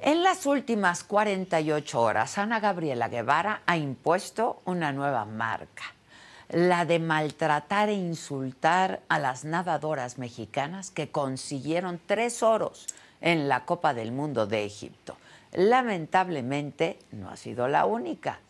En las últimas 48 horas, Ana Gabriela Guevara ha impuesto una nueva marca, la de maltratar e insultar a las nadadoras mexicanas que consiguieron tres oros en la Copa del Mundo de Egipto. Lamentablemente, no ha sido la única,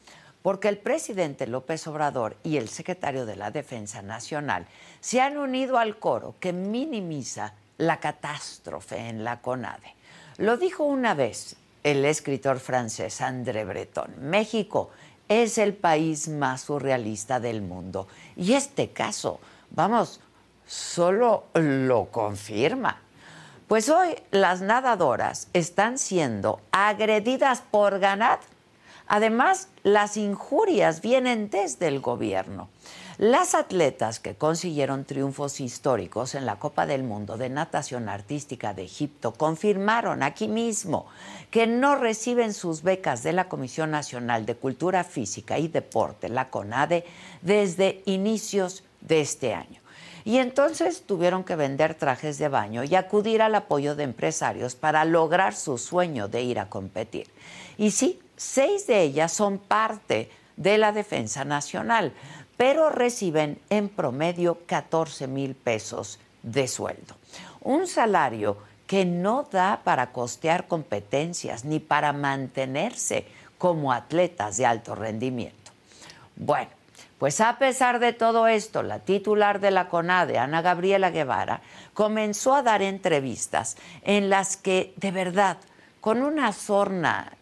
porque el presidente López Obrador y el secretario de la Defensa Nacional se han unido al coro que minimiza la catástrofe en la CONADE. Lo dijo una vez el escritor francés André Breton. México es el país más surrealista del mundo. Y este caso, vamos, solo lo confirma. Pues hoy las nadadoras están siendo agredidas por Ganad. Además, las injurias vienen desde el gobierno. Las atletas que consiguieron triunfos históricos en la Copa del Mundo de Natación Artística de Egipto confirmaron aquí mismo que no reciben sus becas de la Comisión Nacional de Cultura Física y Deporte, la CONADE, desde inicios de este año. Y entonces tuvieron que vender trajes de baño y acudir al apoyo de empresarios para lograr su sueño de ir a competir. Y sí, seis de ellas son parte de la Defensa Nacional pero reciben en promedio 14 mil pesos de sueldo. Un salario que no da para costear competencias ni para mantenerse como atletas de alto rendimiento. Bueno, pues a pesar de todo esto, la titular de la CONADE, Ana Gabriela Guevara, comenzó a dar entrevistas en las que, de verdad, con una sorna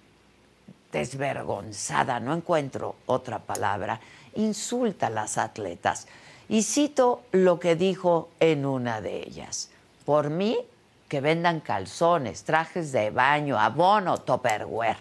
desvergonzada, no encuentro otra palabra, insulta a las atletas. Y cito lo que dijo en una de ellas. Por mí, que vendan calzones, trajes de baño, abono, topperware.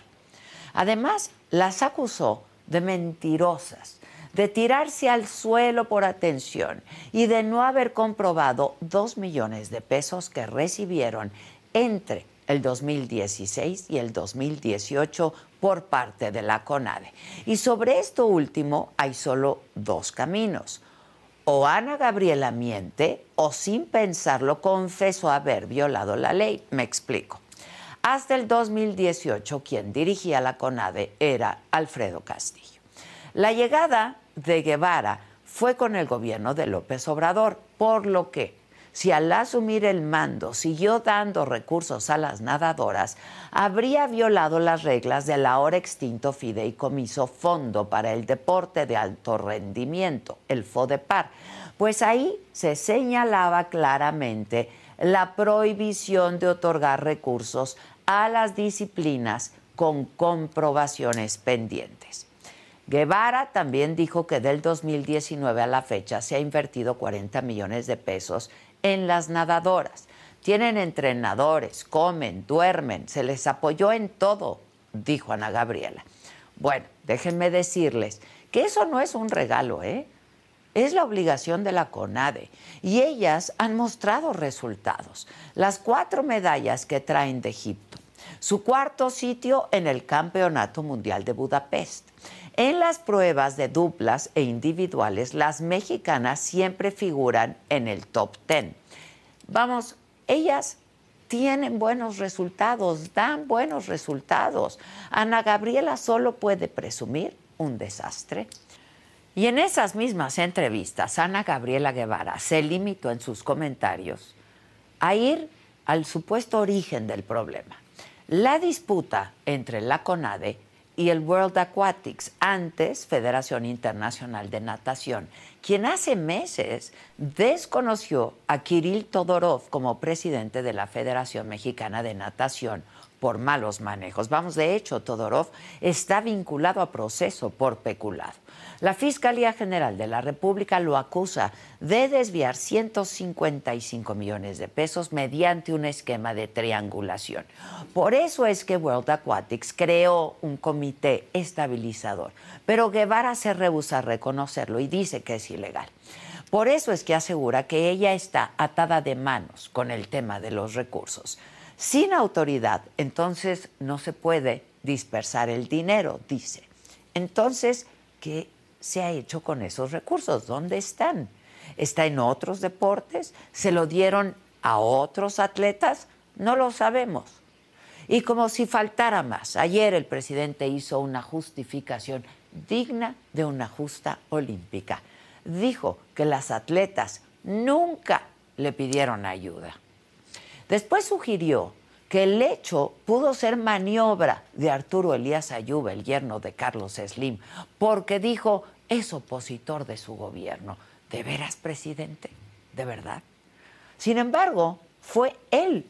Además, las acusó de mentirosas, de tirarse al suelo por atención y de no haber comprobado dos millones de pesos que recibieron entre el 2016 y el 2018 por parte de la CONADE. Y sobre esto último hay solo dos caminos. O Ana Gabriela miente o sin pensarlo confesó haber violado la ley. Me explico. Hasta el 2018 quien dirigía la CONADE era Alfredo Castillo. La llegada de Guevara fue con el gobierno de López Obrador, por lo que si al asumir el mando siguió dando recursos a las nadadoras, habría violado las reglas del ahora extinto fideicomiso Fondo para el Deporte de Alto Rendimiento, el FODEPAR, pues ahí se señalaba claramente la prohibición de otorgar recursos a las disciplinas con comprobaciones pendientes. Guevara también dijo que del 2019 a la fecha se ha invertido 40 millones de pesos en las nadadoras. Tienen entrenadores, comen, duermen, se les apoyó en todo, dijo Ana Gabriela. Bueno, déjenme decirles que eso no es un regalo, ¿eh? Es la obligación de la CONADE y ellas han mostrado resultados. Las cuatro medallas que traen de Egipto, su cuarto sitio en el Campeonato Mundial de Budapest. En las pruebas de duplas e individuales, las mexicanas siempre figuran en el top 10. Vamos, ellas tienen buenos resultados, dan buenos resultados. Ana Gabriela solo puede presumir un desastre. Y en esas mismas entrevistas, Ana Gabriela Guevara se limitó en sus comentarios a ir al supuesto origen del problema. La disputa entre la CONADE y el World Aquatics, antes Federación Internacional de Natación, quien hace meses desconoció a Kirill Todorov como presidente de la Federación Mexicana de Natación por malos manejos. Vamos, de hecho, Todorov está vinculado a proceso por peculado. La Fiscalía General de la República lo acusa de desviar 155 millones de pesos mediante un esquema de triangulación. Por eso es que World Aquatics creó un comité estabilizador, pero Guevara se rehúsa a reconocerlo y dice que es ilegal. Por eso es que asegura que ella está atada de manos con el tema de los recursos. Sin autoridad, entonces no se puede dispersar el dinero, dice. Entonces, ¿qué se ha hecho con esos recursos? ¿Dónde están? ¿Está en otros deportes? ¿Se lo dieron a otros atletas? No lo sabemos. Y como si faltara más, ayer el presidente hizo una justificación digna de una justa olímpica. Dijo que las atletas nunca le pidieron ayuda. Después sugirió que el hecho pudo ser maniobra de Arturo Elías Ayuba, el yerno de Carlos Slim, porque dijo es opositor de su gobierno. ¿De veras, presidente? ¿De verdad? Sin embargo, fue él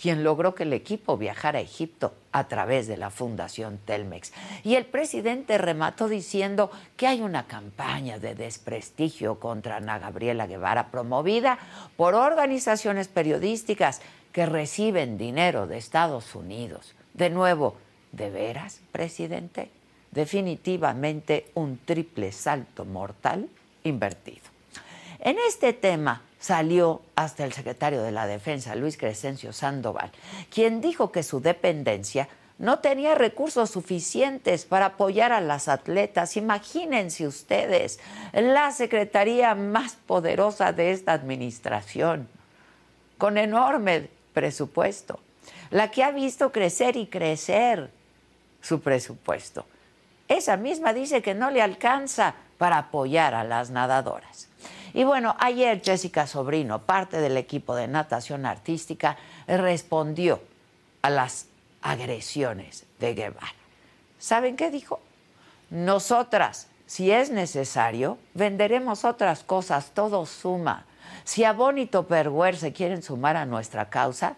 quien logró que el equipo viajara a Egipto a través de la Fundación Telmex. Y el presidente remató diciendo que hay una campaña de desprestigio contra Ana Gabriela Guevara promovida por organizaciones periodísticas que reciben dinero de Estados Unidos. De nuevo, ¿de veras, presidente? Definitivamente un triple salto mortal invertido. En este tema salió hasta el secretario de la Defensa, Luis Crescencio Sandoval, quien dijo que su dependencia no tenía recursos suficientes para apoyar a las atletas. Imagínense ustedes, la secretaría más poderosa de esta administración, con enorme presupuesto, la que ha visto crecer y crecer su presupuesto. Esa misma dice que no le alcanza para apoyar a las nadadoras. Y bueno, ayer Jessica Sobrino, parte del equipo de natación artística, respondió a las agresiones de Guevara. ¿Saben qué dijo? Nosotras, si es necesario, venderemos otras cosas, todo suma. Si a Bonito Perguer se quieren sumar a nuestra causa,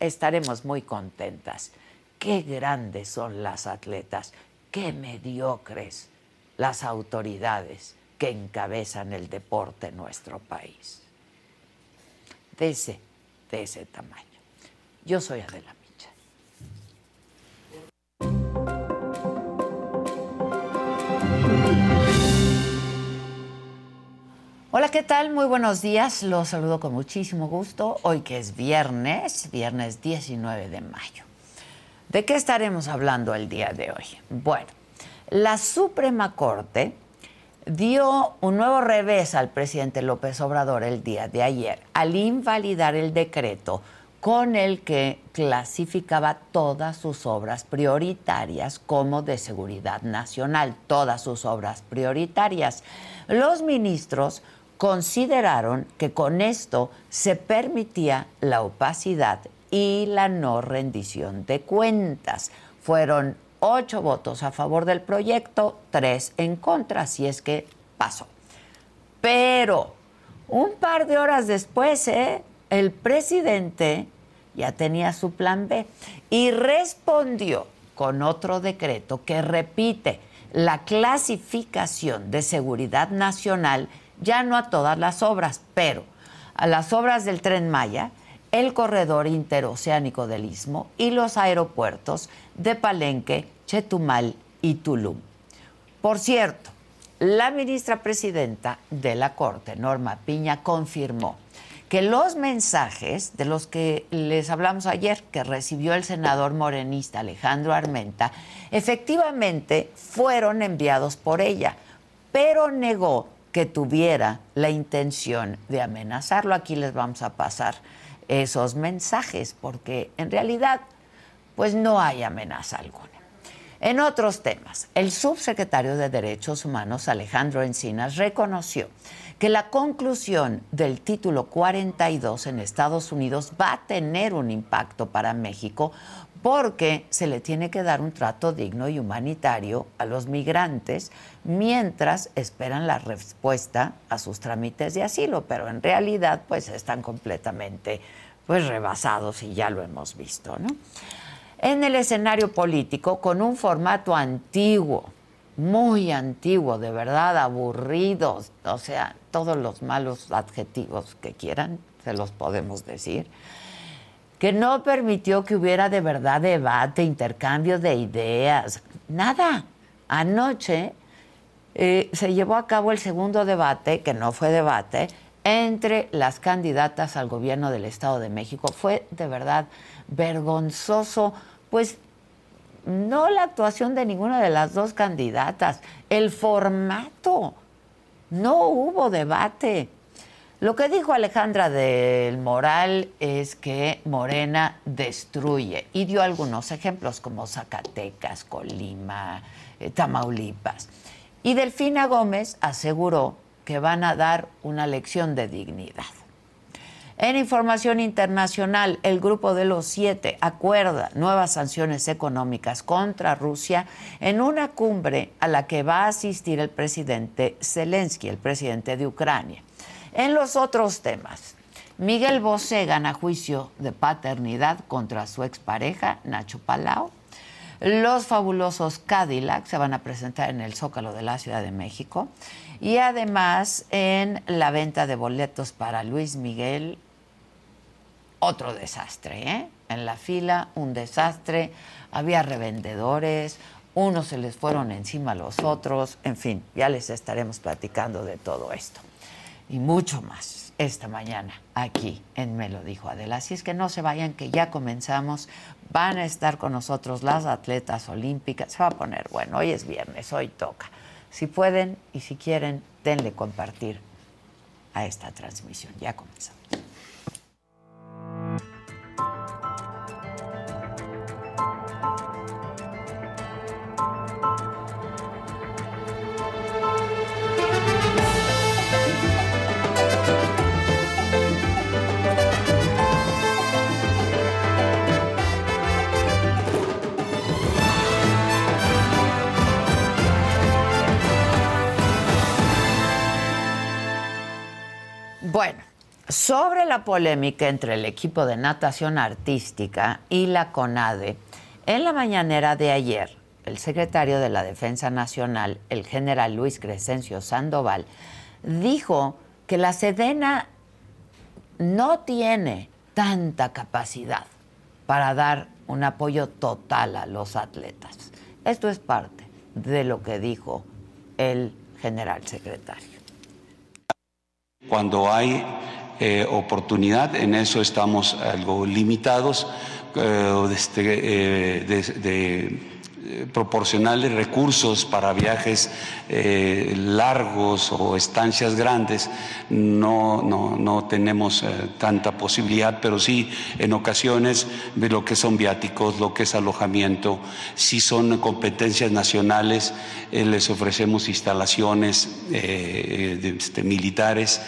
estaremos muy contentas. Qué grandes son las atletas, qué mediocres las autoridades que encabezan el deporte en nuestro país. De ese, de ese tamaño. Yo soy Adela Micha. Hola, ¿qué tal? Muy buenos días. Los saludo con muchísimo gusto. Hoy que es viernes, viernes 19 de mayo. ¿De qué estaremos hablando el día de hoy? Bueno, la Suprema Corte dio un nuevo revés al presidente López Obrador el día de ayer al invalidar el decreto con el que clasificaba todas sus obras prioritarias como de seguridad nacional, todas sus obras prioritarias. Los ministros consideraron que con esto se permitía la opacidad y la no rendición de cuentas. Fueron ocho votos a favor del proyecto, tres en contra, si es que pasó. Pero un par de horas después, ¿eh? el presidente ya tenía su plan B y respondió con otro decreto que repite la clasificación de seguridad nacional ya no a todas las obras, pero a las obras del tren Maya, el corredor interoceánico del Istmo y los aeropuertos de Palenque, Chetumal y Tulum. Por cierto, la ministra presidenta de la Corte, Norma Piña, confirmó que los mensajes de los que les hablamos ayer, que recibió el senador morenista Alejandro Armenta, efectivamente fueron enviados por ella, pero negó que tuviera la intención de amenazarlo. Aquí les vamos a pasar esos mensajes, porque en realidad, pues no hay amenaza alguna. En otros temas, el subsecretario de Derechos Humanos, Alejandro Encinas, reconoció que la conclusión del título 42 en Estados Unidos va a tener un impacto para México porque se le tiene que dar un trato digno y humanitario a los migrantes mientras esperan la respuesta a sus trámites de asilo, pero en realidad pues están completamente pues rebasados y ya lo hemos visto, ¿no? En el escenario político con un formato antiguo, muy antiguo, de verdad, aburrido, o sea, todos los malos adjetivos que quieran, se los podemos decir, que no permitió que hubiera de verdad debate, intercambio de ideas, nada. Anoche eh, se llevó a cabo el segundo debate, que no fue debate, entre las candidatas al gobierno del Estado de México. Fue de verdad vergonzoso pues no la actuación de ninguna de las dos candidatas, el formato. No hubo debate. Lo que dijo Alejandra del Moral es que Morena destruye y dio algunos ejemplos como Zacatecas, Colima, eh, Tamaulipas. Y Delfina Gómez aseguró que van a dar una lección de dignidad. En información internacional, el Grupo de los Siete acuerda nuevas sanciones económicas contra Rusia en una cumbre a la que va a asistir el presidente Zelensky, el presidente de Ucrania. En los otros temas, Miguel Bosé gana juicio de paternidad contra su expareja, Nacho Palau. Los fabulosos Cadillac se van a presentar en el Zócalo de la Ciudad de México. Y además en la venta de boletos para Luis Miguel otro desastre, ¿eh? En la fila, un desastre, había revendedores, unos se les fueron encima a los otros, en fin, ya les estaremos platicando de todo esto y mucho más esta mañana aquí en Me lo dijo Adela. Así es que no se vayan, que ya comenzamos. Van a estar con nosotros las atletas olímpicas. Se va a poner bueno. Hoy es viernes, hoy toca. Si pueden y si quieren, denle compartir a esta transmisión. Ya comenzamos. Sobre la polémica entre el equipo de natación artística y la CONADE, en la mañanera de ayer, el secretario de la Defensa Nacional, el general Luis Crescencio Sandoval, dijo que la Sedena no tiene tanta capacidad para dar un apoyo total a los atletas. Esto es parte de lo que dijo el general secretario. Cuando hay eh, oportunidad, en eso estamos algo limitados eh, este, eh, de, de proporcionarle recursos para viajes eh, largos o estancias grandes, no, no, no tenemos eh, tanta posibilidad, pero sí en ocasiones de lo que son viáticos, lo que es alojamiento, si son competencias nacionales, eh, les ofrecemos instalaciones de, este, militares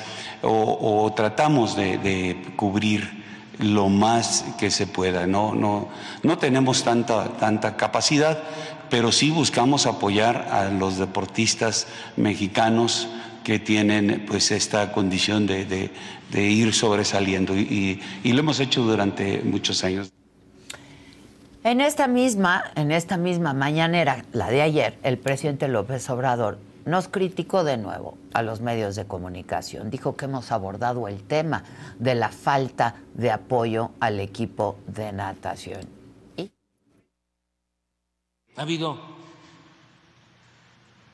o, tratamos de, cubrir lo más que se pueda. No, no, no tenemos tanta, tanta capacidad, pero sí buscamos apoyar a los deportistas mexicanos que tienen pues esta condición de, de, ir sobresaliendo y, y, lo hemos hecho durante muchos años. En esta misma, en esta misma mañanera, la de ayer, el presidente López Obrador nos criticó de nuevo a los medios de comunicación. Dijo que hemos abordado el tema de la falta de apoyo al equipo de natación. Ha habido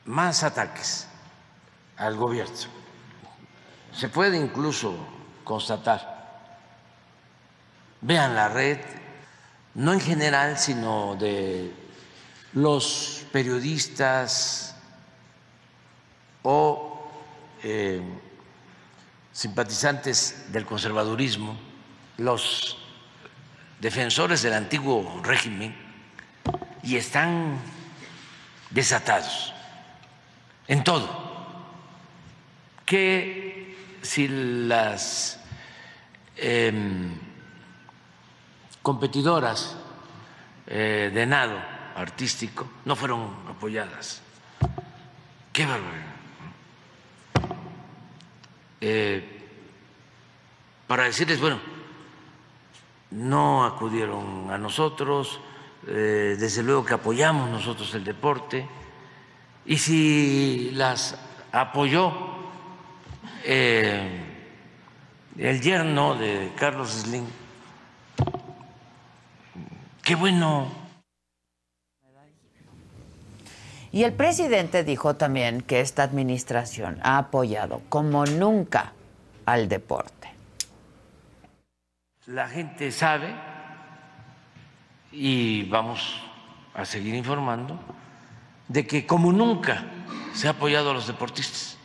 más ataques al gobierno. Se puede incluso constatar. Vean la red, no en general, sino de los periodistas, o eh, simpatizantes del conservadurismo, los defensores del antiguo régimen, y están desatados en todo. Que si las eh, competidoras eh, de nado artístico no fueron apoyadas, qué barbaridad. Eh, para decirles, bueno, no acudieron a nosotros, eh, desde luego que apoyamos nosotros el deporte, y si las apoyó eh, el yerno de Carlos Slim, qué bueno Y el presidente dijo también que esta administración ha apoyado como nunca al deporte. La gente sabe y vamos a seguir informando de que como nunca se ha apoyado a los deportistas.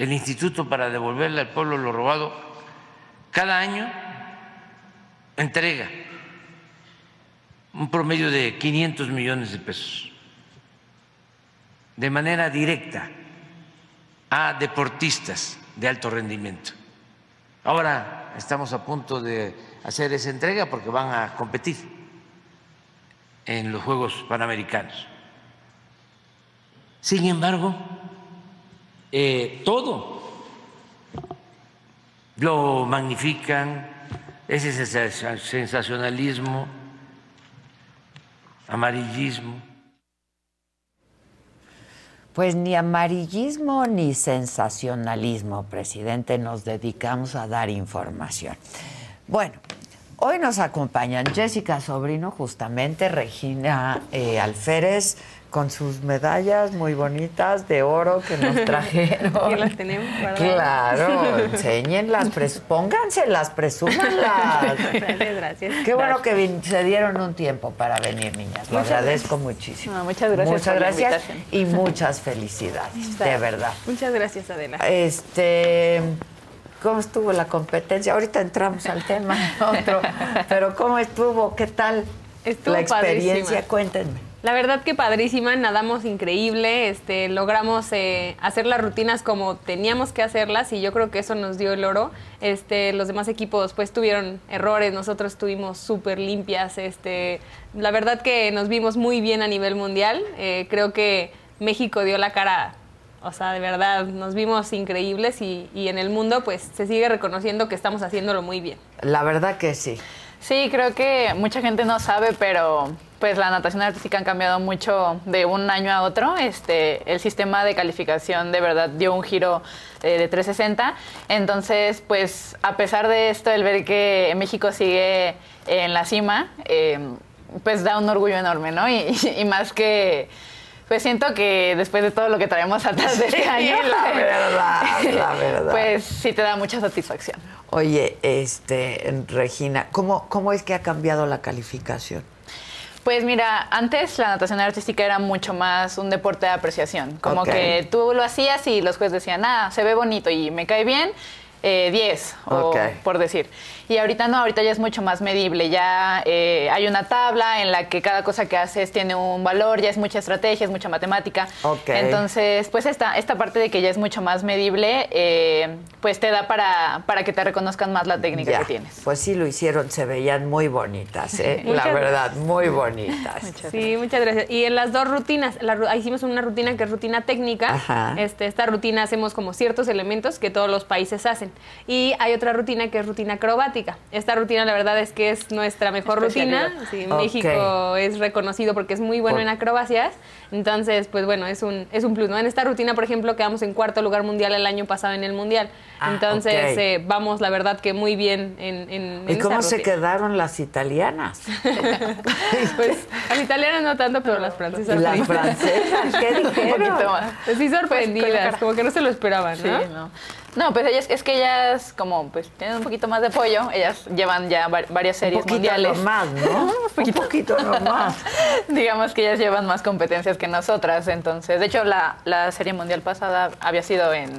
el Instituto para devolverle al pueblo lo robado cada año entrega un promedio de 500 millones de pesos de manera directa a deportistas de alto rendimiento. Ahora estamos a punto de hacer esa entrega porque van a competir en los Juegos Panamericanos. Sin embargo, eh, todo lo magnifican, ese sensacionalismo, amarillismo. Pues ni amarillismo ni sensacionalismo, presidente, nos dedicamos a dar información. Bueno, hoy nos acompañan Jessica Sobrino, justamente, Regina eh, Alférez, con sus medallas muy bonitas de oro que nos trajeron. que las tenemos Claro, enséñenlas, pres pónganselas, presúmanlas. Gracias, gracias. Qué bueno que se dieron un tiempo para venir, niñas. Lo agradezco muchísimo. muchas gracias. Muchas gracias y muchas felicidades, de verdad. Muchas gracias, Adela. Este. ¿Cómo estuvo la competencia? Ahorita entramos al tema otro, pero ¿cómo estuvo? ¿Qué tal estuvo la experiencia? Cuéntenme. La verdad que padrísima, nadamos increíble, este, logramos eh, hacer las rutinas como teníamos que hacerlas y yo creo que eso nos dio el oro. Este, los demás equipos pues tuvieron errores, nosotros estuvimos súper limpias. Este, la verdad que nos vimos muy bien a nivel mundial. Eh, creo que México dio la cara o sea, de verdad, nos vimos increíbles y, y, en el mundo pues se sigue reconociendo que estamos haciéndolo muy bien. La verdad que sí. Sí, creo que mucha gente no sabe, pero pues la natación artística han cambiado mucho de un año a otro. Este, el sistema de calificación de verdad dio un giro eh, de 360. Entonces, pues a pesar de esto, el ver que México sigue en la cima, eh, pues da un orgullo enorme, ¿no? y más que pues siento que después de todo lo que traemos atrás de este año, la verdad, la verdad. Pues sí te da mucha satisfacción. Oye, este, Regina, ¿cómo, cómo es que ha cambiado la calificación? Pues mira, antes la natación artística era mucho más un deporte de apreciación. Como que tú lo hacías y los jueces decían, ah, se ve bonito y me cae bien, 10, eh, por decir. Y ahorita no, ahorita ya es mucho más medible. Ya eh, hay una tabla en la que cada cosa que haces tiene un valor, ya es mucha estrategia, es mucha matemática. Entonces, pues esta, esta parte de que ya es mucho más medible, eh, pues te da para, para que te reconozcan más la técnica que tienes. Pues sí lo hicieron, se veían muy bonitas, ¿eh? la verdad, muy bonitas. sí, muchas gracias. Y en las dos rutinas, hicimos una rutina que es rutina técnica. Este, esta rutina hacemos como ciertos elementos que todos los países hacen. Y hay otra rutina que es rutina acrobática esta rutina la verdad es que es nuestra mejor rutina. México es reconocido porque es muy bueno en acrobacias. Entonces, pues bueno, es un, es un plus. ¿no? En esta rutina, por ejemplo, quedamos en cuarto lugar mundial el año pasado en el mundial. Ah, Entonces, eh, vamos, la verdad, que muy bien en, en, ¿Y cómo se quedaron las italianas? pues las italianas no tanto, pero las francesas. Las francesas, ¿qué dijeron? Pues sí, sorprendidas, como que no se lo esperaban, ¿no? no. Pues ellas, es que ellas, como pues tienen un poquito más de apoyo, ellas llevan ya varias series un mundiales. más, ¿no? un poquito más. Digamos que ellas llevan más competencias que nosotras, entonces, de hecho, la, la serie mundial pasada había sido en,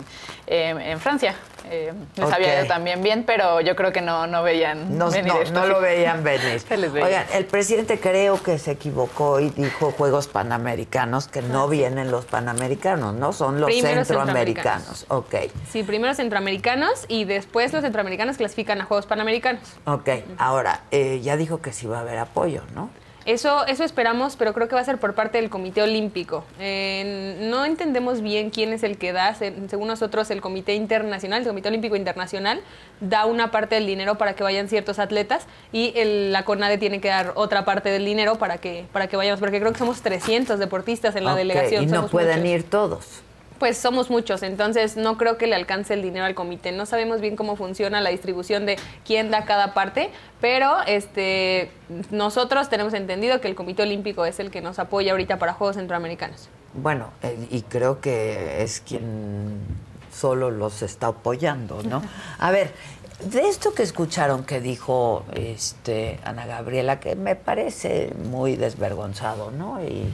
en Francia. Eh, les había ido también bien, pero yo creo que no, no veían no, venir no, lo veían venir. Oigan, el presidente creo que se equivocó y dijo Juegos Panamericanos, que no vienen los Panamericanos, ¿no? Son los centroamericanos. Ok. Sí, primero centroamericanos y después los centroamericanos clasifican a Juegos Panamericanos. Ok, ahora, eh, ya dijo que sí va a haber apoyo, ¿no? Eso, eso esperamos, pero creo que va a ser por parte del Comité Olímpico. no entendemos bien quién es el que da, según nosotros el Comité Internacional, el Comité Olímpico Internacional, da una parte del dinero para que vayan ciertos atletas y la CONADE tiene que dar otra parte del dinero para que, para que vayamos, porque creo que somos 300 deportistas en la delegación. Y no pueden ir todos pues somos muchos, entonces no creo que le alcance el dinero al comité. No sabemos bien cómo funciona la distribución de quién da cada parte, pero este nosotros tenemos entendido que el Comité Olímpico es el que nos apoya ahorita para Juegos Centroamericanos. Bueno, eh, y creo que es quien solo los está apoyando, ¿no? A ver, de esto que escucharon que dijo este Ana Gabriela, que me parece muy desvergonzado, ¿no? Y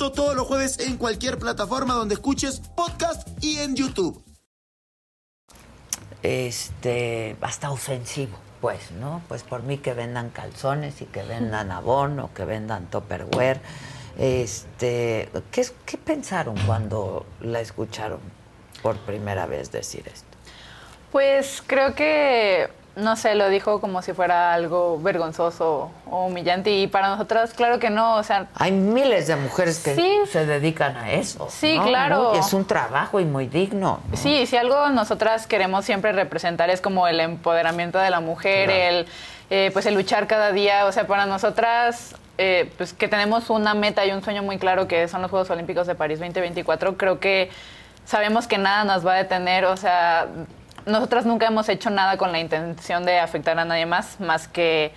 Esto todos los jueves en cualquier plataforma donde escuches podcast y en YouTube. Este, hasta ofensivo, pues, ¿no? Pues por mí que vendan calzones y que vendan abono, que vendan Tupperware. Este, ¿qué, ¿qué pensaron cuando la escucharon por primera vez decir esto? Pues creo que no sé, lo dijo como si fuera algo vergonzoso o humillante y para nosotras claro que no, o sea... Hay miles de mujeres que se dedican a eso. Sí, claro. Es un trabajo y muy digno. Sí, si algo nosotras queremos siempre representar es como el empoderamiento de la mujer, el, eh, pues el luchar cada día, o sea, para nosotras... Eh, pues que tenemos una meta y un sueño muy claro que son los Juegos Olímpicos de París 2024, creo que sabemos que nada nos va a detener, o sea, nosotras nunca hemos hecho nada con la intención de afectar a nadie más, más que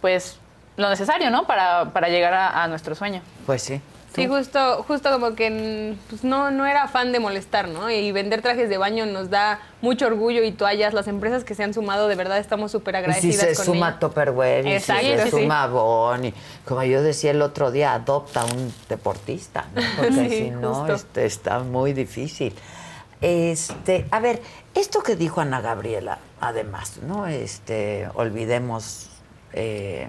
pues lo necesario, ¿no? Para, para llegar a, nuestro sueño. Pues sí. Sí, justo, justo como que pues no, no era afán de molestar, ¿no? Y vender trajes de baño nos da mucho orgullo y toallas. Las empresas que se han sumado, de verdad estamos súper agradecidas. Y si se suma Tupperware, y si se suma Bon, y como yo decía el otro día, adopta un deportista, ¿no? Porque si no, este, está muy difícil. Este, a ver, esto que dijo Ana Gabriela, además, ¿no? Este, olvidemos, eh,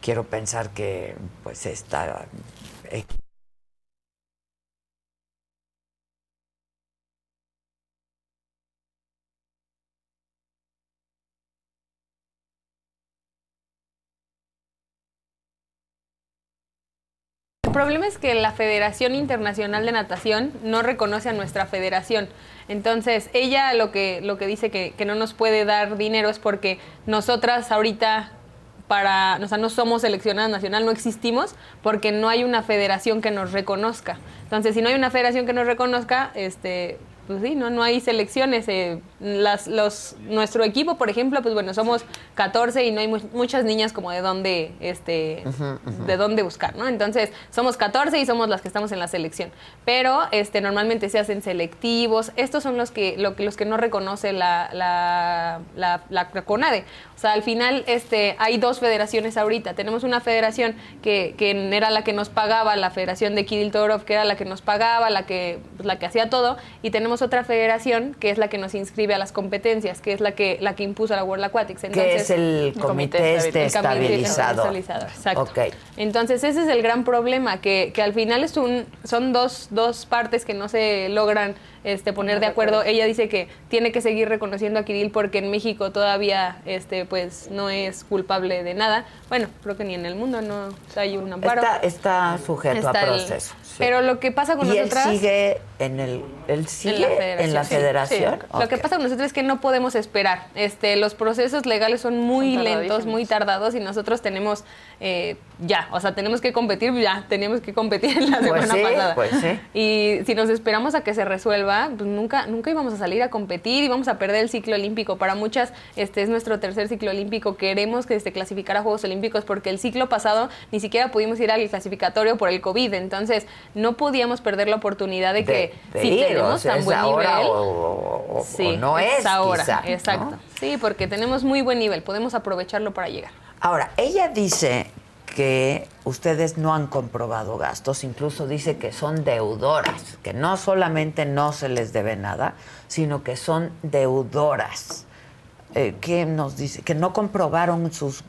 quiero pensar que pues está El problema es que la Federación Internacional de Natación no reconoce a nuestra federación. Entonces, ella lo que, lo que dice que, que no nos puede dar dinero es porque nosotras ahorita para, o sea, no somos seleccionadas nacional, no existimos porque no hay una federación que nos reconozca. Entonces, si no hay una federación que nos reconozca, este, pues sí, no, no hay selecciones. Eh, las, los, nuestro equipo, por ejemplo, pues bueno, somos 14 y no hay muchas niñas como de dónde, este, de dónde buscar, ¿no? Entonces, somos 14 y somos las que estamos en la selección. Pero este, normalmente se hacen selectivos. Estos son los que, lo, los que no reconoce la, la, la, la CONADE. O sea, al final este, hay dos federaciones ahorita. Tenemos una federación que, que era la que nos pagaba, la federación de Kirill Torov, que era la que nos pagaba, la que, pues, la que hacía todo, y tenemos otra federación que es la que nos inscribe a las competencias, que es la que, la que impuso la World Aquatics. Entonces, que es el comité, este estabilizador. Exacto. Entonces ese es el gran problema, que, que al final es un, son dos, dos partes que no se logran este, poner de acuerdo. Ella dice que tiene que seguir reconociendo a Kirill porque en México todavía este, pues, no es culpable de nada. Bueno, creo que ni en el mundo no hay un amparo. Está, sujeto a proceso. Pero lo que pasa con ¿Y nosotras... Él sigue en, el, él sigue en la federación. Lo que pasa con nosotros es que no podemos esperar. Este, los procesos legales son muy lentos, muy tardados y nosotros tenemos eh, ya, o sea, tenemos que competir, ya, teníamos que competir en la pues semana pasada. Pues sí. Y si nos esperamos a que se resuelva, pues nunca, nunca íbamos a salir a competir y vamos a perder el ciclo olímpico. Para muchas, este es nuestro tercer ciclo olímpico. Queremos que este clasificar a Juegos Olímpicos porque el ciclo pasado ni siquiera pudimos ir al clasificatorio por el COVID. Entonces, no podíamos perder la oportunidad de que si tenemos tan buen nivel. O, sí, no es, ahora. exacto. Sí, porque tenemos muy buen nivel, podemos aprovecharlo para llegar. Ahora, ella dice que ustedes no han comprobado gastos, incluso dice que son deudoras, que no solamente no se les debe nada, sino que son deudoras. Eh, ¿Qué nos dice? Que no comprobaron sus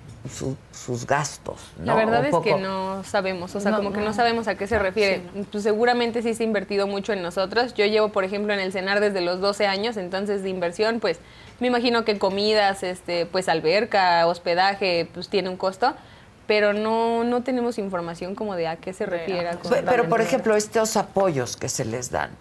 sus gastos. La verdad es que no sabemos, o sea, como que no sabemos a qué se refiere. Pues seguramente sí se ha invertido mucho en nosotros. Yo llevo, por ejemplo, en el CENAR desde los 12 años, entonces de inversión, pues me imagino que comidas, este, pues alberca, hospedaje, pues tiene un costo pero no, no tenemos información como de a qué se refiere. Pero, por ejemplo, estos apoyos que se les dan,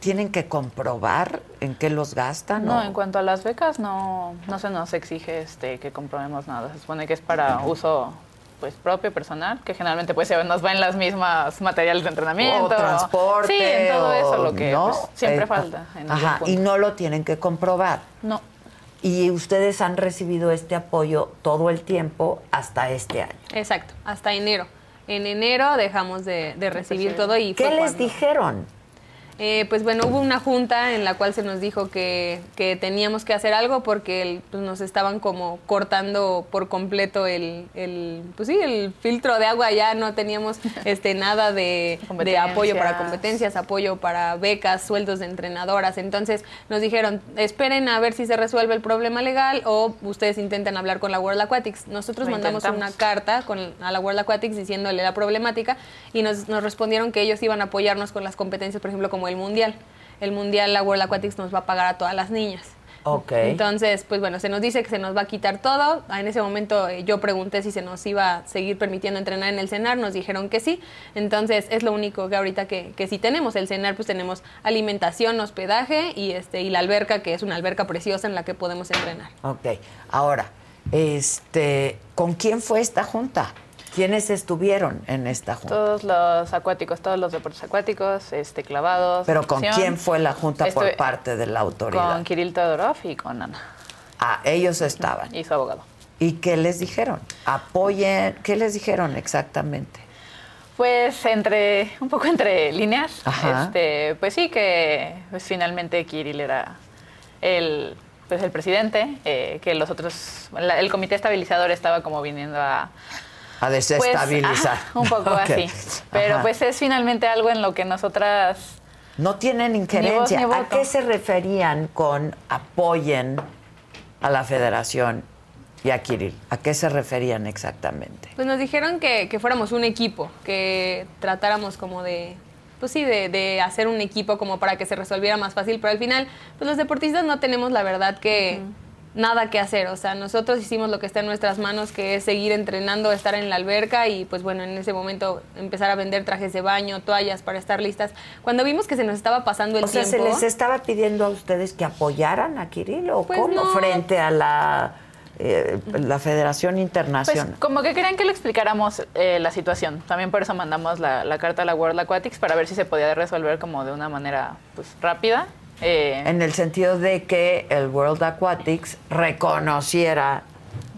¿tienen que comprobar en qué los gastan? No, en cuanto a las becas, no, no se nos exige este, que comprobemos nada. Se supone que es para uso pues propio, personal, que generalmente pues nos va en las mismas materiales de entrenamiento. O transporte. Sí, en todo eso, lo que pues, siempre eh, falta. ajá, y no lo tienen que comprobar. No. Y ustedes han recibido este apoyo todo el tiempo hasta este año. Exacto, hasta enero. En enero dejamos de, recibir todo y... ¿Qué les dijeron? Eh, pues bueno, hubo una junta en la cual se nos dijo que, teníamos que hacer algo porque pues, nos estaban como cortando por completo el, el, pues sí, el filtro de agua, ya no teníamos este nada de, de, apoyo para competencias, apoyo para becas, sueldos de entrenadoras. Entonces nos dijeron, esperen a ver si se resuelve el problema legal o ustedes intenten hablar con la World Aquatics. Nosotros mandamos una carta con, a la World Aquatics diciéndole la problemática y nos, nos respondieron que ellos iban a apoyarnos con las competencias, por ejemplo, como el mundial. El mundial, la World Aquatics nos va a pagar a todas las niñas. Ok. Entonces, pues bueno, se nos dice que se nos va a quitar todo. En ese momento eh, yo pregunté si se nos iba a seguir permitiendo entrenar en el CENAR, nos dijeron que sí. Entonces, es lo único que ahorita que, que sí tenemos. El CENAR, pues tenemos alimentación, hospedaje y, este, y la alberca, que es una alberca preciosa en la que podemos entrenar. Ok. Ahora, este, ¿con quién fue esta junta? ¿Quiénes estuvieron en esta junta? Todos los acuáticos, todos los deportes acuáticos, este, clavados. ¿Pero con quién fue la junta por parte de la autoridad? Con Kirill Todorov y con Ana. Ah, ellos estaban. Y su abogado. ¿Y qué les dijeron? Apoyen, ¿qué les dijeron exactamente? Pues entre, un poco entre líneas, este, pues sí que pues finalmente Kirill era el, pues el presidente, eh, que los otros, el comité estabilizador estaba como viniendo a a desestabilizar. Pues, un poco así. Pero pues es finalmente algo en lo que nosotras... No tienen injerencia. ¿A qué se referían con apoyen a la federación y a Kirill? ¿A qué se referían exactamente? Pues nos dijeron que, fuéramos un equipo, que tratáramos como de pues sí, de, hacer un equipo como para que se resolviera más fácil, pero al final, pues los deportistas no tenemos la verdad que, nada que hacer. O sea, nosotros hicimos lo que está en nuestras manos, que es seguir entrenando, estar en la alberca y pues bueno, en ese momento empezar a vender trajes de baño, toallas para estar listas. Cuando vimos que se nos estaba pasando el o tiempo... ¿se les estaba pidiendo a ustedes que apoyaran a Kirill o pues cómo frente a la... Eh, la Federación Internacional. Pues como que querían que le explicáramos eh, la situación. También por eso mandamos la, la, carta a la World Aquatics para ver si se podía resolver como de una manera pues, rápida eh, en el sentido de que el World Aquatics reconociera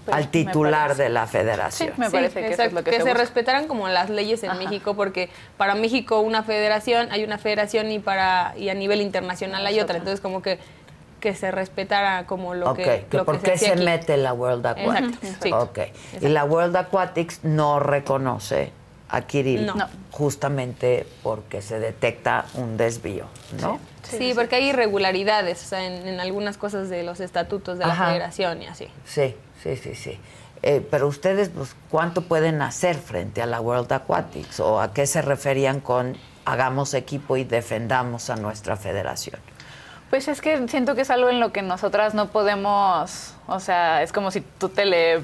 pues, al titular de la federación. me parece que, es lo que, que se, respetaran como las leyes en México, porque para México una federación, hay una federación y para y a nivel internacional hay otra. Entonces como que que se respetara como lo que lo ¿Por qué se, mete la World Aquatics? Exacto, Y la World Aquatics no reconoce a Kirill justamente porque se detecta un desvío, ¿no? Sí, porque hay irregularidades o sea, en, algunas cosas de los estatutos de la federación y así. Sí, sí, sí, sí. Eh, pero ustedes, pues, ¿cuánto pueden hacer frente a la World Aquatics? ¿O a qué se referían con hagamos equipo y defendamos a nuestra federación? Pues es que siento que es algo en lo que nosotras no podemos, o sea, es como si tú te le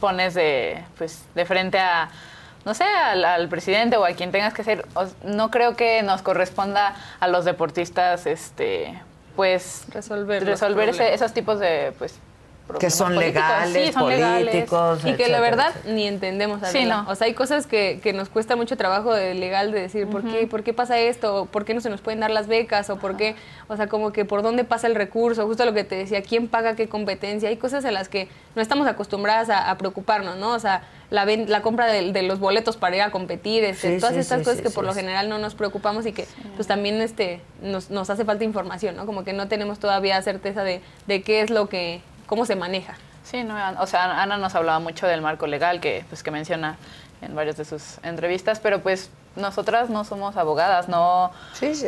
pones de, pues, de frente a no sé, al, presidente o a quien tengas que ser. No creo que nos corresponda a los deportistas, este, pues resolver, resolver esos tipos de, pues, que son legales, políticos. y que la verdad ni entendemos a sí, O sea, hay cosas que, que, nos cuesta mucho trabajo de legal de decir, ¿por, qué, ¿por qué pasa esto? ¿Por qué no se nos pueden dar las becas? ¿O por qué? O sea, como que por dónde pasa el recurso, justo lo que te decía, ¿quién paga qué competencia? Hay cosas en las que no estamos acostumbradas a, preocuparnos, ¿no? O sea, la, la compra de, los boletos para ir a competir, este, todas estas cosas que por lo general no nos preocupamos y que pues también este, nos, nos hace falta información, ¿no? Como que no tenemos todavía certeza de, de qué es lo que cómo se maneja. Sí, no, o sea, Ana nos hablaba mucho del marco legal que, pues, que menciona en varias de sus entrevistas, pero pues nosotras no somos abogadas, no,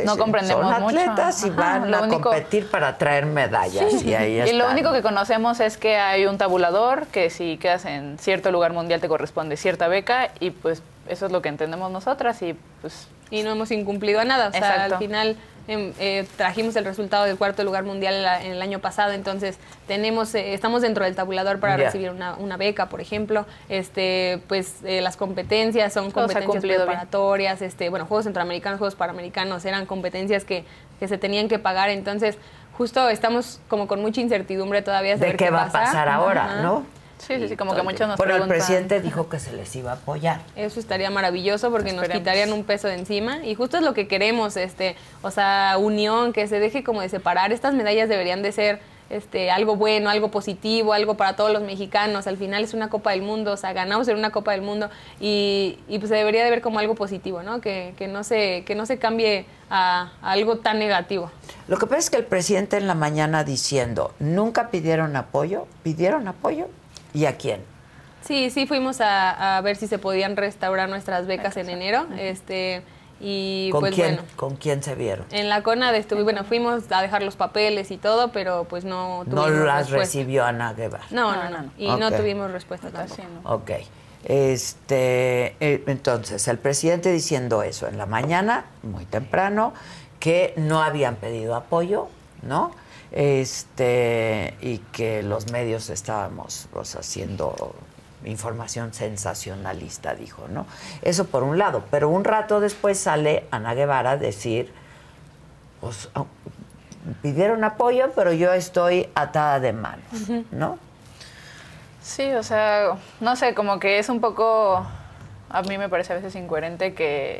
no comprendemos Son atletas y van a competir para traer medallas y ahí Y lo único que conocemos es que hay un tabulador que si quedas en cierto lugar mundial te corresponde cierta beca y pues eso es lo que entendemos nosotras y pues y no hemos incumplido a nada, o sea, al final eh, trajimos el resultado del cuarto lugar mundial en el año pasado, entonces tenemos, eh, estamos dentro del tabulador para recibir una, beca, por ejemplo. Este, pues eh, las competencias son competencias preparatorias, este, bueno, Juegos Centroamericanos, Juegos Panamericanos, eran competencias que, se tenían que pagar, entonces justo estamos como con mucha incertidumbre todavía de, qué, va a pasar ahora, ¿no? Sí, sí, sí, como que muchos nos Pero el presidente dijo que se les iba a apoyar. Eso estaría maravilloso porque nos quitarían un peso de encima y justo es lo que queremos, este, o sea, unión, que se deje como de separar. Estas medallas deberían de ser este, algo bueno, algo positivo, algo para todos los mexicanos. Al final es una Copa del Mundo, o sea, ganamos en una Copa del Mundo y, pues se debería de ver como algo positivo, ¿no? Que, no, se, que no se cambie a, algo tan negativo. Lo que pasa es que el presidente en la mañana diciendo, nunca pidieron apoyo, pidieron apoyo, ¿y a quién? Sí, sí, fuimos a, a ver si se podían restaurar nuestras becas en enero. Este, y ¿Con pues quién, bueno. ¿Con quién se vieron? En la CONAD estuve, bueno, fuimos a dejar los papeles y todo, pero pues no tuvimos No las recibió Ana Guevara. No, no, no. Y no tuvimos respuesta tampoco. Ok. Este, eh, entonces, el presidente diciendo eso en la mañana, muy temprano, que no habían pedido apoyo, ¿no? Este, y que los medios estábamos pues, haciendo información sensacionalista, dijo, ¿no? Eso por un lado, pero un rato después sale Ana Guevara a decir, pues, ah, pidieron apoyo, pero yo estoy atada de manos, ¿no? Sí, o sea, no sé, como que es un poco, a mí me parece a veces incoherente que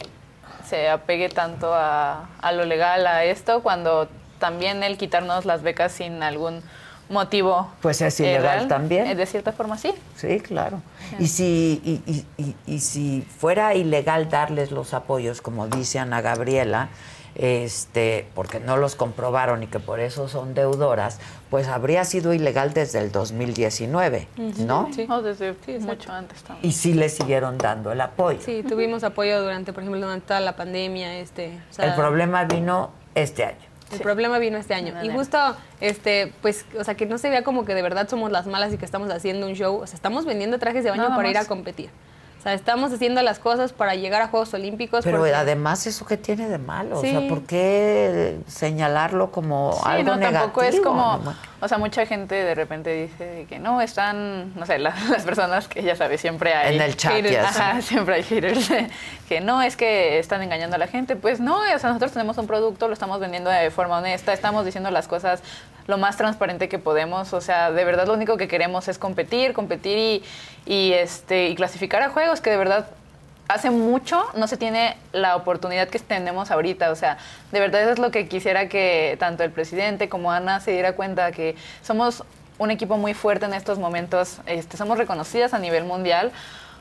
se apegue tanto a, a lo legal, a esto, cuando también el quitarnos las becas sin algún motivo. Pues es ilegal también. Eh, de cierta forma, sí. Sí, claro. Y si, y, y, y, si fuera ilegal darles los apoyos, como dice Ana Gabriela, este, porque no los comprobaron y que por eso son deudoras, pues habría sido ilegal desde el 2019, ¿no? Sí, desde mucho antes también. Y sí le siguieron dando el apoyo. Sí, tuvimos apoyo durante, por ejemplo, durante toda la pandemia. Este, el problema vino este año. El problema vino este año. Y justo, este, pues, o sea, que no se vea como que de verdad somos las malas y que estamos haciendo un show. O sea, estamos vendiendo trajes de baño para ir a competir. O sea, estamos haciendo las cosas para llegar a Juegos Olímpicos. Pero además, ¿eso qué tiene de malo? O sea, ¿por qué señalarlo como sí, algo no, tampoco es como... O sea, mucha gente de repente dice que no, están, no sé, las personas que ya sabes, siempre hay... En el chat, Ajá, siempre hay haters, que no, es que están engañando a la gente. Pues no, o sea, nosotros tenemos un producto, lo estamos vendiendo de forma honesta, estamos diciendo las cosas lo más transparente que podemos. O sea, de verdad lo único que queremos es competir, competir y, y, este, y clasificar a juegos, que de verdad hace mucho no se tiene la oportunidad que tenemos ahorita. O sea, de verdad eso es lo que quisiera que tanto el presidente como Ana se diera cuenta, que somos un equipo muy fuerte en estos momentos, este, somos reconocidas a nivel mundial.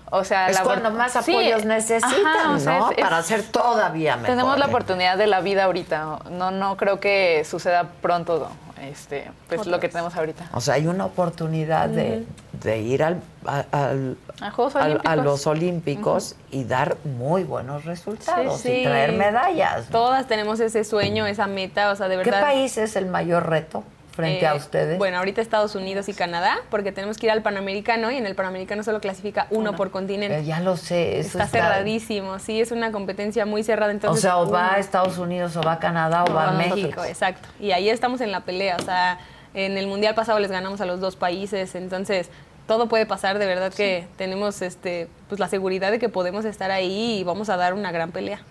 O sea, es cuando más apoyos necesitan, ¿no? Para ser todavía mejor. Tenemos la oportunidad de la vida ahorita. No, no creo que suceda pronto este, pues lo que tenemos ahorita. O sea, hay una oportunidad de, ir al, a, los Olímpicos y dar muy buenos resultados y traer medallas. Todas tenemos ese sueño, esa meta, o sea, de verdad. ¿Qué país es el mayor reto? Frente a eh, ustedes? Bueno, ahorita Estados Unidos y Canadá, porque tenemos que ir al Panamericano y en el Panamericano solo clasifica uno, por continente. Eh, ya lo sé, eso está, cerradísimo, sí, es una competencia muy cerrada. Entonces, o sea, o va a Estados Unidos, o va a Canadá, o, va a México. Exacto, y ahí estamos en la pelea, o sea, en el Mundial pasado les ganamos a los dos países, entonces todo puede pasar, de verdad que tenemos este, pues la seguridad de que podemos estar ahí y vamos a dar una gran pelea.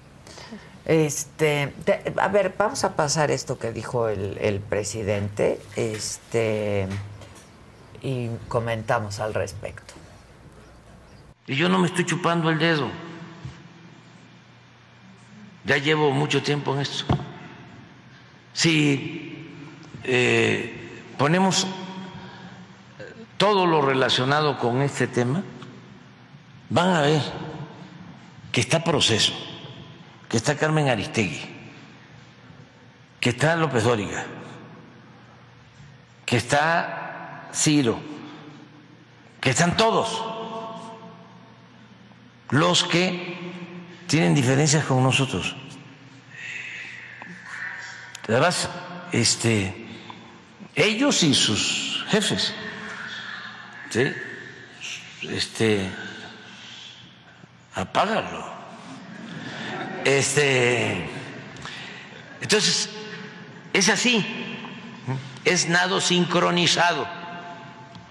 Este, a ver, vamos a pasar esto que dijo el, presidente, este, y comentamos al respecto. Y yo no me estoy chupando el dedo. Ya llevo mucho tiempo en esto. Si eh, ponemos todo lo relacionado con este tema, van a ver que está proceso que está Carmen Aristegui, que está López Dóriga, que está Ciro, que están todos los que tienen diferencias con nosotros. Además, este, ellos y sus jefes, ¿sí? este, apágalo. Este, entonces, es así, es nado sincronizado,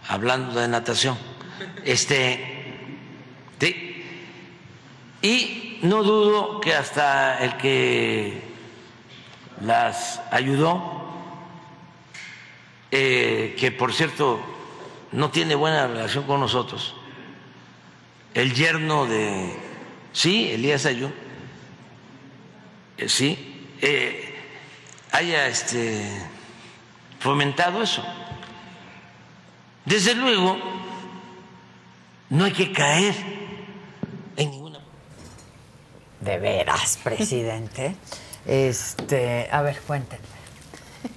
hablando de natación. Este, y no dudo que hasta el que las ayudó, eh, que por cierto no tiene buena relación con nosotros. El yerno de, sí, Elías eh, sí, eh, haya este, fomentado eso. Desde luego, no hay que caer en ninguna. De veras, presidente. Este, a ver, cuéntenme.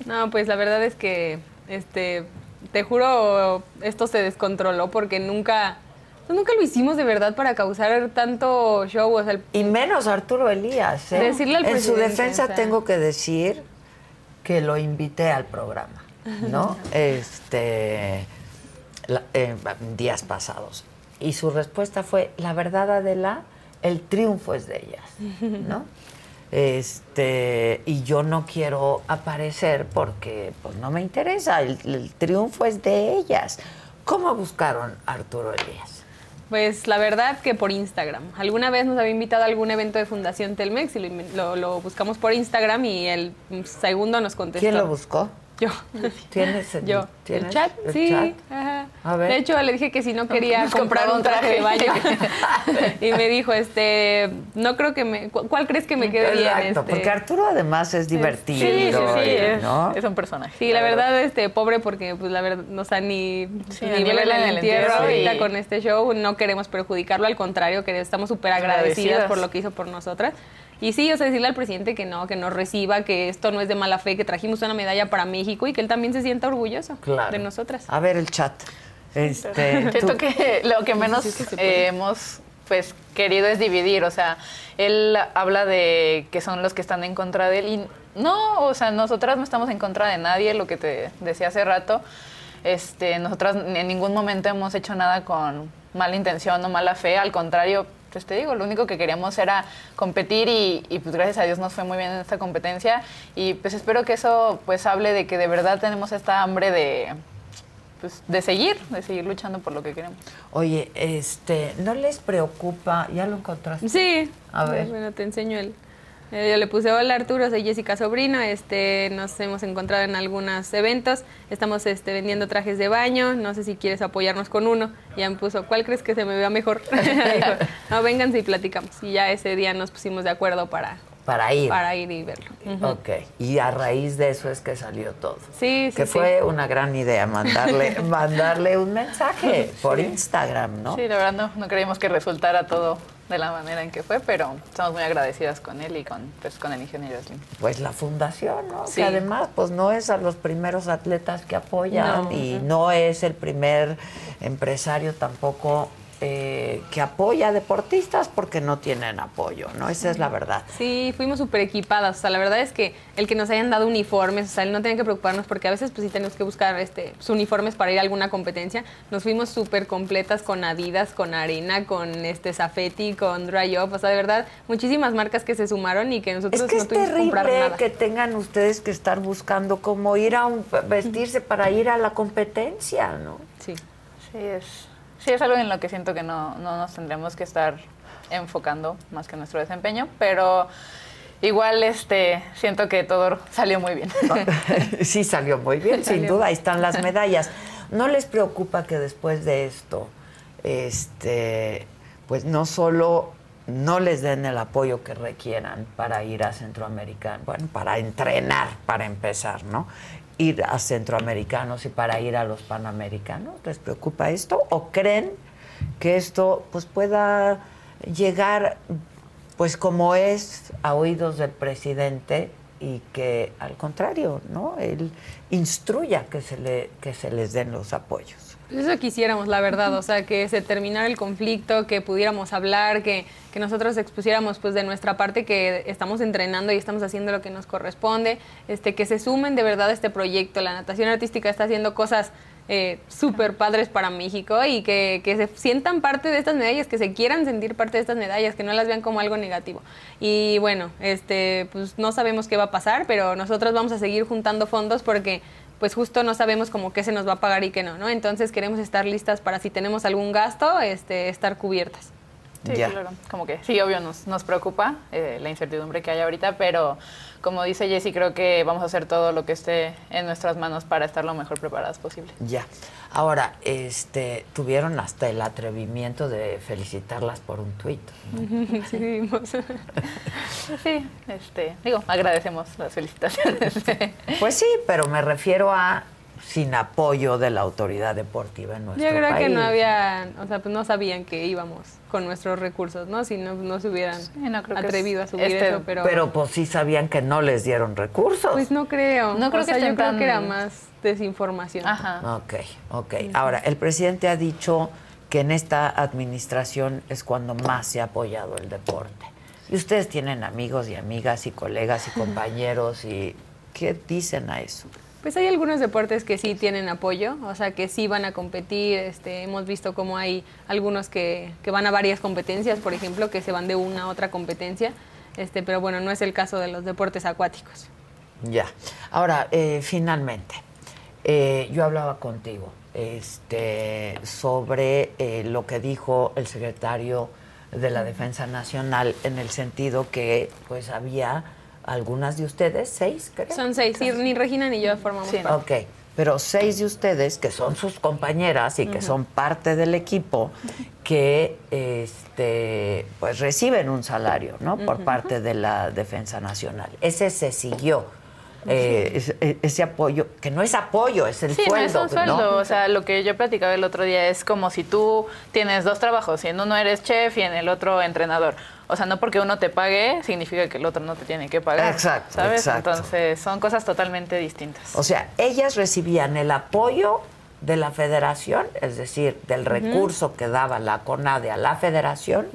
No, pues la verdad es que, este, te juro, esto se descontroló porque nunca, nunca lo hicimos de verdad para causar tanto show. O y menos Arturo Elías. ¿eh? Decirle al en su defensa tengo que decir que lo invité al programa, ¿no? este, días pasados. Y su respuesta fue, la verdad, Adela, el triunfo es de ellas, ¿no? Este, y yo no quiero aparecer porque pues no me interesa, el, triunfo es de ellas. ¿Cómo buscaron a Arturo Elías? Pues la verdad que por Instagram. Alguna vez nos había invitado a algún evento de Fundación Telmex y lo, lo buscamos por Instagram y el segundo nos contestó. ¿Quién lo buscó? Yo. ¿Tienes el, Yo. ¿tienes chat? sí. Ajá. A ver. De hecho, le dije que si no quería comprar un traje de baño. y me dijo, este, no creo que me... ¿Cuál crees que me quede bien? Este? porque Arturo además es divertido. Sí, sí, sí. Es un personaje. Sí, la, verdad, este, pobre porque, pues, la verdad, no sea, ni, ni en el entierro ahorita con este show. No queremos perjudicarlo, al contrario, que estamos súper agradecidas por lo que hizo por nosotras. Y sí, o sea, decirle al presidente que no, que nos reciba, que esto no es de mala fe, que trajimos una medalla para México y que él también se sienta orgulloso de nosotras. A ver el chat. Este, Siento que lo que menos hemos pues querido es dividir, o sea, él habla de que son los que están en contra de él y no, o sea, nosotras no estamos en contra de nadie, lo que te decía hace rato, este, nosotras en ningún momento hemos hecho nada con mala intención o mala fe, al contrario, pues te digo, lo único que queríamos era competir y, pues gracias a Dios nos fue muy bien en esta competencia y pues espero que eso pues hable de que de verdad tenemos esta hambre de pues, de seguir, de seguir luchando por lo que queremos. Oye, este, ¿no les preocupa? ¿Ya lo encontraste? Sí. A ver. Bueno, te enseño el yo le puse hola Arturo, soy Jessica Sobrino, este, nos hemos encontrado en algunos eventos, estamos este, vendiendo trajes de baño, no sé si quieres apoyarnos con uno. Ya me puso, ¿cuál crees que se me vea mejor? Dijo, no, vénganse y platicamos. Y ya ese día nos pusimos de acuerdo para, para ir. Para ir y verlo. Ok. Y a raíz de eso es que salió todo. Sí, sí. Que fue una gran idea mandarle, mandarle un mensaje por Instagram, ¿no? Sí, la verdad no, no creímos que resultara todo de la manera en que fue, pero estamos muy agradecidas con él y con, pues, con el ingeniero Slim. Pues la fundación, ¿no? Que además, pues no es a los primeros atletas que apoyan y no es el primer empresario tampoco eh, que apoya a deportistas porque no tienen apoyo, ¿no? Esa es la verdad. Sí, fuimos súper equipadas. O sea, la verdad es que el que nos hayan dado uniformes, o sea, no tienen que preocuparnos porque a veces pues sí tenemos que buscar este, uniformes para ir a alguna competencia. Nos fuimos súper completas con Adidas, con Arena, con este Safety, con Dry Up. O sea, de verdad, muchísimas marcas que se sumaron y que nosotros es que no es tuvimos que comprar nada. que tengan ustedes que estar buscando cómo ir a un, vestirse para ir a la competencia, ¿no? Sí. Sí, es sí es algo en lo que siento que no, nos tendremos que estar enfocando más que nuestro desempeño, pero igual este siento que todo salió muy bien. sí salió muy bien, sin duda, ahí están las medallas. ¿No les preocupa que después de esto, este, pues no solo no les den el apoyo que requieran para ir a Centroamérica, bueno, para entrenar, para empezar, ¿no? Ir a centroamericanos y para ir a los panamericanos? ¿Les preocupa esto? ¿O creen que esto pues pueda llegar pues como es a oídos del presidente y que al contrario, ¿no? Él instruya que se le que se les den los apoyos. Eso quisiéramos, la verdad, o sea, que se terminara el conflicto, que pudiéramos hablar, que, que, nosotros expusiéramos pues de nuestra parte que estamos entrenando y estamos haciendo lo que nos corresponde, este, que se sumen de verdad a este proyecto. La natación artística está haciendo cosas eh, súper padres para México y que, que, se sientan parte de estas medallas, que se quieran sentir parte de estas medallas, que no las vean como algo negativo. Y bueno, este, pues no sabemos qué va a pasar, pero nosotros vamos a seguir juntando fondos porque pues justo no sabemos como qué se nos va a pagar y qué no, ¿no? Entonces queremos estar listas para si tenemos algún gasto, este, estar cubiertas. Sí, claro. Como que sí, obvio, nos, nos preocupa eh, la incertidumbre que hay ahorita, pero como dice Jessy, creo que vamos a hacer todo lo que esté en nuestras manos para estar lo mejor preparadas posible. Ya. Ahora, este, tuvieron hasta el atrevimiento de felicitarlas por un tuit. Sí, sí, este, digo, agradecemos las felicitaciones. Pues sí, pero me refiero a sin apoyo de la autoridad deportiva en nuestro país. Yo creo que no había, o sea, pues no sabían que íbamos con nuestros recursos, ¿no? Si no, no se hubieran atrevido a subir este, eso, pero... Pero pues sí sabían que no les dieron recursos. Pues no creo. No creo que yo creo que era más desinformación. Ajá. Ok, ok. Ahora, el presidente ha dicho que en esta administración es cuando más se ha apoyado el deporte. Y ustedes tienen amigos y amigas y colegas y compañeros y ¿qué dicen a eso? Pues hay algunos deportes que sí tienen apoyo, o sea, que sí van a competir. Este, hemos visto cómo hay algunos que, que, van a varias competencias, por ejemplo, que se van de una a otra competencia, este, pero bueno, no es el caso de los deportes acuáticos. Ya. Ahora, eh, finalmente, eh, yo hablaba contigo este, sobre eh, lo que dijo el secretario de la Defensa Nacional en el sentido que pues había algunas de ustedes, seis, creo. Son seis, ni Regina ni yo formamos parte. Ok, pero seis de ustedes, que son sus compañeras y que son parte del equipo, que este, pues reciben un salario, ¿no? Por parte de la Defensa Nacional. Ese se siguió. Eh, e, ese, apoyo, que no es apoyo, es el sueldo. No es un sueldo, o sea, lo que yo platicaba el otro día es como si tú tienes dos trabajos y en uno eres chef y en el otro entrenador. O sea, no porque uno te pague significa que el otro no te tiene que pagar. Exacto. ¿Sabes? Entonces, son cosas totalmente distintas. O sea, ellas recibían el apoyo de la federación, es decir, del recurso que daba la CONADE a la federación,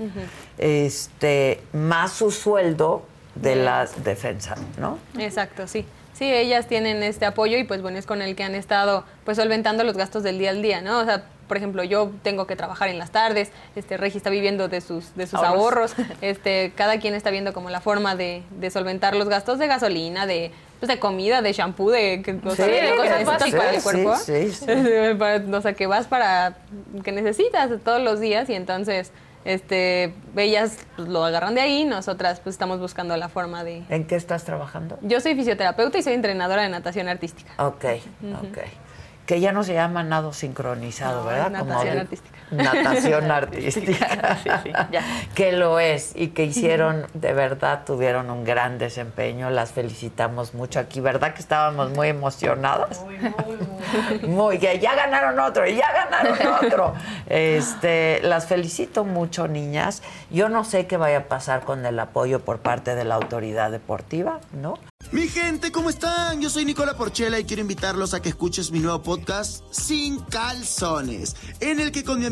este, más su sueldo de la defensa, ¿no? Exacto, sí. Sí, ellas tienen este apoyo y pues bueno, es con el que han estado pues solventando los gastos del día al día, ¿no? O sea, por ejemplo, yo tengo que trabajar en las tardes, este Regi está viviendo de sus, de sus ahorros, este, cada quien está viendo como la forma de, de solventar los gastos de gasolina, de, pues, de comida, de shampoo, de, de cosas básicas para el cuerpo. Sí, sí, o sea, que vas para, que necesitas todos los días y entonces este, ellas pues, lo agarran de ahí, nosotras pues estamos buscando la forma de... ¿En qué estás trabajando? Yo soy fisioterapeuta y soy entrenadora de natación artística. Ok, ok que ya no se llama nado sincronizado, ¿verdad? Natación artística. Natación artística. sí, sí, ya. Que lo es y que hicieron, de verdad, tuvieron un gran desempeño. Las felicitamos mucho aquí, ¿verdad? Que estábamos muy emocionados. Muy, muy, muy. Muy, que ya ganaron otro, y ya ganaron otro. Este, las felicito mucho, niñas. Yo no sé qué vaya a pasar con el apoyo por parte de la autoridad deportiva, ¿no? Mi gente, ¿cómo están? Yo soy Nicola Porchela y quiero invitarlos a que escuches mi nuevo podcast Sin Calzones, en el que con mi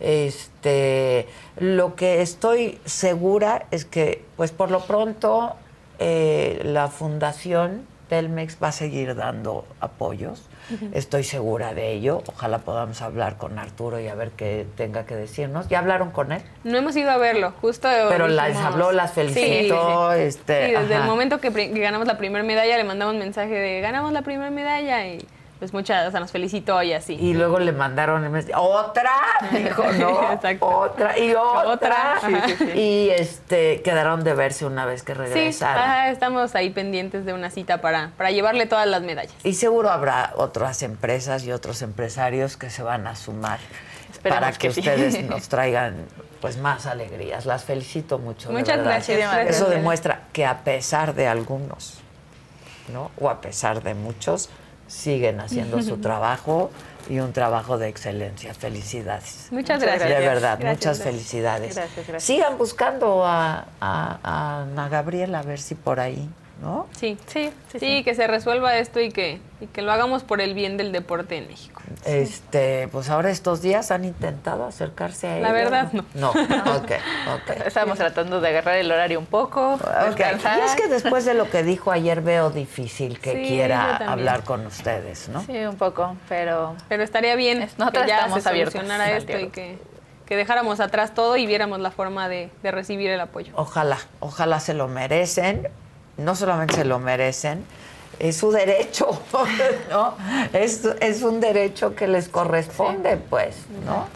Este, lo que estoy segura es que, pues por lo pronto, eh, la fundación Telmex va a seguir dando apoyos. Estoy segura de ello. Ojalá podamos hablar con Arturo y a ver qué tenga que decirnos. ¿Ya hablaron con él? No hemos ido a verlo, justo. Pero las habló, las felicitó. Sí, este, desde el momento que, que ganamos la primera medalla le mandamos mensaje de ganamos la primera medalla y pues muchas, o sea, nos felicitó y así. Y luego le mandaron otra, dijo, no, otra y otra. y este quedaron de verse una vez que regresaron. Sí, estamos ahí pendientes de una cita para, para llevarle todas las medallas. Y seguro habrá otras empresas y otros empresarios que se van a sumar para que, ustedes nos traigan pues más alegrías. Las felicito mucho. Muchas gracias. Eso demuestra que a pesar de algunos, ¿no? O a pesar de muchos, siguen haciendo su trabajo y un trabajo de excelencia. Felicidades. Muchas gracias. De verdad, muchas felicidades. Sigan buscando a, a, Ana Gabriela a ver si por ahí ¿no? Sí, sí, sí, que se resuelva esto y que, y que lo hagamos por el bien del deporte en México. Este, pues ahora estos días han intentado acercarse a ella. La verdad, no. No, ok, ok. Estamos tratando de agarrar el horario un poco. Okay. Y es que después de lo que dijo ayer veo difícil que quiera hablar con ustedes, ¿no? Sí, un poco, pero... Pero estaría bien que ya se solucionara esto y que que dejáramos atrás todo y viéramos la forma de, de, recibir el apoyo. Ojalá, ojalá se lo merecen, no solamente se lo merecen, es su derecho, ¿no? Es, es un derecho que les corresponde, pues, ¿no?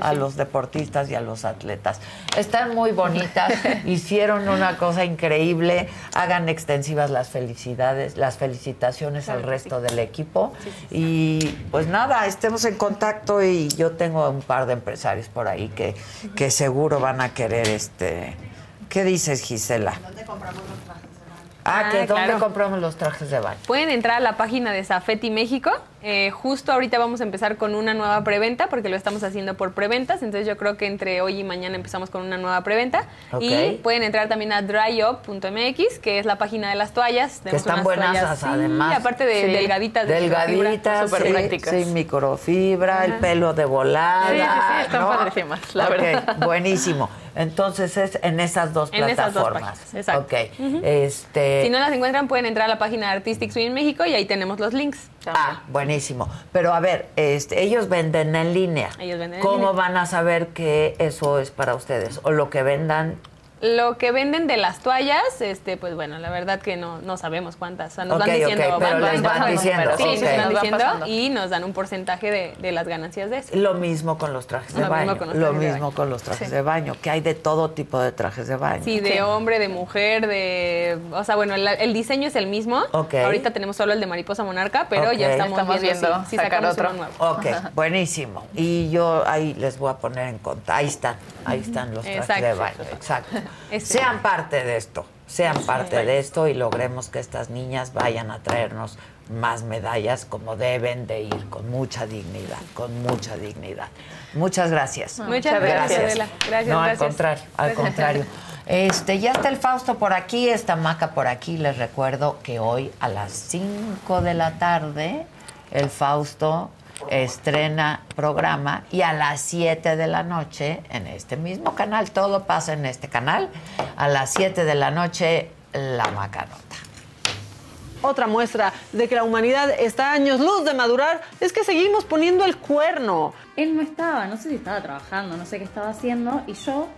a los deportistas y a los atletas. Están muy bonitas, hicieron una cosa increíble, hagan extensivas las felicidades, las felicitaciones al resto del equipo y pues nada, estemos en contacto y yo tengo un par de empresarios por ahí que, que seguro van a querer este ¿Qué dices, Gisela? ¿Dónde compramos los Ah, que ah, ¿dónde compramos los trajes de baño? Pueden entrar a la página de Safeti México. Eh, justo ahorita vamos a empezar con una nueva preventa porque lo estamos haciendo por preventas. Entonces yo creo que entre hoy y mañana empezamos con una nueva preventa. Y pueden entrar también a dryup.mx, que es la página de las toallas. que están buenas además. Y aparte de delgaditas. delgaditas, súper prácticas. Sí, microfibra, el pelo de volada. Sí, sí, están padrísimas, la verdad. Buenísimo. Entonces es en esas dos en plataformas. Esas dos exacto. Ok. este... Si no las encuentran, pueden entrar a la página de Artistic Swing México y ahí tenemos los links. Ah, buenísimo. Pero a ver, este, ellos venden en línea. Ellos venden ¿Cómo en línea. van a saber que eso es para ustedes? O lo que vendan lo que venden de las toallas, este, pues bueno, la verdad que no, no sabemos cuántas. O sea, nos van diciendo, pero van, les van, diciendo, sí, okay. van diciendo y nos dan un porcentaje de, de, las ganancias de eso. Lo mismo con los trajes de lo baño. Mismo lo mismo con los trajes de baño, que hay de todo tipo de trajes de baño. Sí, de hombre, de mujer, de, o sea, bueno, el, el diseño es el mismo. Ahorita tenemos solo el de mariposa monarca, pero ya estamos, estamos viendo, si, si sacar otro nuevo. Ok, buenísimo. Y yo ahí les voy a poner en cuenta. Ahí están, ahí están los trajes de baño. Exacto. Sean parte de esto, sean parte de esto y logremos que estas niñas vayan a traernos más medallas como deben de ir, con mucha dignidad, con mucha dignidad. Muchas gracias. Muchas gracias. Gracias, no, al contrario, al contrario. Este, ya está el Fausto por aquí, está Maca por aquí. Les recuerdo que hoy a las 5 de la tarde el Fausto estrena programa y a las 7 de la noche en este mismo canal, todo pasa en este canal, a las 7 de la noche La Macanota. Otra muestra de que la humanidad está a años luz de madurar es que seguimos poniendo el cuerno. Él no estaba, no sé si estaba trabajando, no sé qué estaba haciendo y yo,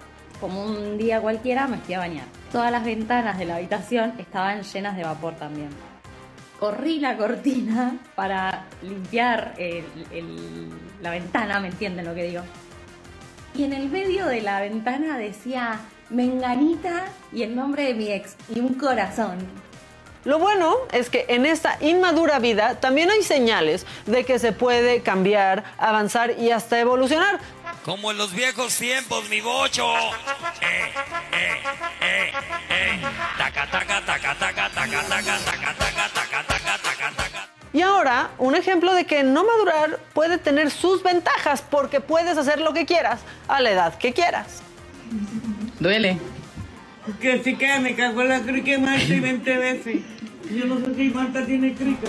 como un día cualquiera, me fui a bañar. Todas las ventanas de la habitación estaban llenas de vapor también corrí la cortina para limpiar la ventana, ¿me entienden lo que digo? Y en el medio de la ventana decía Menganita y el nombre de mi ex y un corazón. Lo bueno es que en esta inmadura vida también hay señales de que se puede cambiar, avanzar y hasta evolucionar. Como en los viejos tiempos, mi bocho. Eh, eh, eh, eh. taca, taca, taca, taca, taca, taca, taca. Y ahora, un ejemplo de que no madurar puede tener sus ventajas porque puedes hacer lo que quieras a la edad que quieras. Duele. Que si que me cagó la crica más y 20 veces. Yo no sé si Marta tiene crica.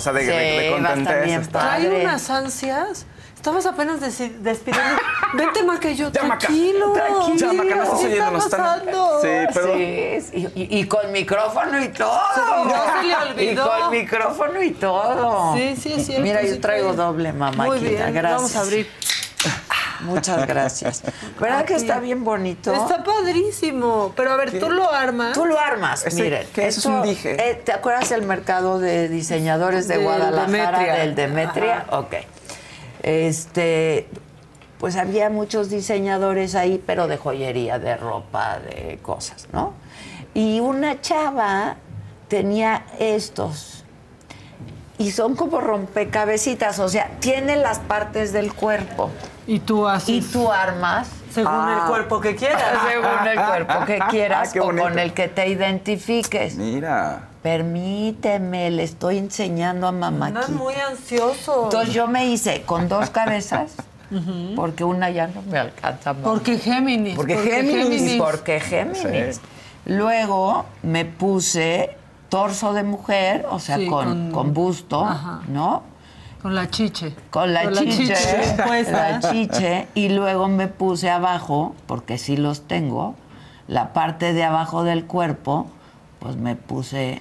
O sea, de, sí, de, Hay unas ansias. Estabas apenas despidiendo. Vente, Maca, y yo, tranquilo. Tranquilo. Ya, Maca, no estás oyendo, nos están... Sí, pero... Sí, y, y, con micrófono y todo. no se le olvidó. Y con micrófono y todo. Sí, sí, sí. Mira, yo traigo doble, mamá. Muy bien, gracias. vamos a abrir. Muchas gracias. ¿Verdad que está bien bonito? Está padrísimo. Pero a ver, tú lo armas. Tú lo armas. Miren, ¿qué es un dije? Eh, ¿Te acuerdas del mercado de diseñadores de, Guadalajara, del Demetria? Ok. Este, pues había muchos diseñadores ahí, pero de joyería, de ropa, de cosas, ¿no? Y una chava tenía estos y son como rompecabecitas, o sea, tiene las partes del cuerpo. Y tú así. Y tú armas. Según el Ah. cuerpo que quieras. Según el cuerpo que quieras Ah, qué o con el que te identifiques. Mira. Permíteme, le estoy enseñando a mamá Andan aquí. muy ansiosos. Entonces yo me hice con dos cabezas, porque una ya no me alcanza. mamá. Porque Géminis. Porque Géminis. Porque Géminis. Luego me puse torso de mujer, o sea, Sí, con, con- con busto, Ajá. ¿no? Con la chiche. Con la chiche, puesta. la chiche, y luego me puse abajo, porque sí los tengo, la parte de abajo del cuerpo, pues me puse,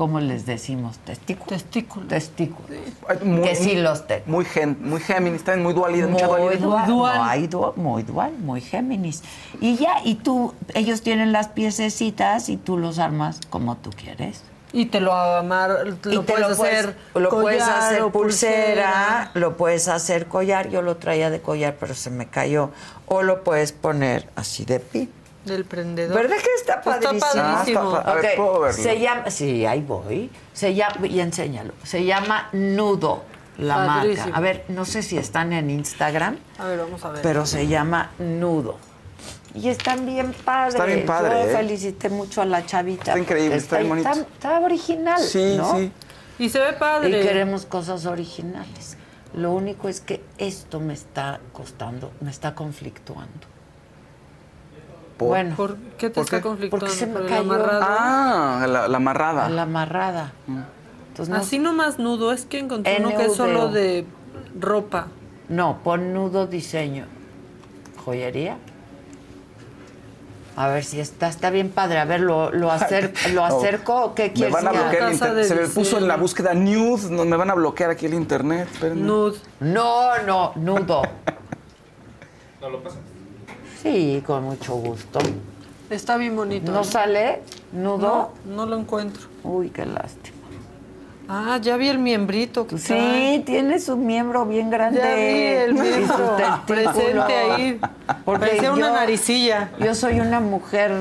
¿cómo les decimos? Testículos. Testículos. Testículos. Muy- que sí los tengo. Muy, gen, muy Géminis, también muy dualidad, mucha Muy dualidad. dual, dual. no, hay du- muy dual, muy Géminis. Y ya, y tú, ellos tienen las piececitas y tú los armas como tú quieres. Y te lo amar, lo y te puedes lo puedes, hacer lo puedes hacer o pulsera, lo puedes hacer collar. Yo lo traía de collar, pero se me cayó. O lo puedes poner así de pi. Del prendedor. ¿Verdad que está padrísimo? Está padrísimo. Ah, está pa- A ver, Ok, ¿puedo verlo? Se llama, sí, ahí voy. Se llama, y enséñalo. Se llama Nudo, la Padrísimo. marca. A ver, no sé si están en Instagram, A ver, vamos a ver. pero se llama Nudo. Y están bien padres. Está bien padre, Yo ¿eh? felicité mucho a la chavita. Está increíble, está bien bonito. Está, está original, Sí, ¿no? sí. Y se ve padre. Y queremos cosas originales. Lo único es que esto me está costando, me está conflictuando. Por- Bueno, ¿Por qué te ¿Por está qué? conflictuando? Porque se me ¿Por el cayó. amarrado? Ah, la, la amarrada. la amarrada. Entonces, no, Así nomás nudo, es que encontré uno que es solo de ropa. no, pon nudo diseño. ¿Joyería? A ver si está, está bien padre. A ver, lo, lo, acer- lo No, acerco. ¿Qué Me quieres van a que haga? bloquear el Casa internet. de Se me puso en la búsqueda nude. No, me van a bloquear aquí el internet. espérenme. Nude. No, no, nudo. ¿No lo pasas? Sí, con mucho gusto. Está bien bonito. ¿No sale nudo? No, no lo encuentro. Uy, qué lástima. Ah, ya vi el miembrito que Sí, trae. tiene su miembro bien grande. Ya vi el Y su miembro presente ahí. Porque Parecía una naricilla. Yo soy una mujer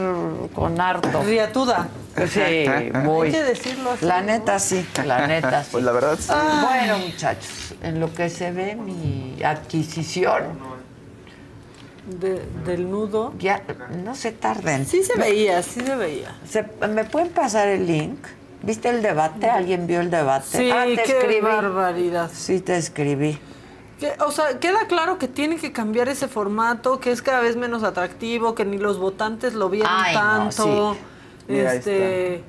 con harto. Riatuda. Sí, muy. Hay que decirlo así. La neta sí, la neta sí. Pues la verdad, sí. Bueno, muchachos, en lo que se ve mi adquisición, De- del nudo. ya no se tarden. Sí se veía, sí se veía. Se- ¿Me pueden pasar el link? ¿Viste el debate? ¿Alguien vio el debate? Sí, ah, te qué escribí. barbaridad. Sí, te escribí. Que, o sea, queda claro que tiene que cambiar ese formato, que es cada vez menos atractivo, que ni los votantes lo vieron Ay, no, tanto. sí. Mira, ahí este,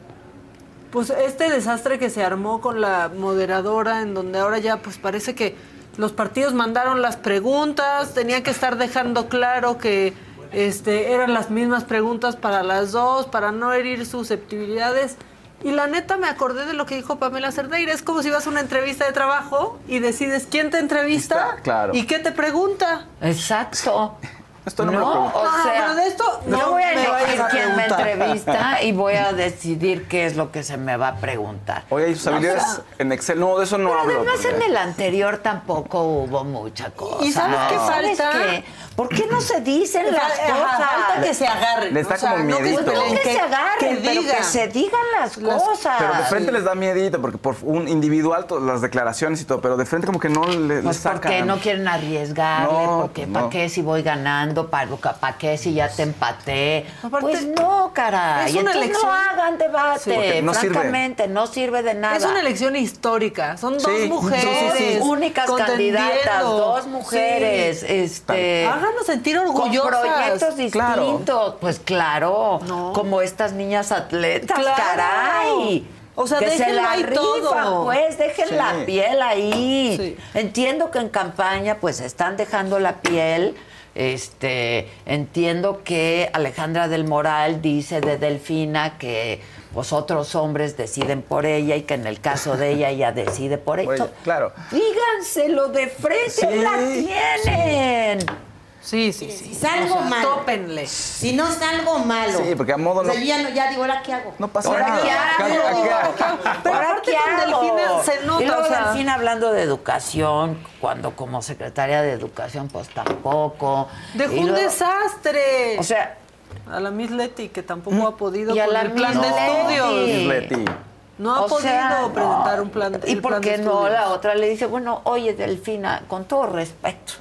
pues este desastre que se armó con la moderadora, en donde ahora ya pues parece que los partidos mandaron las preguntas, tenía que estar dejando claro que este eran las mismas preguntas para las dos, para no herir susceptibilidades. Y la neta me acordé de lo que dijo Pamela Cerdeira. Es como si vas a una entrevista de trabajo y decides quién te entrevista Está, claro. y qué te pregunta. Exacto. Esto no me lo pregunto. o Ah, sea, pero de esto yo no voy a elegir quién me entrevista y voy a decidir qué es lo que se me va a preguntar. Oye, ¿y sus habilidades en Excel? No, de eso no Pero hablo. además porque- en el anterior tampoco hubo mucha cosa. ¿Y sabes qué ¿Sabes falta? qué? ¿Por qué no se dicen las cosas? falta que se agarren. Le está como no que miedito. No que, se agarren, que pero digan. que se digan las, Las- cosas. Pero de frente les da miedito, porque por un individual, to- las declaraciones y todo, pero de frente como que no le, le Pues sacan. porque no quieren arriesgarle, No, porque no. ¿para qué si voy ganando? ¿Para, ¿Para qué si ya te empaté? Aparte, pues no, caray. es una elección- no hagan Sí, debate, porque no sirve. francamente, no sirve de nada. Es una elección histórica. Son dos Sí, mujeres. sí, sí, sí. únicas candidatas, dos mujeres, Sí. este Háganos sentir con orgullosas. proyectos Claro. distintos, pues claro, No. como estas niñas atletas, Claro. caray. O sea, que se la todo. pues, dejen Sí. la piel ahí. Sí. Entiendo que en campaña, pues, están dejando la piel. Este, entiendo que Alejandra del Moral dice de Delfina que pues otros hombres deciden por ella y que en el caso de ella ella decide por ella. ella, claro. Díganselo de frente, Sí. la tienen. Sí, sí, sí. Si salgo O sea, mal. Tópenle. Si no salgo malo. Sí, porque a modo O sea, no- yo ya, no, ya digo, ¿ahora qué hago? No pasa ¿Ahora nada. qué hago? acá- Pero ¿Ahora aparte qué con hago? Delfina se nota, Y luego o sea- Delfina hablando de educación, cuando como secretaria de educación, pues tampoco. Dejó Y un luego- desastre. O sea, a la Miss Leti, que tampoco ha podido Y a con la el plan Miss de Leti. estudios. Miss Leti. No ha podido presentar un plan. ¿Y por qué no? La otra le dice, bueno, oye, Delfina, con todo respeto,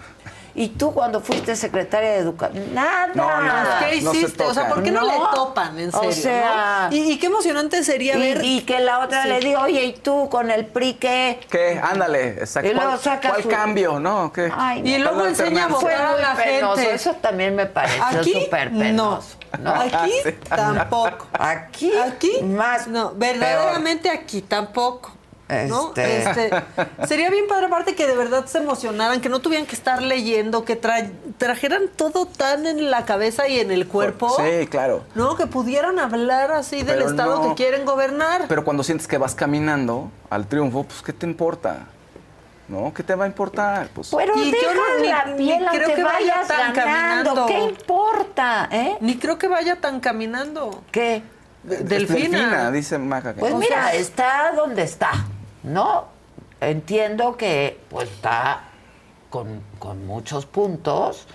y tú cuando fuiste secretaria de Educación, nada. No, no, ¿Qué hiciste? o sea, ¿por qué no, le topan, en serio? O sea, ¿Y, qué emocionante sería ver. Y que la otra le diga, oye, ¿y tú con el PRI qué? ¿Qué? Ándale, exacto. ¿Cuál, ¿cuál cambio? ¿No? ¿Qué? Y luego enseña a votar a la gente. Eso también me parece súper penoso. No. Aquí tampoco. Aquí, aquí más. No, verdaderamente aquí tampoco. Este... este... sería bien padre aparte que de verdad se emocionaran, que no tuvieran que estar leyendo, que trajeran todo tan en la cabeza y en el cuerpo. Sí, claro. No, que pudieran hablar así del estado que quieren gobernar. Pero cuando sientes que vas caminando al triunfo, pues ¿qué te importa? ¿No? ¿Qué te va a importar? Pues, Pero y deja la piel ni creo que vaya tan caminando. ¿Qué importa? ¿eh? Ni creo que vaya tan caminando. ¿Qué? Delfina. dice Maca. Pues mira, está donde está. No, entiendo que pues está con, muchos puntos.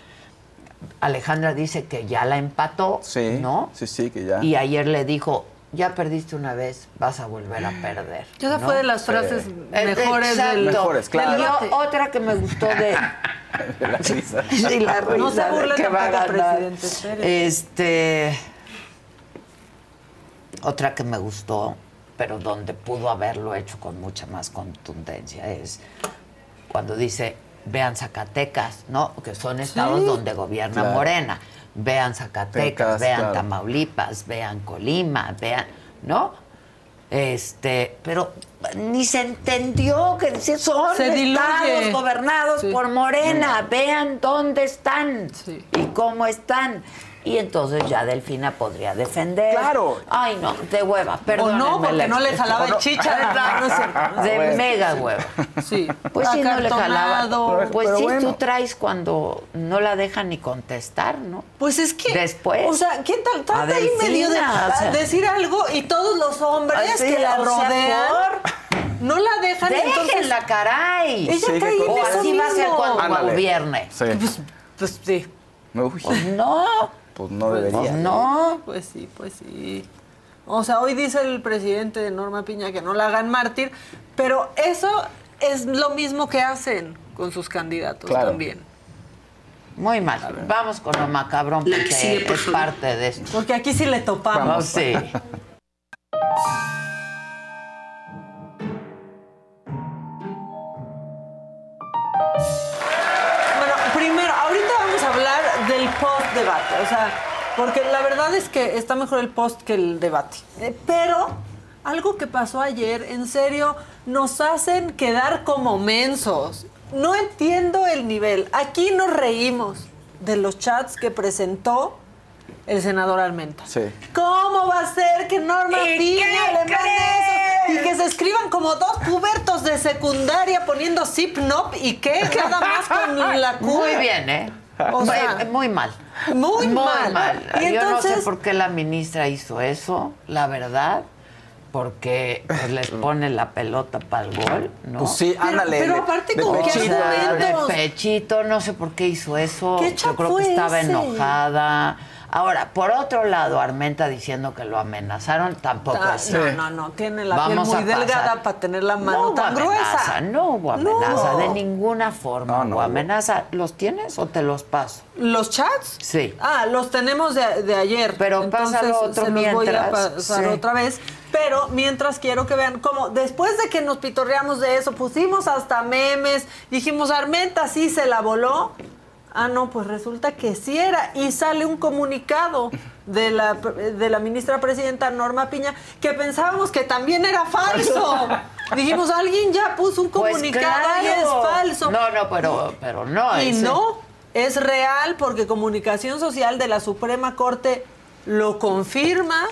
Alejandra dice que ya la empató, sí, ¿no? Sí, sí, que ya. Y ayer le dijo, ya perdiste una vez, vas a volver a perder. Esa fue de las frases mejores del Mejores, claro. otra que me gustó de... la risa. Sí, la risa no se burlen que va a presidente. Este... Otra que me gustó pero donde pudo haberlo hecho con mucha más contundencia es cuando dice vean Zacatecas, ¿no? Que son estados donde gobierna Morena. Vean Zacatecas, vean Tamaulipas, vean Colima, vean, ¿no? Este, pero ni se entendió que son estados gobernados por Morena. Vean dónde están y cómo están y entonces ya Delfina podría defender. Claro. Ay, no, de hueva, perdón. O no, porque no le jalaba el chicha de plano. De mega hueva. Sí. Pues sí, no le jalaba. Pues sí, tú traes cuando no la dejan ni contestar, ¿no? Pues es que. Después. O sea, ¿qué tal? Trata ahí medio de decir algo y todos los hombres que la rodean. no la dejan Déjenla, caray. Ella sí, cae O así va a ser cuando gobierne. Sí. Pues, pues sí. Pues no. Pues no debería. Pues no. Pues sí, pues sí. O sea, hoy dice el presidente de Norma Piña que no la hagan mártir, pero eso es lo mismo que hacen con sus candidatos también. Muy mal. Vamos con lo macabrón porque es parte de esto. Porque aquí sí le topamos. Vamos, sí. O sea, porque la verdad es que está mejor el post que el debate. Eh, pero algo que pasó ayer, en serio, nos hacen quedar como mensos. No entiendo el nivel. Aquí nos reímos de los chats que presentó el senador Almenta. Sí. ¿Cómo va a ser que Norma Piña le mande eso? Y que se escriban como dos pubertos de secundaria poniendo zip nop y qué, nada más con la Q. Muy bien, ¿eh? O sea, muy mal. Muy, mal. ¿Y Yo no sé por qué la ministra hizo eso, la verdad. Porque pues, les pone la pelota para el gol, ¿no? Pues sí, ándale. Pero, aparte, con qué De pechito, no sé por qué hizo eso. ¿Qué Yo creo que estaba enojada Ahora, por otro lado, Armenta diciendo que lo amenazaron, tampoco ah, es. No, no, no, tiene la piel muy delgada para tener la mano tan gruesa. No hubo amenaza, de ninguna forma no, hubo amenaza. ¿Los tienes o te los paso? ¿Los chats? Sí. Ah, los tenemos de, ayer. Pero Entonces, pásalo otro se mientras. voy a pasar otra vez. Pero mientras quiero que vean cómo después de que nos pitorreamos de eso, pusimos hasta memes, dijimos Armenta sí se la voló Ah, no, pues resulta que sí era. Y sale un comunicado de la, de la ministra presidenta Norma Piña que pensábamos que también era falso. Dijimos, alguien ya puso un pues comunicado y es falso. No, no, pero, pero no. Y no, es real porque Comunicación Social de la Suprema Corte lo confirma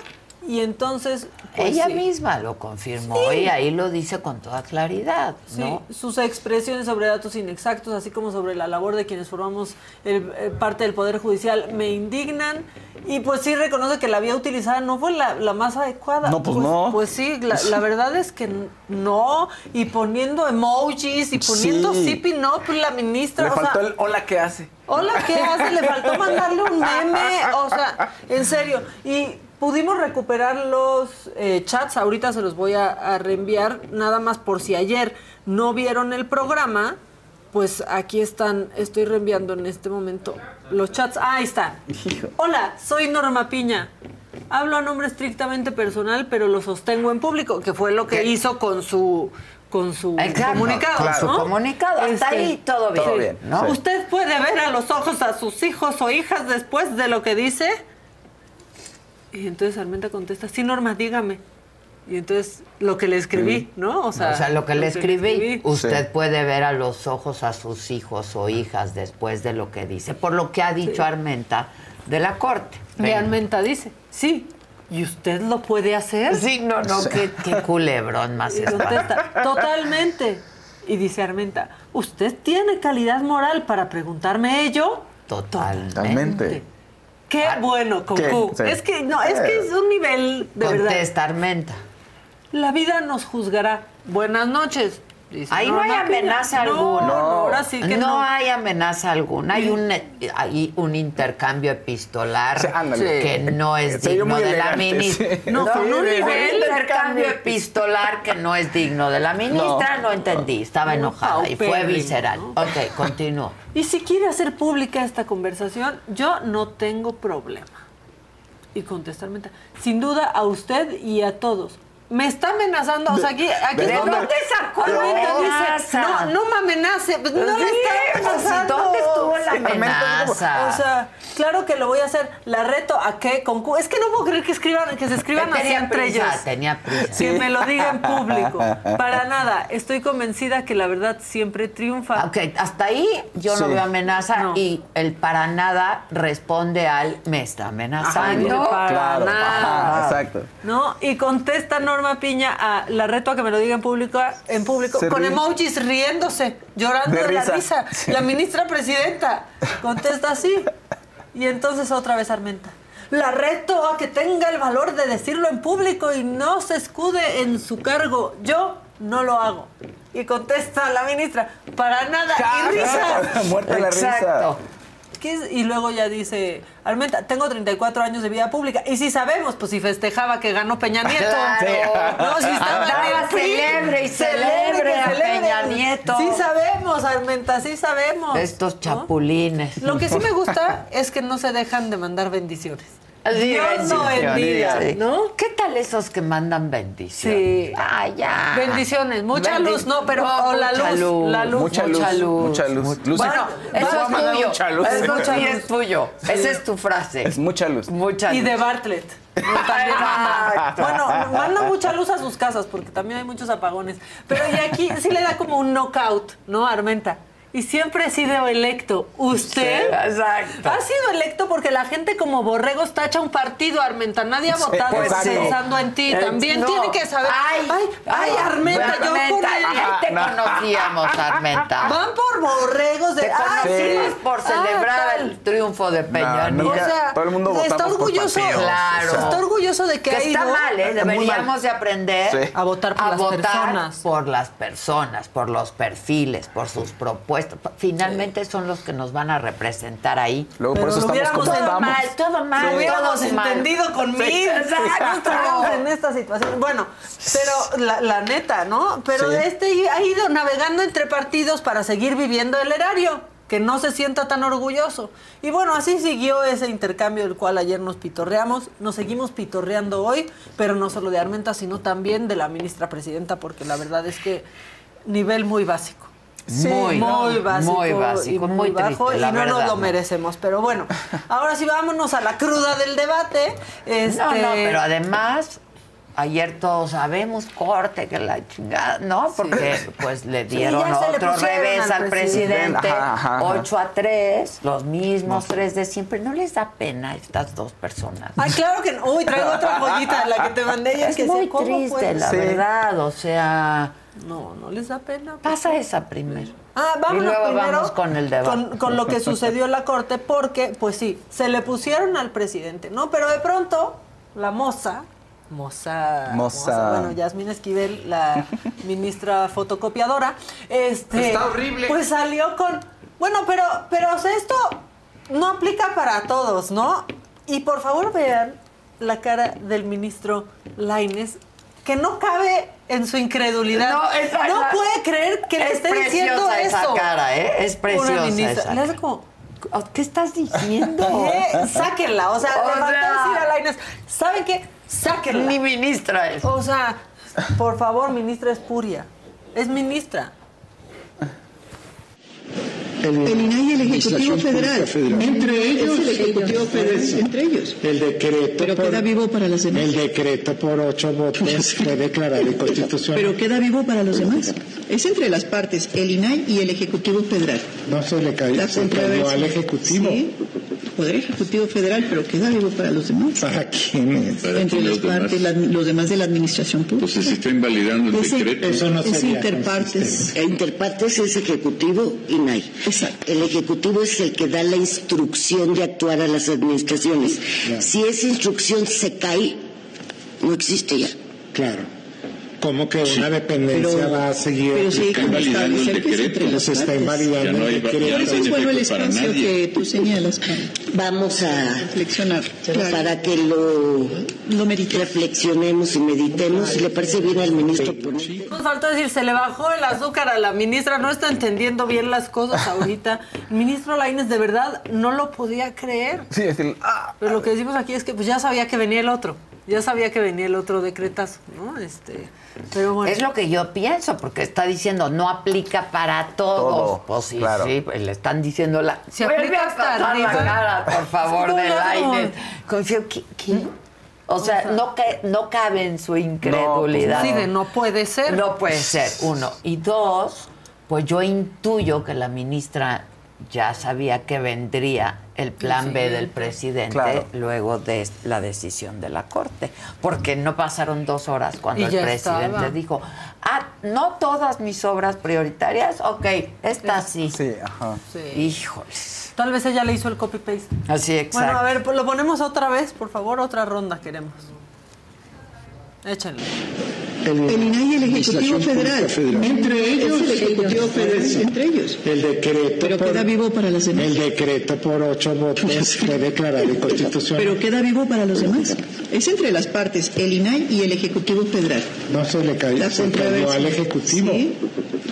y entonces pues ella misma lo confirmó y ahí lo dice con toda claridad, ¿no? Sí, sus expresiones sobre datos inexactos, así como sobre la labor de quienes formamos el, eh, parte del Poder Judicial, me indignan. Y pues sí reconoce que la vía utilizada no fue la, más adecuada. No, pues, no. Pues sí, la, verdad es que no. Y poniendo emojis y poniendo sí. no, pues la ministra. Le faltó el hola, ¿qué hace? Hola, ¿qué hace? Le faltó mandarle un meme. O sea, en serio. Y pudimos recuperar los eh, chats, ahorita se los voy a, a reenviar, nada más por si ayer no vieron el programa, pues aquí están, estoy reenviando en este momento los chats. Ah, ahí están. Hola, soy Norma Piña. Hablo a nombre estrictamente personal, pero lo sostengo en público, que fue lo que hizo con su con su Exacto, comunicado. con su ¿no? comunicado. Hasta Este, ahí todo bien. Todo bien, ¿no? sí. Usted puede ver a los ojos a sus hijos o hijas después de lo que dice. Y entonces Armenta contesta, sí, Norma, dígame. Y entonces lo que le escribí, ¿no? O sea, lo que le escribí, usted puede ver a los ojos a sus hijos o hijas después de lo que dice, por lo que ha dicho Armenta de la corte. Y Armenta dice, sí, ¿y usted lo puede hacer? Sí, no, no, qué, qué culebrón más Y contesta, totalmente. Y dice Armenta, ¿usted tiene calidad moral para preguntarme ello? Totalmente. Totalmente. Qué bueno, con. Q. Sí. Es que no, es que es un nivel de verdad. Contesta Armenta. La vida nos juzgará. Buenas noches. Dice Ahí no hay amenaza No, alguna. no, ahora sí que no. hay amenaza alguna. Hay un, hay un intercambio epistolar que no es digno de la ministra. sí. No, con un un nivel intercambio epistolar que no es digno de la ministra. No, entendí. Estaba enojada y fue visceral. ¿no? Ok, continúo. Y si quiere hacer pública esta conversación, yo no tengo problema. Y contestar Armenta, sin duda a usted y a todos. Me está amenazando, o sea, aquí, aquí ¿De está- dónde sacó dice, no, no me amenace, pues, no le Sí, está pues, amenazando. ¿dónde estuvo la amenaza? O sea, claro que lo voy a hacer. La reto a qué, con. Es que no puedo creer que escriban, que se escriban así entre prisa, ellos. tenía prisa. Que me lo diga en público. Para nada. Estoy convencida que la verdad siempre triunfa. Ok, hasta ahí yo no veo amenaza y el para nada responde al me está amenazando. Ajá, para Claro. nada. Ajá, exacto. ¿No? Y contesta Norma Piña a la reto a que me lo diga en público, en público Se con ríe. emojis riéndose, llorando De de, la risa. risa. Sí. La ministra presidenta contesta así. Y entonces otra vez Armenta. La reto a que tenga el valor de decirlo en público y no se escude en su cargo. Yo no lo hago. Y contesta la ministra, para nada. Y risa. Muerta la risa. Exacto. Y luego ya dice, Armenta, tengo 34 años de vida pública. Y si sabemos, pues si festejaba que ganó Peña Nieto. Claro. No, si estaba Andaba en el PRI, celebre y celebre a. Peña Nieto. Sí sabemos, Armenta, sí sabemos. Estos ¿no? chapulines. Lo que sí me gusta es que no se dejan de mandar bendiciones. Dios no bendiga, Sí. ¿no? ¿Qué tal esos que mandan bendiciones? Sí. Ah, ya. Bendiciones, mucha Bendi- luz, no, pero No, o la luz, la luz. Mucha luz. Mucha luz. Luz. Bueno, eso es tuyo. mucha luz. Eso Mucha luz. es tuyo. Esa es tu frase. Es mucha luz. Mucha Y luz. de Bartlett. No, también manda. Bueno, manda mucha luz a sus casas porque también hay muchos apagones. Pero y aquí sí le da como un knockout, ¿no, Armenta? Y siempre he sido electo. ¿Usted? Sí, exacto. Ha sido electo porque la gente como borregos tacha un partido, Armenta. Nadie ha Sí, votado pensando en ti. Eh, También no. tiene que saber. Ay, ay, ay, Armenta, yo por Armenta, el- te No. conocíamos, Armenta. Van por borregos de. Te ah, sí. por Ah, celebrar el triunfo de Peña No, no, Nieto. O sea, Todo el mundo está orgulloso. Claro. Está orgulloso de que, que ha está mal, ¿eh? Muy mal. Deberíamos de aprender Sí. a votar por a las votar personas. por las personas, por los perfiles, por sus propuestas. Finalmente son los que nos van a representar ahí. Luego por Pero eso lo estamos como hubiéramos Todo mal, todo mal, Lo hubiéramos todo mal. entendido con Sí, exacto. No estaríamos en esta situación. Bueno, pero la, la neta, ¿no? Pero Sí. este ha ido navegando entre partidos para seguir viviendo el erario. Que no se sienta tan orgulloso. Y bueno, así siguió ese intercambio del cual ayer nos pitorreamos. Nos seguimos pitorreando hoy, pero no solo de Armenta, sino también de la ministra presidenta, porque la verdad es que nivel muy básico. Sí, muy, muy básico, muy básico, y muy bajo triste, y no verdad, nos lo ¿no? merecemos. Pero bueno, ahora sí vámonos a la cruda del debate. Este, No, no, pero además, ayer todos sabemos, corte, que la chingada, ¿no? Porque pues le dieron ya le otro revés al presidente, Ajá, ajá, ajá. 8 a 3, los mismos tres de siempre. ¿No les da pena estas dos personas? Ay, claro que no. Uy, traigo otra joyita, la que te mandé ayer. es que muy sé, ¿cómo triste, puede la verdad, o sea... No, no les da pena. Pasa esa primero. Ah, vámonos y luego primero vamos con el debate. Con, con lo que sucedió en la corte, porque, pues sí, se le pusieron al presidente, ¿no? Pero de pronto, la moza, moza, Moza. bueno, Yasmín Esquivel, la ministra fotocopiadora, este, Está horrible. pues salió con, bueno, pero, pero o sea, esto no aplica para todos, ¿no? Y por favor vean la cara del ministro Laines que no cabe en su incredulidad. No, No, esa- esa- puede creer que le es esté diciendo esa eso. cara, ¿eh? Es Una preciosa ministra. esa Le hace como, ¿Qué estás diciendo? ¿qué? Sáquenla. O sea, O le faltó sea- decir a Lainez, ¿saben qué? Sáquenla. Ni ministra es. O sea, por favor, ministra Espuria. Es ministra. El INAI y el Ejecutivo Federal. Entre ellos. El Ejecutivo Federal. Entre ellos. El decreto. Pero por- queda vivo para los demás. El decreto por ocho votos fue declarado inconstitucional. Pero queda vivo para los demás. Es entre las partes, el INAI y el Ejecutivo Federal. No se le cayó, La se cayó al Ejecutivo. Sí, Poder Ejecutivo Federal, pero queda vivo para los demás. ¿Para quiénes? Entre las partes, la- los demás de la administración pública. Entonces se está invalidando el Es decreto. Eso no es sería interpartes. E Interpartes es Ejecutivo y NAI. Exacto. El Ejecutivo es el que da la instrucción de actuar a las administraciones. Si esa instrucción se cae, no existe ya. Claro. ¿Cómo que una dependencia Pero- va a seguir? pero sí el establecer que decreto. entre Se está partes. invalidando no hay- el decreto. Por eso es bueno el para espacio que tú señalas, Pablo. Vamos a Reflexionar. Claro. para que lo, Lo medite. reflexionemos y meditemos. Si le parece bien al ministro. Nos faltó decir, se le bajó el azúcar a la ministra, no está entendiendo bien las cosas ahorita. El ministro Lainez de verdad no lo podía creer. Sí, es el. ah, Pero lo que decimos aquí es que pues ya sabía que venía el otro. Ya sabía que venía el otro decretazo, ¿no? Este, pero bueno. Es lo que yo pienso, porque está diciendo no aplica para todos. Todo, pues sí, claro. sí, pues le están diciendo la. Se aplica hasta la cara, por favor, No, de no. Lainez. Confío, ¿qué? qué? O sea, no, ca- no cabe en su incredulidad. Sí, de no puede ser. No puede ser, uno. Y dos, pues yo intuyo que la ministra ya sabía que vendría el plan B del presidente Claro. luego de la decisión de la Corte. Porque no pasaron dos horas cuando Y el presidente estaba. dijo, ah, no todas mis obras prioritarias, ok, esta sí. Sí, ajá. Sí. Híjoles. Tal vez ella le hizo el copy-paste. Así, exacto. Bueno, a ver, pues lo ponemos otra vez, por favor, otra ronda queremos. Échenle. El INAI y el Ejecutivo Federal. Entre ellos. Es el Ejecutivo Federal. Entre ellos. El decreto. Pero por- queda vivo para los demás. El decreto por ocho votos fue declarado inconstitucional. Pero queda vivo para los demás. Es entre las partes, el INAI y el Ejecutivo Federal. No se le cayó, La se cayó al Ejecutivo. Sí,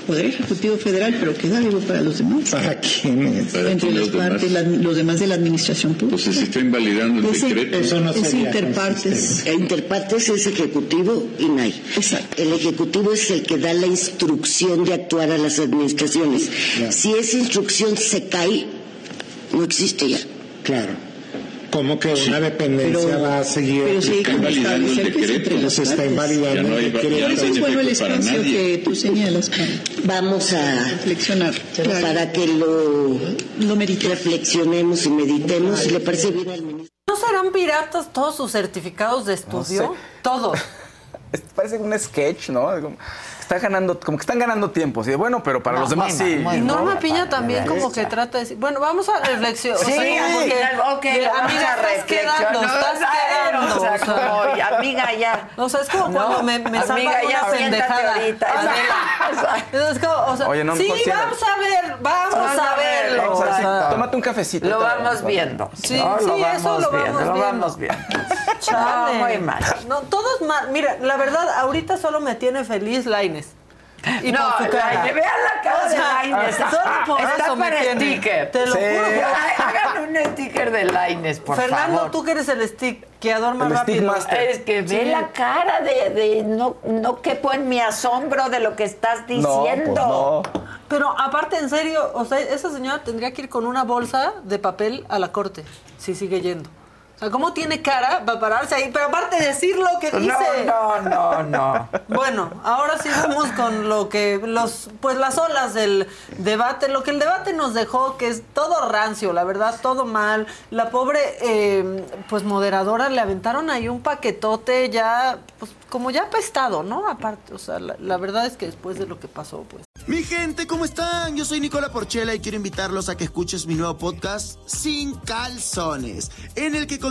Poder Ejecutivo Federal, pero queda vivo para los demás. ¿Para quiénes? Entre las los demás. partes, la- los demás de la administración pública. Entonces se está invalidando el Es, decreto. Eso no es sería interpartes. E Interpartes es Ejecutivo y NAI. Exacto. El Ejecutivo es el que da la instrucción de actuar a las administraciones. Si esa instrucción se cae, no existe ya. Claro. ¿Cómo que una dependencia Pero- va a seguir? pero Está invalidando el decreto. Se está invalidando Ya no hay- el Por decreto. no eso es bueno el para espacio nadie. que tú señalas, Pablo. Vamos a Reflexionar. Claro. para que lo Lo medite. reflexionemos y meditemos. Si le parece bien al ministro. ¿No serán piratas todos sus certificados de estudio? sé. Todos. Es- parece un sketch, ¿no? Está ganando, como que están ganando tiempo. Sí, bueno, pero para No, los demás muy sí. muy Y. Norma No, Piña también de como que trata de decir, bueno, vamos a reflexionar. Sí, ok, de- lo vamos amiga, a estás quedando, reflexionar. estás O sea, quedando. o sea, o sea. amiga, ya. O sea, es como No, cuando me, me amiga, ya, una pendejada. Es como, o sea, Oye, no, sí, no vamos a ver, vamos, Vamos a a verlo. O sea, sí, o sea. tómate un cafecito. Lo vamos viendo. Sí, ¿no? sí, lo eso vamos lo viendo, vamos lo viendo. vamos viendo. Chale. No, muy mal. No. Mira, la verdad, ahorita solo me tiene feliz Laines. Y no, por su cara. Lainez, vean la cara O sea, de Lainez. solo por Está eso me para tiene. sticker. Te lo Sí. juro. Hagan un sticker de Laines, por Fernando, favor. tú que eres el stickeador más El rápido. stickmaster. Es que ve Sí. la cara de, de no, no quepo en mi asombro de lo que estás No, diciendo. pues no. Pero aparte, en serio, o sea, esa señora tendría que ir con una bolsa de papel a la corte, si sigue yendo. Sea, ¿cómo tiene cara para pararse ahí? Pero aparte decir lo que dice. No, no, no, no. Bueno, ahora sí vamos con lo que los pues las olas del debate, lo que el debate nos dejó que es todo rancio, la verdad, todo mal. La pobre eh, pues moderadora le aventaron ahí un paquetote ya pues como ya apestado, ¿no? Aparte, o sea, la, la verdad es que después de lo que pasó, pues Mi gente, ¿cómo están? Yo soy Nicola Porchela y quiero invitarlos a que escuches mi nuevo podcast Sin Calzones, en el que con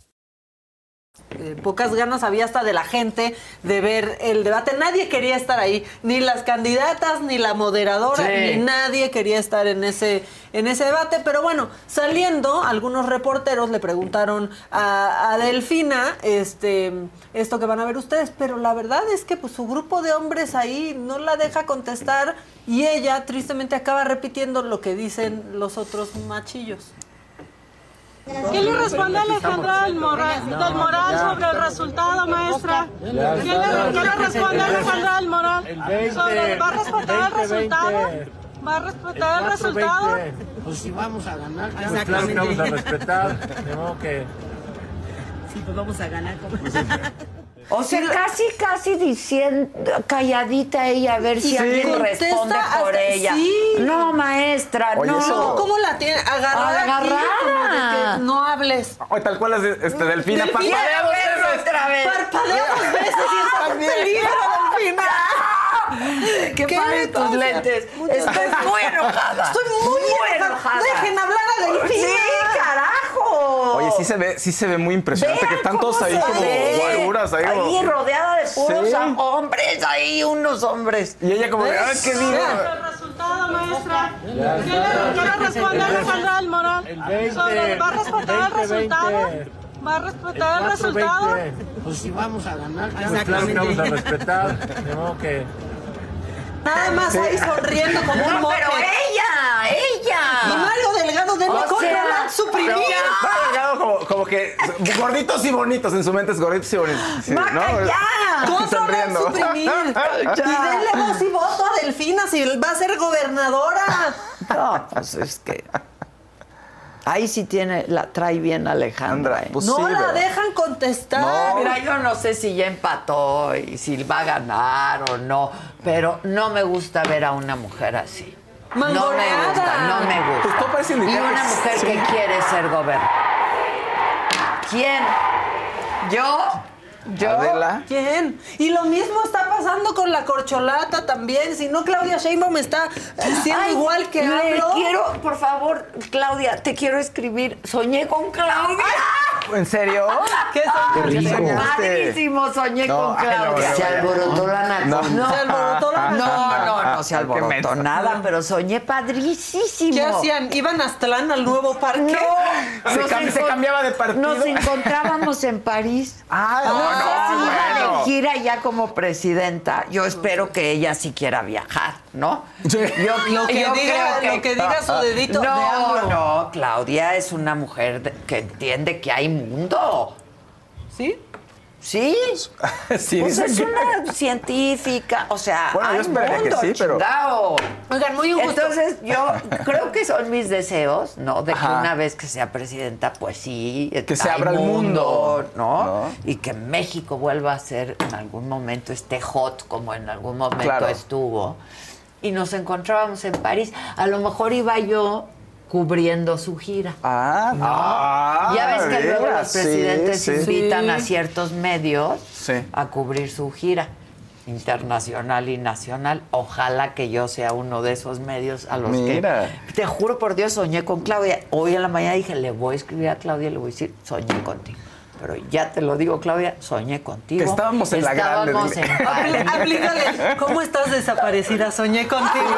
Eh, pocas ganas había hasta de la gente de ver el debate. Nadie quería estar ahí, ni las candidatas, ni la moderadora, Sí. ni nadie quería estar en ese, en ese debate. Pero bueno, saliendo, algunos reporteros le preguntaron a, a Delfina este, esto que van a ver ustedes, pero la verdad es que pues, su grupo de hombres ahí no la deja contestar y ella tristemente acaba repitiendo lo que dicen los otros machillos. ¿Qué le responde Alejandra del Moral, del Moral sobre el resultado, maestra? ¿Qué le, qué le responde Alejandra del Moral? Sobre, ¿Va a respetar el resultado? ¿Va a respetar el resultado? Pues si vamos a ganar, Pues claro que vamos a respetar, de modo que... Sí, pues vamos a ganar. O sea, casi, casi diciendo, calladita ella, a ver si Sí. alguien responde por hasta- ella. sí. No, maestra, Oye, no. eso- ¿Cómo la tiene? Agarrada. aquí, Agarrada. como de que no hables. Oye, tal cual es este, Delfina. Delfina, Parpadea dos verlo veces. otra vez. Parpadea dos veces y está en peligro, Delfina. Qué, ¿Qué tus pasa? lentes. Muchas Estoy gracias. muy enojada. Estoy muy, enojada. Dejen hablar a Delfina. Sí, carajo. Oye, sí se ve, sí se ve muy impresionante Vean que están todos ahí como ve. guaruras ahí. como- Ahí rodeada de puros Sí. hombres, ahí unos hombres. Y ella como ¿Ves? ¿qué digo? El resultado, maestra. Sobre, ¿Va a respetar el resultado? ¿Va a respetar el resultado? Pues si vamos a ganar, Pues claro que vamos a respetar, de modo que... Nada más ahí sonriendo como un No, pero ella, ella. Y Mario Delgado de O sea, Roland suprimir. Mario Delgado como, como que gorditos y bonitos, en su mente es gorditos y bonitos. Sí, ¡Maca, ya! Sonriendo. suprimir. Y denle voz y voto a Delfina si va a ser gobernadora. No, pues es que. Ahí sí tiene, la trae bien Alejandra. ¿eh? Pues no sí, la dejan contestar. Mira, yo no sé si ya empató y si va a ganar o no, pero no me gusta ver a una mujer así. No me gusta, no me gusta. Pues todo parece y una mujer sí. que quiere ser gobernadora. ¿Quién? ¿Yo? ¿Yo? Adela. ¿Quién? Y lo mismo está pasando con la corcholata también. Si no, Claudia Sheinbaum está siendo Ay, igual que le hablo. quiero, por favor, Claudia, te quiero escribir. Soñé con Claudia. ¿En serio? ¿Qué rico. Padrísimo, soñé No, con Claudia. no, se alborotó la naco. No. No, Se alborotó la no, no, no se alborotó nada, pero soñé padrísimo. ¿Qué hacían? ¿Iban a Aztlán al nuevo parque? No, Se cam- se cambiaba de partido. Nos encontrábamos en París. Ah, no, no, sé si no, iba de bueno. gira ya como presidenta. Yo espero que ella sí quiera viajar, ¿no? Sí. Yo, Lo que yo diga- creo lo que diga su dedito de No, AMLO. no, Claudia es una mujer de- que entiende que hay mundo. ¿Sí? Sí. Sí, Pues es que- una científica, o sea, Bueno, yo hay que mundo, sí, pero- chingao. Oigan, muy injusto. Entonces, yo creo que son mis deseos, ¿no? De que Ajá. una vez que sea presidenta, pues sí, Que se abra el mundo, ¿no? ¿no? Y que México vuelva a ser en algún momento este hot como en algún momento Claro. estuvo. Y nos encontrábamos en París. A lo mejor iba yo cubriendo su gira. Ah, ah, ya ves que luego los presidentes sí. invitan Sí. a ciertos medios Sí. a cubrir su gira internacional y nacional. Ojalá que yo sea uno de esos medios a los Mira. que te juro por Dios soñé con Claudia. Hoy en la mañana dije, le voy a escribir a Claudia y le voy a decir, soñé contigo. Pero ya te lo digo, Claudia, soñé contigo. Que estábamos en la grande, Estábamos en París. Aplícale. ¿Cómo estás desaparecida? Soñé contigo.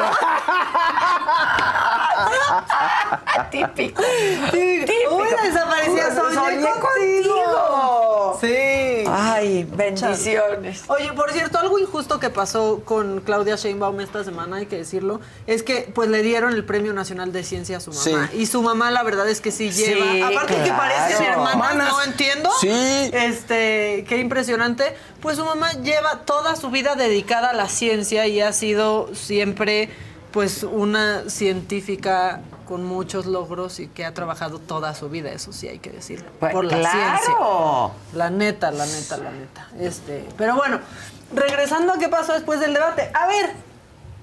Típico. Típico. Uy, desaparecida. Soñé, Soñé contigo. contigo. Sí. Ay, bendiciones. Oye, por cierto, algo injusto que pasó con Claudia Sheinbaum esta semana, hay que decirlo, es que pues le dieron el Premio Nacional de Ciencia a su mamá. Sí. Y su mamá, la verdad es que sí Sí, lleva. Aparte que claro. parecen hermanas, Hermanas. no entiendo. Sí. Este, qué impresionante. Pues su mamá lleva toda su vida dedicada a la ciencia y ha sido siempre pues una científica con muchos logros y que ha trabajado toda su vida, eso sí hay que decirlo. Pues, por la claro. ciencia. La neta, la neta, la neta. Este, pero bueno, regresando a qué pasó después del debate. A ver,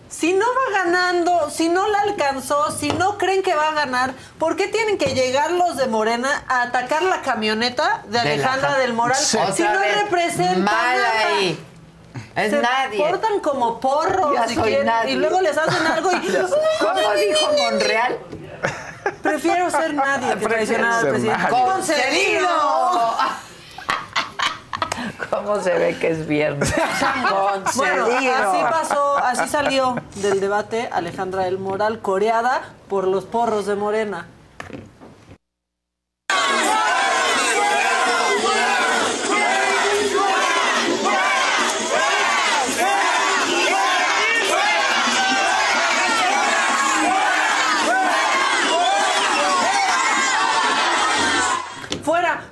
si no va ganando, si no la alcanzó, si no creen que va a ganar, ¿por qué tienen que llegar los de Morena a atacar la camioneta de Alejandra del Moral Sí. si no nada? ahí. Es Se nadie. portan como porros Ya si soy quieren, nadie. y luego les hacen algo y ¿Cómo dijo Monreal? Prefiero ser nadie que traicionar al presidente. ¡Concedido! ¿Cómo se ve que es viernes? Bueno, Concedido. así pasó, así salió del debate Alejandra del Moral, coreada por los porros de Morena.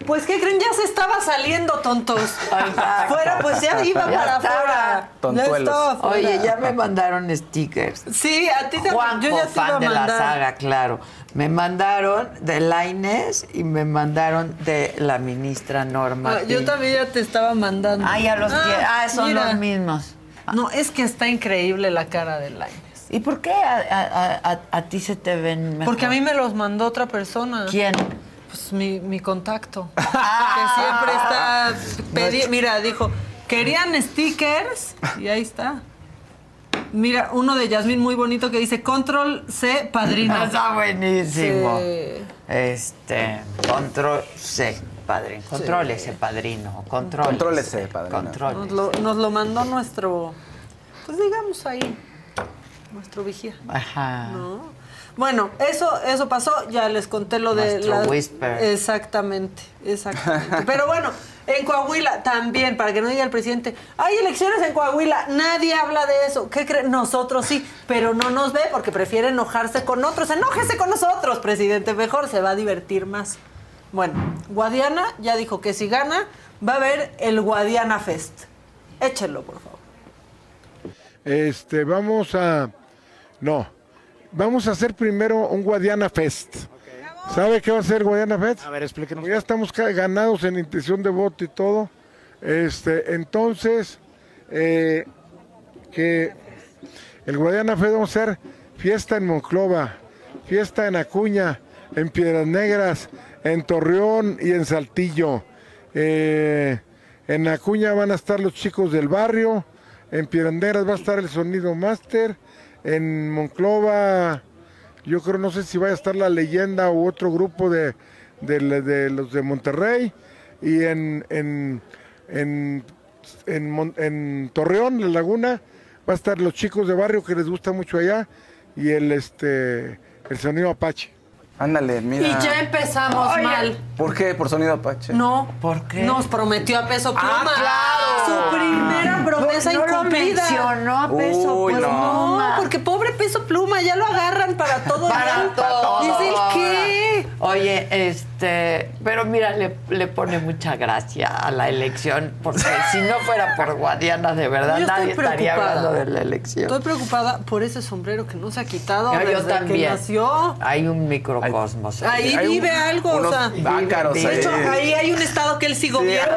Pues ¿qué creen? Ya se estaba saliendo, tontos. Fuera, pues ya iba Ya para afuera. Tontuelos. afuera. Oye, ya me mandaron stickers. Sí, a ti te Juanjo, yo ya te iba fan a de la mandar. saga, claro. Me mandaron de Laines y me mandaron de la ministra Norma. Ah, yo también ya te estaba mandando. Ah, ya los quiero. Ah, son mira. los mismos. No, es que está increíble la cara de Lainez. ¿Y por qué a, a- a- a ti se te ven mejor? Porque a mí me los mandó otra persona. ¿Quién? Pues mi, mi contacto. que siempre está. pedi- Mira, dijo, querían stickers y ahí está. Mira, uno de Yasmín muy bonito que dice Control C Padrino. Está buenísimo. Sí. Este, control C, padrino. Contrólese, padrino. Contrólese, padrino. Contrólese. Nos lo, nos lo mandó nuestro, pues digamos ahí, nuestro vigía. Ajá. ¿no? Bueno, eso, eso pasó, ya les conté lo de Nuestro whisper. Exactamente, exactamente. Pero bueno, en Coahuila también, para que no diga el presidente, hay elecciones en Coahuila, nadie habla de eso. ¿Qué creen? Nosotros sí, pero no nos ve porque prefiere enojarse con otros. Enójese con nosotros, presidente, mejor se va a divertir más. Bueno, Guadiana ya dijo que si gana, va a haber el Guadiana Fest. Échenlo, por favor. Este, vamos a. No. Vamos a hacer primero un Guadiana Fest. ¿Sabe qué va a ser Guadiana Fest? A ver, explíquenos. Ya estamos ganados en intención de voto y todo. Este, entonces, eh, que el Guadiana Fest vamos a hacer fiesta en Monclova, fiesta en Acuña, en Piedras Negras, en Torreón y en Saltillo. Eh, en Acuña van a estar los chicos del barrio, en Piedras Negras va a estar el Sonido Master, en Monclova yo creo, no sé si vaya a estar la leyenda u otro grupo de, de- los de Monterrey. Y en, en, en, en Torreón, la laguna, va a estar los chicos de barrio que les gusta mucho allá. Y el este el sonido Apache. Ándale, mira. Y ya empezamos Oye. mal. ¿Por qué? Por sonido Apache. No. ¿Por qué? Nos prometió a peso pluma. Ah, claro. Su primera promesa No lo incumplida. mencionó a Peso Uy, no. no, porque pobre peso pluma, ya lo agarran para todo. Para ya. todo. Dice el qué. Oye, este, pero mira, le, le pone mucha gracia a la elección, porque si no fuera por Guadiana, de verdad, nadie estaría hablando de la elección. Estoy preocupada por ese sombrero que no se ha quitado Yo- yo desde que también. nació. Hay un microcosmos. Ahí Hay un- vive algo, o sea. Bácaros vive- De ahí. hecho, ahí hay un estado que él sí gobierna.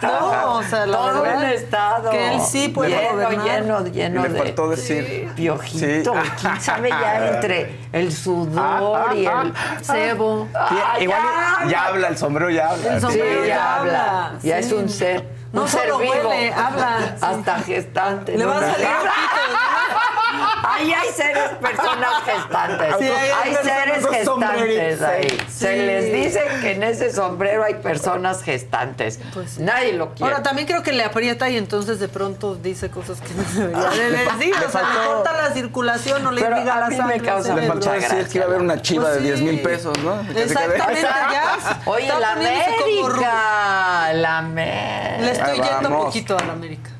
Exacto. No, o sea, la Todo verdad, un estado. Que él sí puede lleno, gobernar. lleno, lleno Le de faltó decir. piojito. Sí. ¿Quién sabe ya entre el sudor y el cebo? Ah, Igual ya, ya habla, el sombrero ya habla. El Sí, sombrero ya ya habla. Ya sí. es un ser. No un ser solo vivo. huele, habla, sí. Hasta gestante. Le ¿no? va a salir Ahí hay seres, personas gestantes. Sí, hay- seres gestantes ahí. sí. Se les dice que en ese sombrero hay personas gestantes. Pues sí. Nadie lo quiere. Ahora también creo que le aprieta y entonces de pronto dice cosas que no debería de decir. Le O sea, le corta la circulación o le Pero irriga a la me sangre. al causa Le faltó decir que iba a haber una chiva Pues de 10 mil sí. pesos, ¿no? Exactamente, ya. Oye, la América. La América. Le estoy yendo vamos. poquito a la América.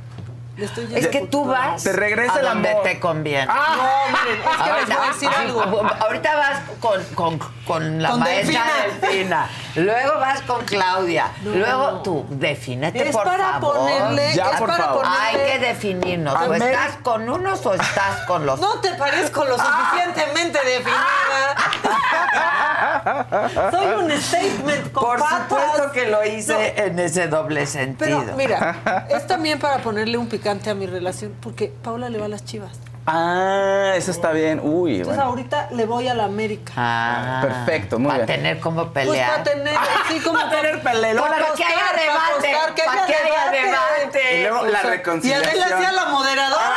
Es que tú vas Te regresa a el donde amor. te conviene. No, miren, es que les voy a decir algo. Ahorita vas con, con, con la Con maestra Delfina. Delfina. Luego vas con Claudia. Luego tú, defínete, Es por para favor. ponerle- Ya, es por para favor. Hay ponerle- que definirnos. ¿O estás con unos o estás con los No te parezco lo suficientemente definida. Soy un statement con Por patas. supuesto que lo hice en ese doble sentido. Pero mira, es también para ponerle un picante a mi relación, porque Paula le va a las chivas. Ah, eso está bien. Uy, Entonces bueno. ahorita le voy a la América. Ah, Perfecto, muy para bien. tener como Pues pelear. para tener, sí, como Para tener pelea. Para Para que haya para debate, que para haya que haya debate. Y luego la Y Adela reconciliación. hacía la moderadora.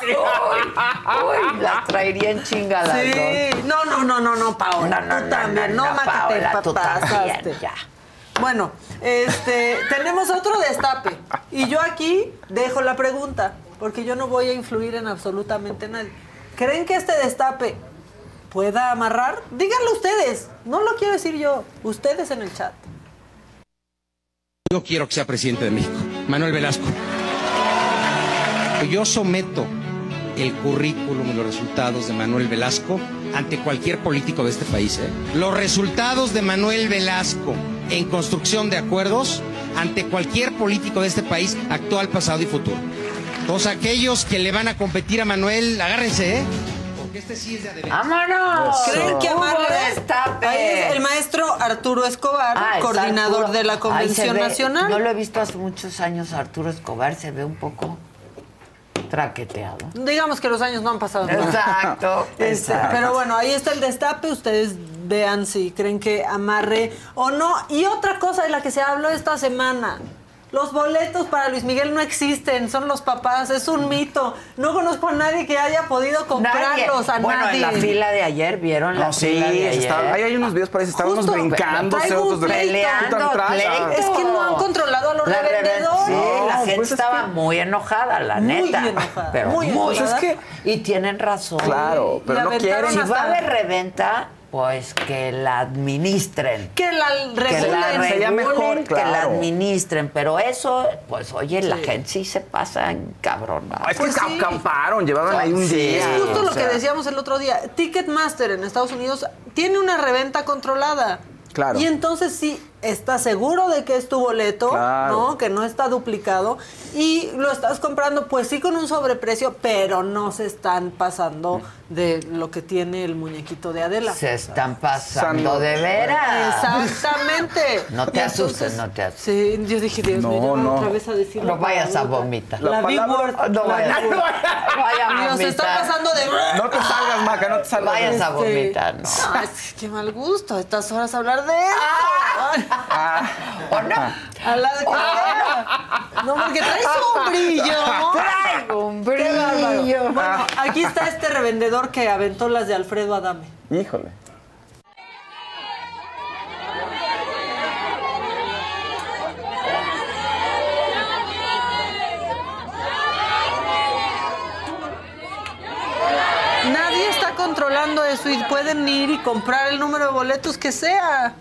Uy, uy, las traería en chinga las Sí, dos. no, no, no, no, no, Paola, No, no, tú no, también, no, no, no, tú pasaste. Bueno, este, tenemos otro destape y yo aquí dejo la pregunta porque yo no voy a influir en absolutamente nadie. ¿Creen que este destape pueda amarrar? Díganlo ustedes, no lo quiero decir yo, ustedes en el chat. Yo quiero que sea presidente de México, Manuel Velasco. Yo someto el currículum y los resultados de Manuel Velasco ante cualquier político de este país. ¿eh? Los resultados de Manuel Velasco en construcción de acuerdos ante cualquier político de este país, actual, pasado y futuro. Todos aquellos que le van a competir a Manuel, agárrense, ¿eh? Porque este sí es de. ¿Creen que destape. Ahí es el maestro Arturo Escobar, Ah, coordinador Arturo. de la Convención se ve. Nacional. No lo he visto hace muchos años, Arturo Escobar. Se ve un poco traqueteado. Digamos que los años no han pasado. nada. Exacto, Este, exacto. Pero bueno, ahí está el destape. Ustedes vean si creen que amarre o no. Y otra cosa de la que se habló esta semana. Los boletos para Luis Miguel no existen, son los papás, es un mito. No conozco a nadie que haya podido comprarlos, a bueno, nadie. en la fila de ayer, ¿vieron la No, sí, fila de se ayer? estaba- ahí hay unos videos por ahí, estaban unos Justo, un otros de Peleando, ah. Es que no han controlado a los La reven- revendedores. Sí, la gente pues es estaba que- muy enojada, la Muy neta. enojada, Pero muy muy, enojada. es que- Y tienen razón. Claro, pero no aventaron quieren. Si va a haber reventa, pues que la administren. Que la Que regulen. la sería regulen, mejor, que la administren. Pero eso, pues oye, la gente sí se pasa en cabrón. Es que Pues sí. acamparon, llevaban ahí un Sí. día. Es justo o lo sea, que decíamos el otro día. Ticketmaster en Estados Unidos tiene una reventa controlada. Claro. Y entonces sí, estás seguro de que es tu boleto, Claro. ¿no? Que no está duplicado. Y lo estás comprando, pues sí, con un sobreprecio, pero no se están pasando de lo que tiene el muñequito de Adela. Se están pasando de veras. Exactamente. No te asustes, no te asustes. Sí, yo dije, Dios mío, No, otra vez a decir No vayas a vomitar. La, La palabra-. No vayas- a se está vomitar. pasando de... No te salgas, Maca, no te salgas. Vayas a vomitar, no. Ay, qué mal gusto a estas horas hablar de eso. Ah, ¿O no? A la de que No, porque traes un brillo. Traigo un brillo. Bueno, aquí está este revendedor que aventó las de Alfredo Adame. híjole. Nadie está controlando eso y pueden ir y comprar el número de boletos que sea.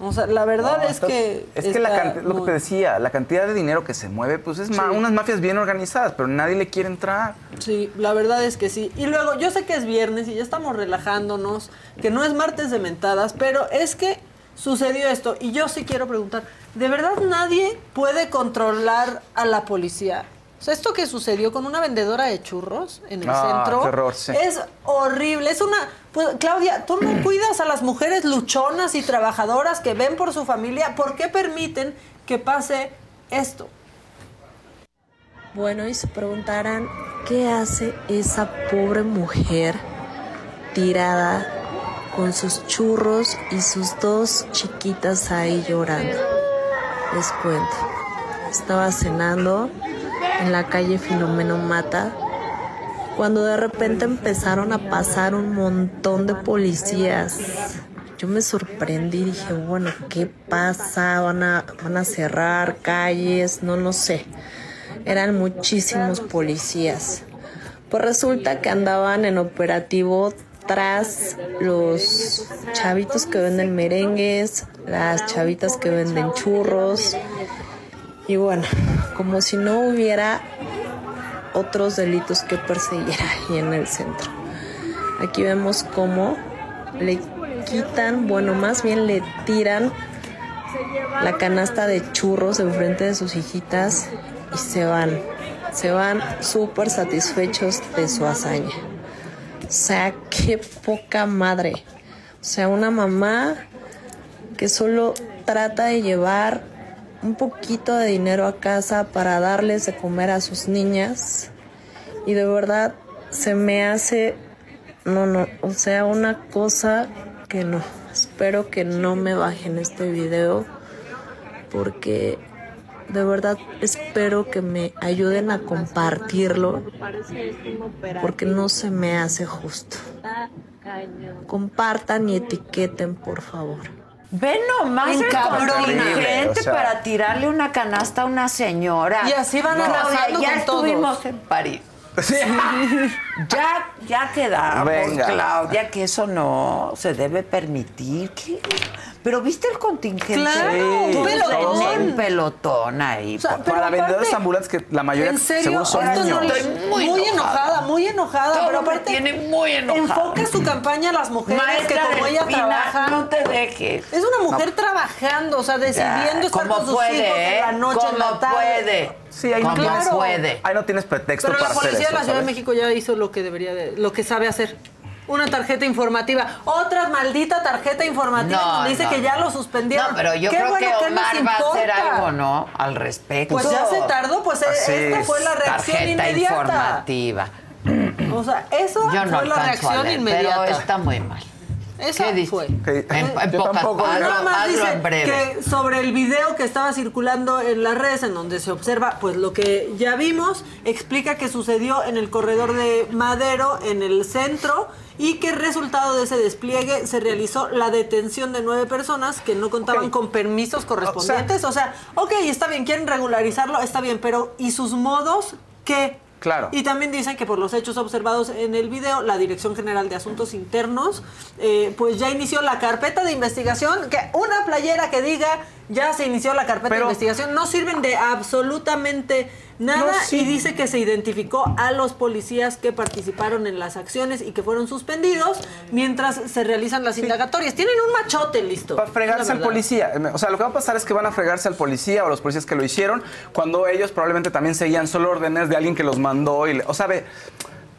O sea, la verdad No, es que. Es que la lo que te decía, la cantidad de dinero que se mueve, pues es ma- unas mafias bien organizadas, pero nadie le quiere entrar. Sí, la verdad es que sí. Y luego, yo sé que es viernes y ya estamos relajándonos, que no es martes de mentadas, pero es que sucedió esto. Y yo sí quiero preguntar, ¿de verdad nadie puede controlar a la policía? O sea, esto que sucedió con una vendedora de churros en el Ah, centro qué horror, sí. es horrible. Es una... Pues, Claudia, tú no cuidas a las mujeres luchonas y trabajadoras que ven por su familia. ¿Por qué permiten que pase esto? Bueno, y se preguntarán, ¿qué hace esa pobre mujer tirada con sus churros y sus dos chiquitas ahí llorando? Les cuento, estaba cenando en la calle Filomeno Mata cuando de repente empezaron a pasar un montón de policías. Yo me sorprendí y dije, bueno, ¿qué pasa? ¿Van a, van a cerrar calles? No lo sé. Eran muchísimos policías. Pues resulta que andaban en operativo tras los chavitos que venden merengues, las chavitas que venden churros. Y bueno, como si no hubiera otros delitos que perseguir ahí en el centro. Aquí vemos cómo le quitan, bueno, más bien le tiran la canasta de churros enfrente de sus hijitas y se van. Se van súper satisfechos de su hazaña. O sea, qué poca madre. O sea, una mamá que solo trata de llevar un poquito de dinero a casa para darles de comer a sus niñas. Y de verdad se me hace, no, no, o sea, una cosa que no. Espero que no me bajen este video porque de verdad espero que me ayuden a compartirlo porque no se me hace justo. Compartan y etiqueten, por favor. Ven nomás el contingente para tirarle una canasta a una señora. Y así van Claudia, arrasando ya con estuvimos todos. en París. ya, ya quedamos, Venga. Claudia, que eso no se debe permitir. ¿Qué? Pero viste el contingente. Claro, Sí, un pelotón. Un pelotón ahí. O sea, por- pero Para vendedores ambulantes que la mayoría En serio, seguro son esto niños. no le- Estoy muy, muy enojada, enojada. muy enojada, Todo pero aparte tiene muy enojada. enfoca su campaña a las mujeres Maestra que como ella Delfina, trabaja, no te dejes. es una mujer trabajando, o sea, decidiendo estar ¿Cómo con sus puede, hijos eh? en la noche, en la ¿Cómo tarde. puede? Sí, ahí no, ¿Cómo tienes, puede? ahí no tienes pretexto Pero la para hacer policía eso, de la Ciudad de. México ya hizo lo que debería de, lo que sabe hacer. Una tarjeta informativa, otra maldita tarjeta informativa No, donde dice no, que ya lo suspendieron. No, pero yo Qué creo bueno que Omar va a hacer importa. algo, ¿no? Al respecto. Pues ya se tardó, pues eh, Así esta es. fue la reacción Tarjeta inmediata. informativa. O sea, eso Yo no fue la reacción leer, inmediata. pero está muy mal. Esa ¿Qué dice? fue. Que- En, en Yo pocas tampoco, palabras, más dice en breve. que sobre el video que estaba circulando en las redes, en donde se observa, pues lo que ya vimos, explica que sucedió en el corredor de Madero, en el centro, y que resultado de ese despliegue se realizó la detención de nueve personas que no contaban con permisos correspondientes. O sea, ok, está bien, quieren regularizarlo, está bien, pero ¿y sus modos qué? Claro. Y también dicen que por los hechos observados en el video, la Dirección General de Asuntos Internos, eh, pues ya inició la carpeta de investigación. Que una playera que diga ya se inició la carpeta Pero- de investigación no sirven de absolutamente nada. No, sí. Y dice que se identificó a los policías que participaron en las acciones y que fueron suspendidos mientras se realizan las indagatorias. Tienen un machote listo. Para fregarse al policía. O sea, lo que va a pasar es que van a fregarse al policía o los policías que lo hicieron cuando ellos probablemente también seguían solo órdenes de alguien que los mandó. Y le- o sea, ve,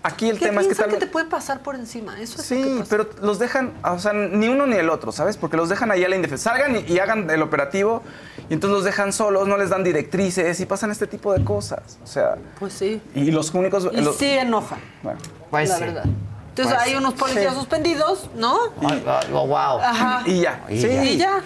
aquí el ¿Qué tema es que tal que te puede pasar por encima? Eso es lo que Sí, pasa. pero los dejan, o sea, ni uno ni el otro, ¿sabes? Porque los dejan ahí a la indefensa. Salgan y, y hagan el operativo y entonces los dejan solos, no les dan directrices y pasan este tipo de cosas. O sea, Pues sí. y los únicos... Y los- sí enoja. bueno. Pues la sí. verdad. Entonces Pues hay sí. unos policías Sí. suspendidos, ¿no? Oh, wow. Ajá. Y ya. Y sí. ya. Y ya.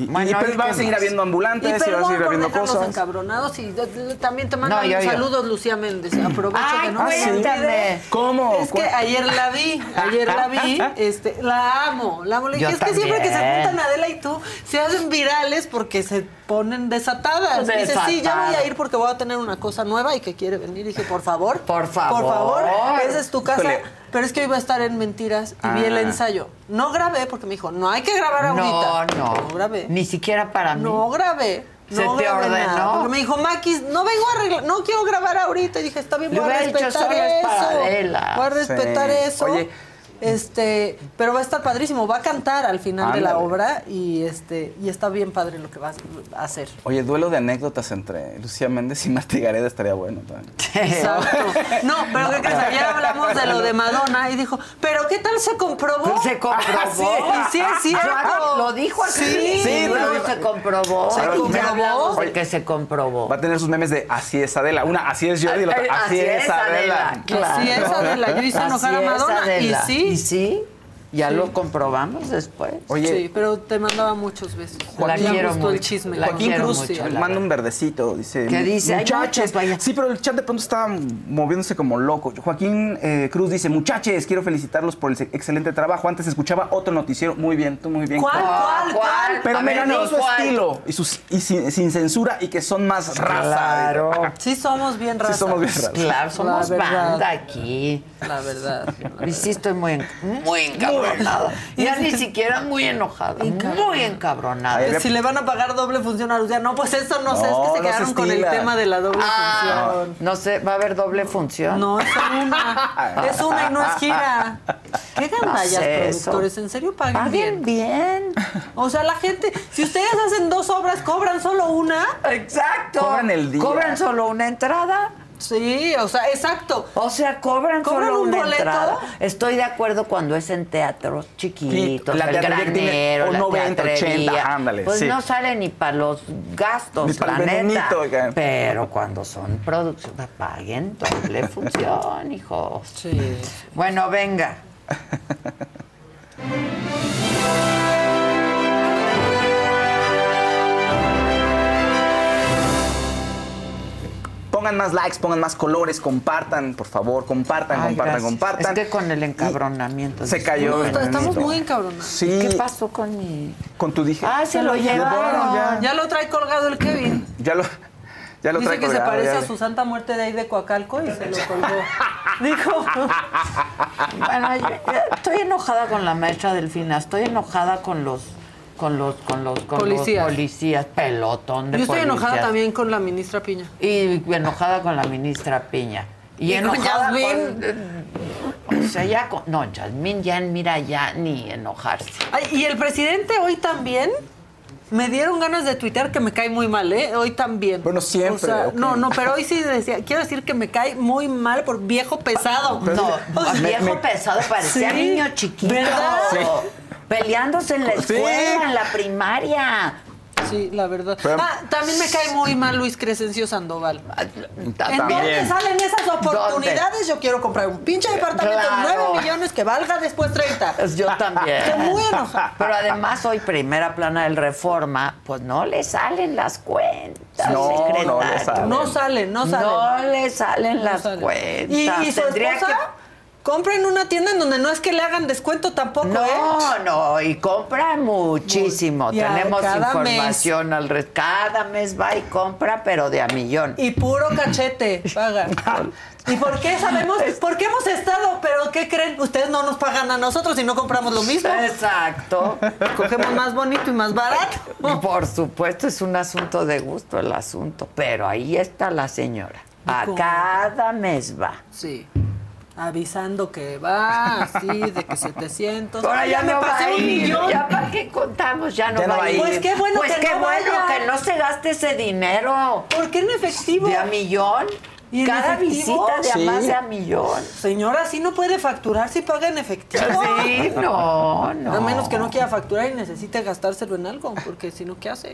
Y, y pues ¿y va a seguir habiendo Y ambulantes y va a perdón seguir habiendo cosas. encabronados y de- de- también te mando No, yo- yo. saludos Lucía Méndez. Aprovecho Ay, que no me cuéntame. ¿Cómo? Es que ayer la vi, ayer la vi, este, la amo, la amo. Le dije, Yo es que siempre que se juntan Adela y tú, se hacen virales porque se ponen desatadas. Dice, sí, ya voy a ir porque voy a tener una cosa nueva y que quiere venir. dije, por favor. Por favor. Por favor, esa es tu casa. Híjole. Pero es que iba a estar en Mentiras y vi el Ah. ensayo. No grabé porque me dijo, no hay que grabar ahorita. No, no. No grabé. Ni siquiera para mí. No grabé. ¿Se no te grabé ordenó? nada, porque me dijo, Maquis, no vengo a arreglar, no quiero grabar ahorita. Y dije, está bien, voy a respetar "Solo es para eso. Adela". Voy a respetar Sí. eso. Oye. Este, pero va a estar padrísimo, va a cantar al final de la obra y este y está bien padre lo que va a hacer. Oye, duelo de anécdotas entre Lucía Méndez y Marta Gareda estaría bueno también. Exacto. No, pero ¿qué crees? Ayer hablamos de lo de Madonna y dijo, pero ¿qué tal se comprobó? Se comprobó. Y sí es cierto. Yo- Lo dijo así. Sí, Sí, lo luego dijo. se comprobó. Se comprobó. hablamos de Oye. que se comprobó. Va a tener sus memes de así es Adela. Una así es Jordi y la otra así, es Adela. claro. Así es, Adela. Yo hice enojar a Madonna, y Adela. sí. Y sí, ya lo comprobamos después. Oye, Sí, pero te mandaba muchos besos. La Me quiero mucho, el chisme. la Joaquín quiero Cruz mucho, la manda un verdecito, dice. ¿Qué dice? Muchachos, vaya. sí, pero el chat de pronto estaba moviéndose como loco. Joaquín eh, Cruz dice, muchachos, quiero felicitarlos por el ex- excelente trabajo. Antes escuchaba otro noticiero, muy bien, tú muy bien. ¿Cuál, cuál, cuál? Pero me ganó su cuál. estilo y, sus, y sin, sin censura y que son más raza. Claro. Sí somos bien raza. Sí somos bien raza. Claro, somos La banda aquí. La verdad. la Y sí estoy muy, muy encabronada. Encabronada. Ya ni siquiera muy enojada. Muy encabronada. Si le van a pagar doble función a Lucía, no, pues eso no, sé, es que se quedaron con el tema de la doble Ah, función. no sé, ¿va a haber doble función? No, es una. Es una y no es gira. ¿Qué gandallas, No sé productores? eso. ¿En serio paguen Paguen bien. O sea, la gente, si ustedes hacen dos obras, ¿cobran solo una? Exacto. Cobran el día. ¿Cobran solo una entrada? Sí, o sea, exacto. O sea, cobran, ¿Cobran solo un una boleto? entrada. Estoy de acuerdo cuando es en teatros chiquitos, Sí, la el tiene granero, un la 90, teatrería. 80, ándale, Pues sí. no sale ni para los gastos, Ni para la el neta. Pero cuando son producciones, paguen doble función, hijos. Sí. Bueno, venga. Pongan más likes, pongan más colores, compartan, por favor, compartan, Ay, compartan, gracias. compartan. Es que con el encabronamiento. Se cayó. Estamos muy encabronados. Sí. ¿Qué pasó con mi...? Con tu dije. Ah, se lo llevaron. ya. Ya lo trae colgado el Kevin. Ya lo, ya lo Dice que se parece ya. a su santa muerte de ahí de Coacalco y se lo colgó. Dijo. Bueno, yo- yo estoy enojada con la maestra Delfina, estoy enojada con los con los con los con Policías. los policías, pelotón de Yo estoy enojada policías. también con la ministra Piña. Y enojada con la ministra Piña. Y, Y con enojada con- o sea, ya con, no, Yasmín ya mira ya ni enojarse. Ay, y el presidente hoy también. Me dieron ganas de tuitear que me cae muy mal, ¿eh? Hoy también. Bueno, siempre, O sea. No, no, pero hoy sí decía, quiero decir que me cae muy mal por viejo pesado. No, O sea, viejo me- pesado parecía Sí, niño chiquito. ¿verdad? Sí. Peleándose en la Sí. escuela, en la primaria. Sí, la verdad. Pero- ah, también me cae muy mal Luis Crescencio Sandoval. ¿En dónde salen esas oportunidades? Yo quiero comprar un pinche departamento de Claro. 9 millones que valga después 30. Yo también. Estoy muy enojada. Pero además hoy primera plana del Reforma, pues no le salen las cuentas, No, secretario. no le salen. No salen, no salen. No le salen No las salen. cuentas. Y, y su Tendría esposa, compren una tienda en donde no es que le hagan descuento tampoco, No, ¿eh? no, y compra muchísimo. Tenemos información al respecto. Cada mes va y compra, pero de a millón. Y puro cachete paga. ¿Y por qué sabemos? ¿Por qué hemos estado? Pero ¿qué creen? Ustedes no nos pagan a nosotros y no compramos lo mismo. Exacto. Cogemos más bonito y más barato. Por supuesto, es un asunto de gusto el asunto, pero ahí está la señora. A cada mes va. Sí. Avisando que va, así, de que 700. Ahora ya, me no pasé va a un ir. millón. Ya para qué contamos, ya no, Ya va, no va a ir. ir. Pues qué bueno Pues que qué no bueno vaya. que no se gaste ese dinero. ¿Por qué en efectivo? De a millón. ¿Y en Cada efectivo? visita de a Sí. más de a millón. Señora, sí no puede facturar si paga en efectivo. Sí, no, no. A menos que no quiera facturar y necesite gastárselo en algo, porque si no, ¿qué hace?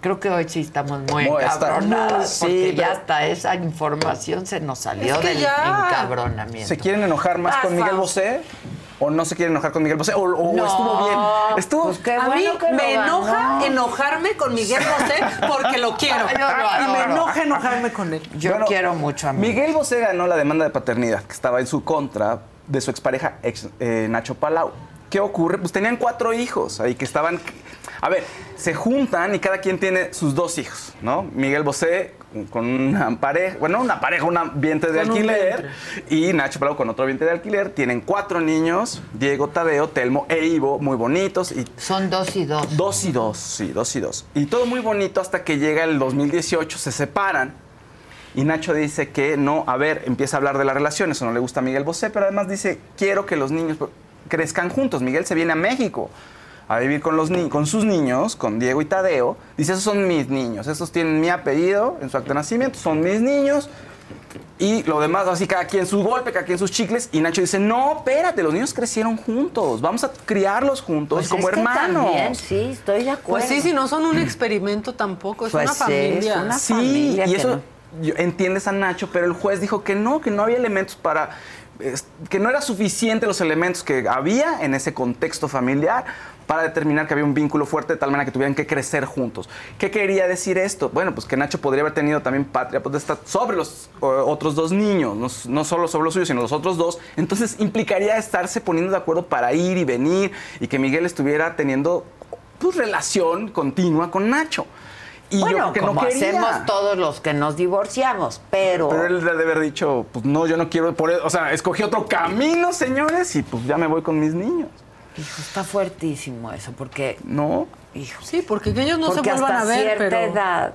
Creo que hoy sí estamos muy Muy, está- encabronadas. sí, porque ya hasta esa información se nos salió Es que del ya. encabronamiento. ¿Se quieren enojar más Ah, con Miguel. Bosé? ¿O no se quieren enojar con Miguel Bosé? ¿O, o No, estuvo bien? Estuvo... pues qué a bueno mí que me enoja enojarme con Miguel Bosé porque lo quiero. Yo y me adoro. enoja enojarme con él. Yo Bueno, quiero mucho a mí. Miguel Bosé ganó la demanda de paternidad que estaba en su contra de su expareja ex, eh, Nacho Palau. ¿Qué ocurre? Pues tenían cuatro hijos ahí que estaban... A ver, se juntan y cada quien tiene sus dos hijos, ¿no? Miguel Bosé con una pareja, bueno, una pareja, un vientre de alquiler y Nacho Palau con otro vientre de alquiler. Tienen cuatro niños, Diego, Tadeo, Telmo e Ivo, muy bonitos y Son dos y dos. Dos y dos, sí, dos y dos. Y todo muy bonito hasta que llega el 2018, se separan. Y Nacho dice que no, a ver, empieza a hablar de la relación, eso no le gusta a Miguel Bosé, pero además dice, quiero que los niños crezcan juntos. Miguel se viene a México a vivir con, los ni- con sus niños, con Diego y Tadeo. Dice, esos son mis niños, esos tienen mi apellido en su acta de nacimiento, son mis niños. Y lo demás, así cada quien su golpe, cada quien sus chicles. Y Nacho dice, no, espérate, los niños crecieron juntos, vamos a criarlos juntos Pues como es que hermanos. también, sí, estoy de acuerdo. Pues sí, si no son un experimento tampoco, es Pues una sí, familia. es una Sí, familia y eso no- entiendes a Nacho, pero el juez dijo que no, que no había elementos para que no era suficiente los elementos que había en ese contexto familiar para determinar que había un vínculo fuerte de tal manera que tuvieran que crecer juntos. ¿Qué quería decir esto? Bueno, pues que Nacho podría haber tenido también patria potestad sobre los otros dos niños, no, solo sobre los suyos, sino los otros dos. Entonces implicaría estarse poniendo de acuerdo para ir y venir y que Miguel estuviera teniendo pues, relación continua con Nacho. Y bueno, yo que como no hacemos todos los que nos divorciamos, pero... Pero él debe haber dicho, pues no, yo no quiero, por eso, o sea, escogí otro camino, señores, y pues ya me voy con mis niños. Hijo, está fuertísimo eso, porque... ¿No? Hijo. Sí, porque que ellos no porque se vuelvan hasta a ver, cierta pero... edad.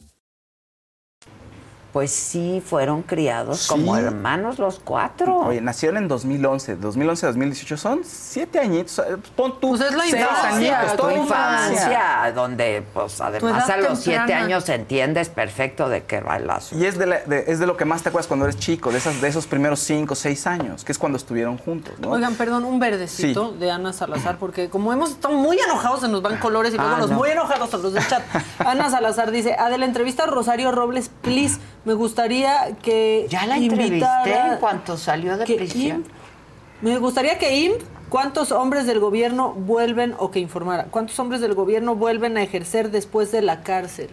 Pues sí, fueron criados Sí. como hermanos los cuatro. Oye, nacieron en 2011, 2011, 2018, son siete añitos. Pon tú Pues es la seis infancia, añitos, tu infancia, donde pues además a los siete años entiendes perfecto de qué va el asunto. Y es de, la- de- es de lo que más te acuerdas cuando eres chico, de, esas, de esos primeros cinco, seis años, que es cuando estuvieron juntos, ¿no? Oigan, perdón, un verdecito de Ana Salazar, porque como hemos estado muy enojados, se nos van colores y luego Ah, los no. muy enojados a los del chat. Ana Salazar dice, a de la entrevista a Rosario Robles, please, me gustaría que Ya la entrevisté en cuanto salió de prisión. Me gustaría que IMP, ¿cuántos hombres del gobierno vuelven, o que informara, cuántos hombres del gobierno vuelven a ejercer después de la cárcel?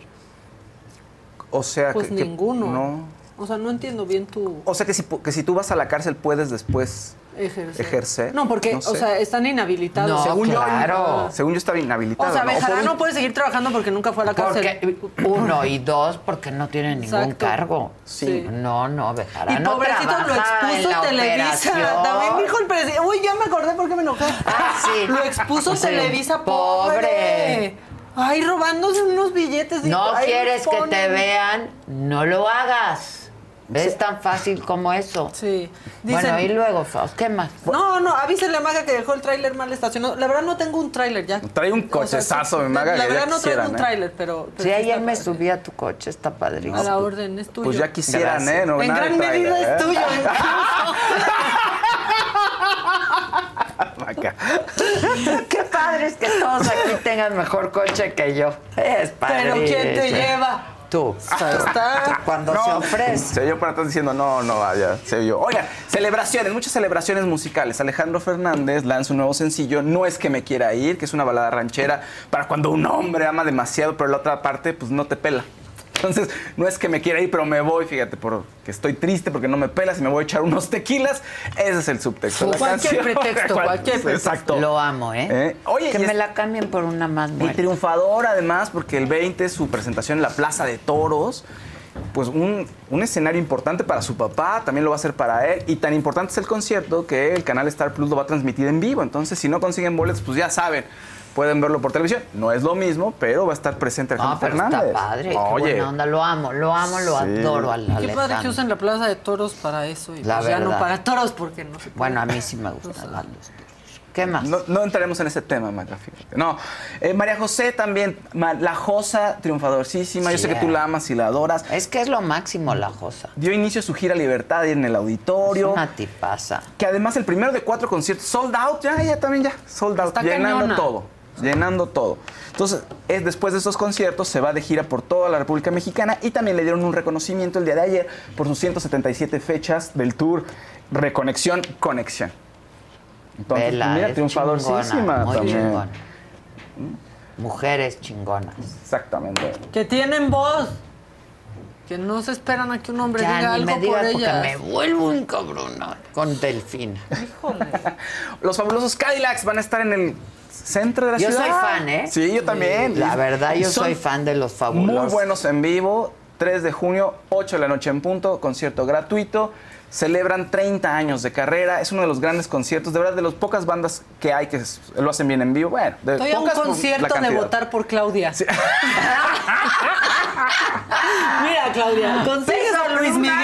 O sea, Pues que, que- ninguno. no. O sea, no entiendo bien tu O sea, que si, que si tú vas a la cárcel puedes después ejercer. ejercer. No, porque, No o sea, están inhabilitados. No, según claro. yo, según yo estaba inhabilitado. O sea, ¿no? Bejarano un- puede seguir trabajando porque nunca fue a la cárcel. Porque, uno y dos, porque no tiene ningún Exacto. cargo. Sí. No, no, Y Bejarano pobrecito lo en expuso la Televisa. operación. También dijo el presidente. Uy, ya me acordé por qué me enojé. Ah, sí. Lo expuso Sí. Televisa, Pobre. pobre. Ay, robándose unos billetes. No quieres que te vean, no lo hagas. Es tan fácil como eso. Sí. Bueno, y luego, Faust, ¿qué más? No, no, avísenle a Maga que dejó el tráiler mal estacionado. La verdad no tengo un tráiler ya. Trae un cochezazo, mi maga. La verdad no traigo un ¿eh? tráiler, pero, pero Si sí ayer me subí a tu coche, está padrísimo. A la orden, es tuyo. Pues ya quisieran, Gracias. ¿eh? No, en gran medida es ¿eh? tuyo. Maca. Qué padre es que todos aquí tengan mejor coche que yo. Es padre. Pero ¿quién te lleva? Tú. está. Cuando se ofrece. Se oyó para atrás diciendo, no, no, vaya, se oyó. Oigan, celebraciones, muchas celebraciones musicales. Alejandro Fernández lanza un nuevo sencillo, No es que me quiera ir, que es una balada ranchera para cuando un hombre ama demasiado, pero la otra parte, pues no te pela. Entonces, no es que me quiera ir, pero me voy, fíjate, porque estoy triste porque no me pelas y me voy a echar unos tequilas. Ese es el subtexto de la Cualquier canción. pretexto, cualquier pretexto. Exacto. Lo amo, ¿eh? ¿Eh? Oye, que y me es- la cambien por una más y buena. triunfador además, porque el 20 es su presentación en la Plaza de Toros. Pues un, un escenario importante para su papá, también lo va a hacer para él. Y tan importante es el concierto que el canal Star Plus lo va a transmitir en vivo. Entonces, si no consiguen boletos, pues ya saben, pueden verlo por televisión. No es lo mismo, pero va a estar presente No, Alejandro pero Fernández. está padre. Qué Oye, buena onda. Lo amo, lo amo, lo Sí. adoro al Qué padre que usen la plaza de toros para eso. Y La pues ya no para toros porque no se puede. Bueno, a mí sí me gustan las dos. ¿Qué más? no, no entraremos en ese tema, Maca, fíjate. No, Eh, María José también, ma- la Josa, triunfadorísima. Yo sé que tú la amas y la adoras. Es que es lo máximo la Josa. Dio inicio a su gira Libertad en el Es auditorio. una tipaza. Que además el primero de cuatro conciertos, sold out, ya, ya también ya, sold out, Está llenando cañona. todo, llenando todo. Entonces, es, después de estos conciertos se va de gira por toda la República Mexicana y también le dieron un reconocimiento el día de ayer por sus 177 fechas del tour Reconexión Conexión. Entonces, Vela, mira, triunfadorcísima muy también. chingona. Mujeres chingonas. Exactamente. Que tienen voz. Que no se esperan a que un hombre diga Ya ni algo me por digas porque ellas. me vuelvo un cabrón con Delfina. Los fabulosos Cadillacs van a estar en el centro de la Yo ciudad. soy fan, ¿eh? Sí, yo también. La verdad, yo Son soy fan de los fabulosos. Muy buenos en vivo. 3 de junio, 8 de la noche en punto, concierto gratuito. Celebran 30 años de carrera. Es uno de los grandes conciertos, de verdad, de las pocas bandas que hay que lo hacen bien en vivo. Bueno, de Estoy a un pocas la concierto de votar por Claudia. Mira, Claudia, consigues a Luis Miguel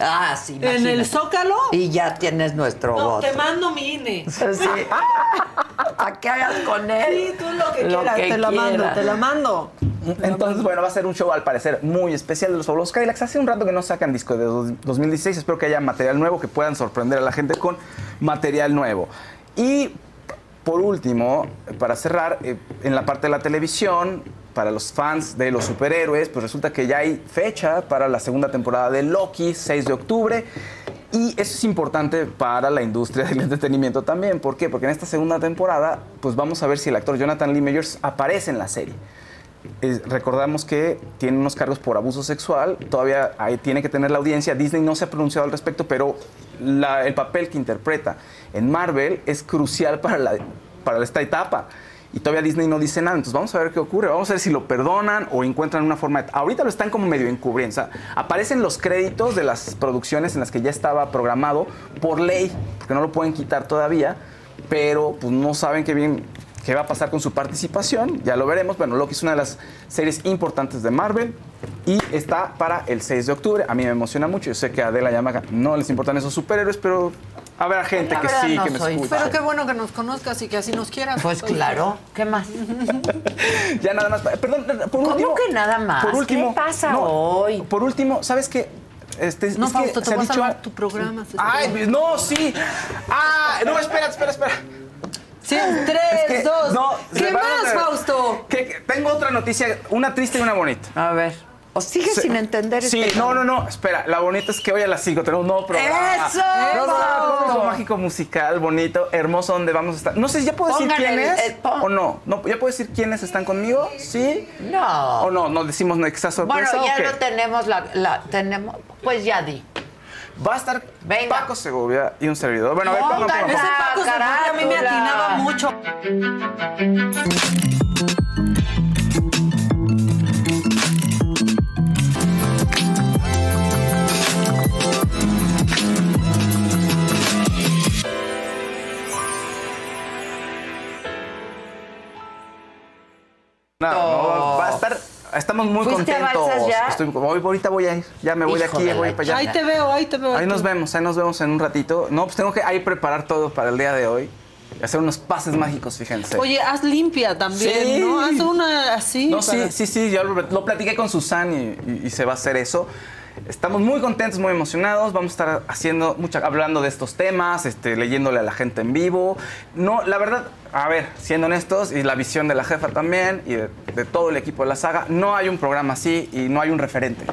Ah, sí, en el. Zócalo. Y ya tienes nuestro No, voto. te mando mi INE. Sí. ¿A qué hagas con él? Sí, tú lo que quieras, te la mando, te la mando. Entonces, bueno, va a ser un show al parecer muy especial de los fabulosos Cadillacs. Hace un rato que no sacan disco de dos- 2016. Espero que haya material nuevo, que puedan sorprender a la gente con material nuevo. Y por último, para cerrar, eh, en la parte de la televisión, para los fans de los superhéroes, pues resulta que ya hay fecha para la segunda temporada de Loki, 6 de octubre. Y eso es importante para la industria del entretenimiento también. ¿Por qué? Porque en esta segunda temporada, pues vamos a ver si el actor Jonathan Lee Majors aparece en la serie. Recordamos que tiene unos cargos por abuso sexual, todavía tiene que tener la audiencia. Disney no se ha pronunciado al respecto, pero el papel que interpreta en Marvel es crucial para, la, para esta etapa. Y todavía Disney no dice nada, entonces vamos a ver qué ocurre. Vamos a ver si lo perdonan o encuentran una forma. de- Ahorita lo están como medio encubriendo. O aparecen los créditos de las producciones en las que ya estaba programado por ley, porque no lo pueden quitar todavía, pero pues no saben qué bien qué va a pasar con su participación, ya lo veremos. Bueno, Loki es una de las series importantes de Marvel y está para el 6 de octubre. A mí me emociona mucho. Yo sé que a Adela y a Maga no les importan esos superhéroes, pero habrá gente La que sí, no que me soy escucha. Pero qué bueno que nos conozcas y que así nos quieras. Pues claro, ¿qué más? Ya nada más. Perdón, por ¿Cómo último. que nada más? Por último. ¿Qué pasa no, hoy? Por último, ¿sabes qué? Este, No, es que Fausto, te se ha voy a dicho. salvar tu programa. se Ay, no, sí. Ah, no, espera, espera, espera. Sí, tres, Es que, dos. no, ¿Qué a- más, Fausto? Que- que tengo otra noticia, una triste y una bonita. A ver. ¿O sigues Se- sin entender Sí, este no, no, no. Espera, la bonita es que hoy a las 5 tenemos un nuevo programa. ¡Eso! Cómico mágico musical, bonito, hermoso, donde vamos a estar. No sé si ya puedo decir Pongan quién el- es el- pon- o no. no. ¿Ya puedo decir quiénes están conmigo? ¿Sí? No. ¿O no? ¿No decimos no que sea Bueno, sorpresa ya o qué? lo tenemos, la, la- tenemos, pues ya di. Va a estar Paco Segovia y un servidor. Bueno, a ver, Pongan pongan, Ese. Paco a mí me atinaba mucho. No, no. Estamos muy ¿Fuiste a contentos. Ya? Estoy, voy- ahorita voy a ir. Ya me voy de aquí, voy para allá. Ahí te veo, ahí te veo. Ahí nos vemos, ahí nos vemos en un ratito. No, pues tengo que ahí preparar todo para el día de hoy. Hacer unos pases mágicos, fíjense. Oye, haz limpia también, Sí. ¿no? Haz una así. No, para- sí, sí, sí, yo lo, lo platiqué con Susan y, y- y se va a hacer eso. Estamos muy contentos, muy emocionados. Vamos a estar haciendo mucha, hablando de estos temas, este, leyéndole a la gente en vivo. No, la verdad, a ver, siendo honestos, y la visión de la jefa también, y de, de todo el equipo de la saga, no hay un programa así y no hay un referente.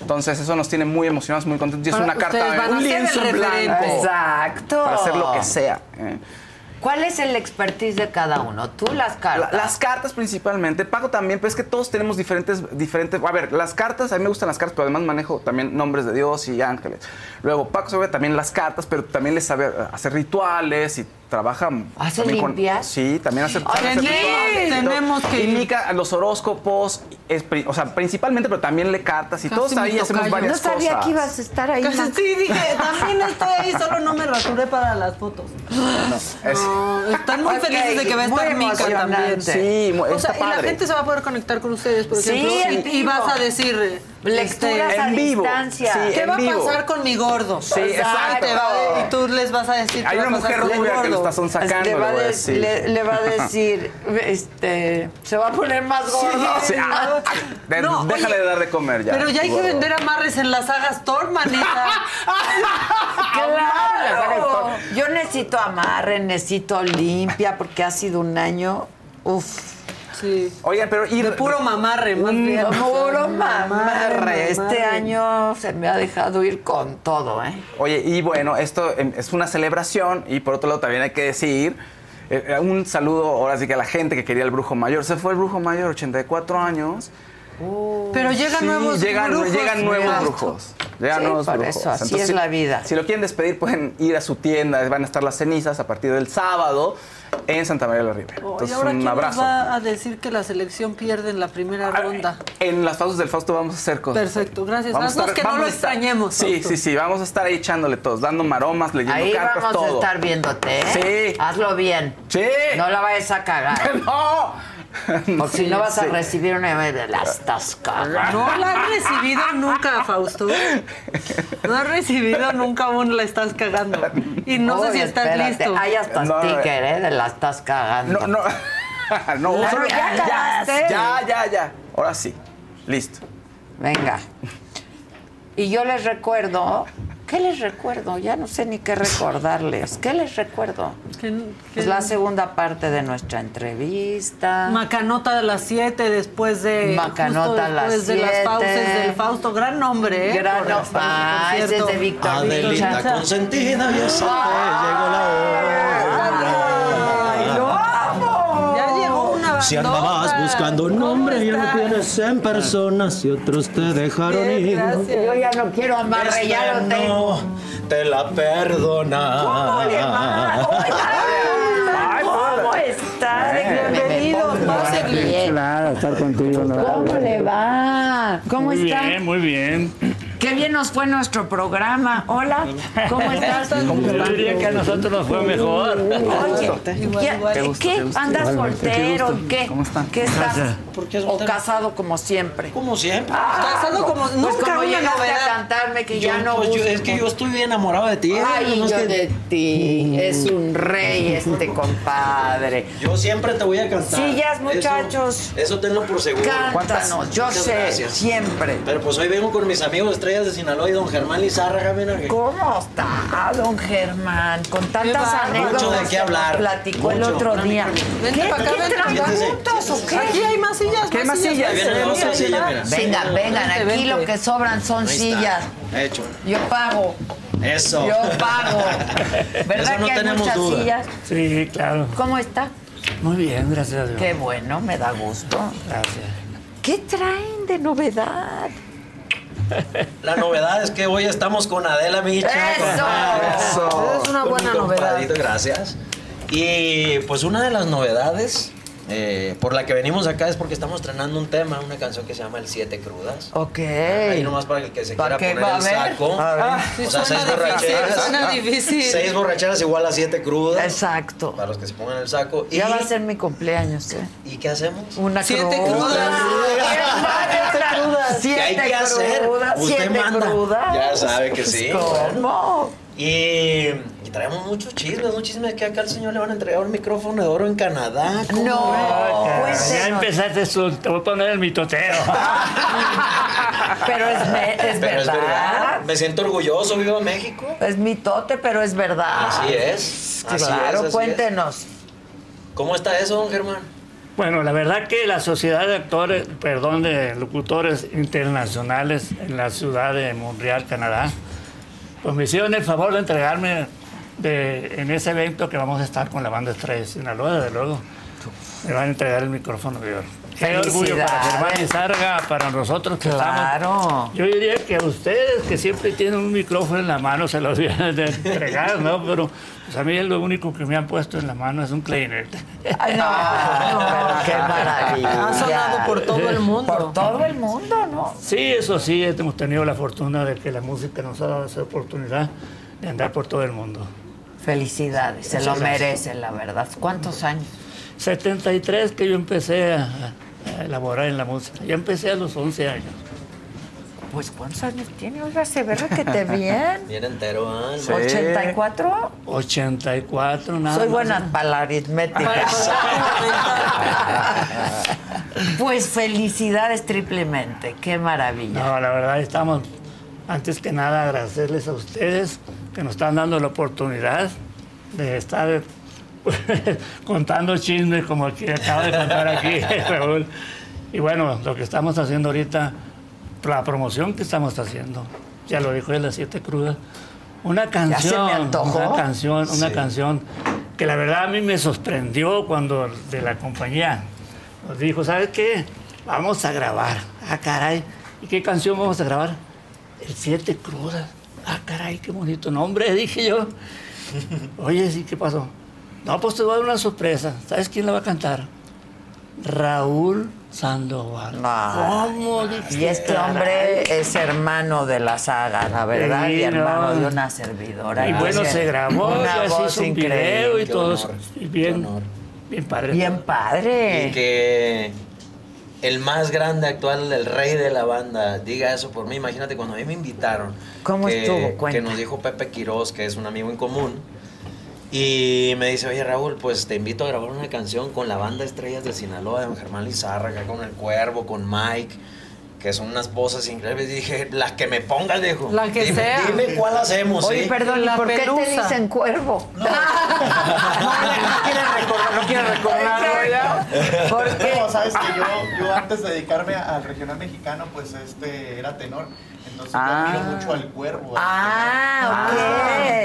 Entonces eso nos tiene muy emocionados, muy contentos. Y es una carta, van a un lienzo blanco. Exacto. Para hacer lo que sea. eh. ¿Cuál es el expertise de cada uno? Tú las La- cartas. las cartas principalmente, Paco también, pero es que todos tenemos diferentes, diferentes. A ver, las cartas, a mí me gustan las cartas, pero además manejo también nombres de Dios y ángeles. Luego, Paco sabe también las cartas, pero también le sabe hacer rituales y trabaja. ¿Hace limpias? sí, también hace, sí, rituales todo. tenemos que. Mica, los horóscopos, es o sea, principalmente, pero también le cartas y Casi todos ahí hacemos varias no sabía cosas. que ibas a estar ahí. Casi sí, dije, también estoy ahí, solo no me rasuré para las fotos. Es- No, están muy felices de que va a estar Mica también. Sí, O está sea, y la gente se va a poder conectar con ustedes, por Sí, ejemplo, y, vas a decir eh, Lecturas este, a en vivo. distancia. Sí, ¿Qué en va a vivo. pasar con mi gordo? Sí, exacto. Y tú les vas a decir Hay una a mujer rubia que lo está sonsacando, le, le va a a de- decir. le- le va a decir, este, se va a poner más gordo. Sí, ah, ah, de- No, déjale oye, de dar de comer ya. Pero ya hay que vender amarres en las sagas Thor, manita. Claro. Yo necesito amarre, necesito limpia, porque ha sido un año, uff, Sí. Oigan, pero ir De puro mamarre, más bien. puro Mamarre. Este año se me ha dejado ir con todo, ¿eh? Oye, y bueno, esto es una celebración y por otro lado también hay que decir eh, un saludo ahora sí que a la gente que quería el brujo mayor. Se fue el brujo mayor, 84 años. Pero llegan Sí, nuevos llegan, brujos. llegan nuevos brujos. Llegan Sí, nuevos por brujos. eso, así es si- la vida. Si lo quieren despedir, pueden ir a su tienda. Van a estar las cenizas a partir del sábado en Santa María de la Ribera. Oh, Entonces, ¿Y ahora un quién abrazo. nos va a decir que la selección pierde en la primera ronda? En las pausas del Fausto vamos a hacer cosas. Perfecto, gracias. Vamos a Haznos estar- que no lo extrañemos. Sí, sí, sí. Vamos a estar ahí echándole todos, dando maromas, leyendo Ahí cartas, vamos todo. a estar viéndote, ¿eh? Sí. Hazlo bien. Sí. No la vayas a cagar. ¡No! Porque si no vas a recibir una de las estás cagando. No la has recibido nunca, Fausto. No has recibido nunca aún la estás cagando. Y no sé si estás espérate. listo. Hay hasta No, sticker, ¿eh? De la estás cagando. No, no. no, solo- ya ya, ya, ya, ya. Ahora sí. Listo. Venga. Y yo les recuerdo ¿Qué les recuerdo? Ya no sé ni qué recordarles. ¿Qué les recuerdo? Es la segunda parte de nuestra entrevista. Macanota de las 7 después de Macanota a las después de las siete. fauces del Fausto, gran nombre, ¿eh? Gran nombre. Ah, ese es de Víctor Adelita consentida, ya llegó la una Si andabas buscando un nombre, ya no tienes en personas y otros te dejaron ir. Yo ya no quiero amarre, Este ya lo tengo. no te la perdona. ¿Cómo le va? ¿Cómo está? Bienvenido. Claro, estar contigo. ¿Cómo le va? ¿Cómo Muy está? bien, muy bien. Qué bien nos fue nuestro programa. Hola, ¿cómo estás? Yo diría que a nosotros nos fue mejor. Oye, ¿qué, ¿Te gusta, ¿qué? ¿Andas soltero? qué. ¿Cómo están? ¿Qué estás? ¿O casado como siempre? Como siempre. Casado como Pues nunca como una novedad. a cantarme que ya no pues, yo- es que yo estoy bien enamorado de ti. Ay, no es yo que- de ti. Es un rey este compadre. Yo siempre te voy a cantar. Sillas, Eso- muchachos. Eso, tenlo por seguro. Cántanos, yo Muchas sé, gracias. siempre. Pero pues hoy vengo con mis amigos Estrellas de Sinaloa y don Germán Lizárraga, mira que- ¿Cómo está, don Germán? Con tantas anécdotas Mucho de qué hablar. platicó el otro día. Vente ¿Qué, para acá, ¿qué vente para acá. traen juntos o qué? Aquí hay más sillas, ¿Qué más sillas. Ahí vienen las otras sillas, mira. Vengan, vengan, Vente, aquí vente. lo que sobran son sillas. Hecho. Yo pago. Eso. Yo pago. ¿Verdad Eso no que hay tenemos muchas duda. sillas? Sí, claro. ¿Cómo está? Muy bien, gracias a Dios. Qué bueno, me da gusto. Gracias. ¿Qué traen de novedad? La novedad es que hoy estamos con Adela Micha. ¡Eso! Eso. Es una buena novedad. Gracias. Y pues una de las novedades eh, por la que venimos acá es porque estamos estrenando un tema, una canción que se llama El Siete Crudas. Ok. Ahí nomás para el que se ¿Para quiera poner va a el ver? saco. A ver. Sí, o sea, seis difícil, borracheras. suena difícil. Seis borracheras igual a siete crudas. Exacto. Para los que se pongan el saco. Ya y, va a ser mi cumpleaños, ¿eh? ¿Y qué hacemos? Una Siete cruda. crudas. Siete crudas. ¿Qué hay Siete que hacer? crudas. Usted Siete manda. crudas. Ya sabe que sí. ¿Cómo? Y traemos muchos chismes, muchos chismes que acá al señor le van a entregar un micrófono de oro en Canadá. ¿Cómo No, ve? Ya empezaste su, te voy a poner el mitoteo. Pero es, me- es Pero es verdad. verdad. Me siento orgulloso, vivo en México. Es mitote, pero es verdad. Así es. Así Claro, es, así cuéntenos. es. ¿Cómo está eso, don Germán? Bueno, la verdad que la Sociedad de Actores, perdón, de Locutores Internacionales en la ciudad de Montreal, Canadá, pues me hicieron el favor de entregarme de- en ese evento que vamos a estar con la banda Estrella de Sinaloa, desde luego. Me van a entregar el micrófono oro. Qué orgullo para Germán y Sarga, para nosotros que Claro. estamos. Yo diría que a ustedes que siempre tienen un micrófono en la mano se los vienen de entregar, ¿no? Pero pues, a mí lo único que me han puesto en la mano es un clarinet. Ay, no, qué maravilla. Ha sonado por todo el mundo. Por todo el mundo, ¿no? Sí, eso sí, hemos tenido la fortuna de que la música nos ha dado esa oportunidad de andar por todo el mundo. Felicidades, se lo gracias. merecen, la verdad. ¿Cuántos años? 73 que yo empecé a, a elaborar en la música. Yo empecé a los 11 años. Pues, ¿cuántos años tiene? Oiga, se ve requete bien. Bien entero, ¿ah? ¿84? 84, nada Soy más. buena para la aritmética. pues felicidades triplemente, qué maravilla. No, la verdad estamos, antes que nada, agradecerles a ustedes que nos están dando la oportunidad de estar contando chismes como el que acaba de contar aquí Raúl. Y bueno, lo que estamos haciendo ahorita, la promoción que estamos haciendo, ya lo dijo él, las siete crudas, una se canción, una canción, una Sí. canción que la verdad a mí me sorprendió cuando de la compañía nos dijo, ¿sabes qué? Vamos a grabar. Ah, caray. ¿Y qué canción vamos a grabar? El Siete Crudas. Ah, caray, qué bonito nombre, dije yo. Oye, sí, ¿qué pasó? No, pues te voy a dar una sorpresa. ¿Sabes quién la va a cantar? Raúl Sandoval. Ah, ¿Cómo? Dije, Y este caray. hombre es hermano de la saga, la verdad, Sí, y hermano no. de una servidora. Y bueno, se grabó, una voz hizo un increíble. video y todo bien, bien padre. Bien padre. Y que el más grande actual, el rey de la banda, diga eso por mí. Imagínate cuando a mí me invitaron. ¿Cómo que, estuvo? Cuenta. Que nos dijo Pepe Quiroz, que es un amigo en común. Y me dice, oye Raúl, pues te invito a grabar una canción con la banda Estrellas de Sinaloa, de don Germán Lizárraga, con El Cuervo, con Mike, que son unas voces increíbles. Y dije, la que me pongas, viejo. La que dime, sea. Dime cuál hacemos, Oye, ¿sí? perdón, ¿y La por qué te dicen cuervo? No quiere recordar, no quiere recordarlo ya. ¿Por qué? No, sabes que yo, yo antes de dedicarme al regional mexicano, pues este era tenor. Entonces Ah. yo admiro mucho al cuervo. Ah, ok.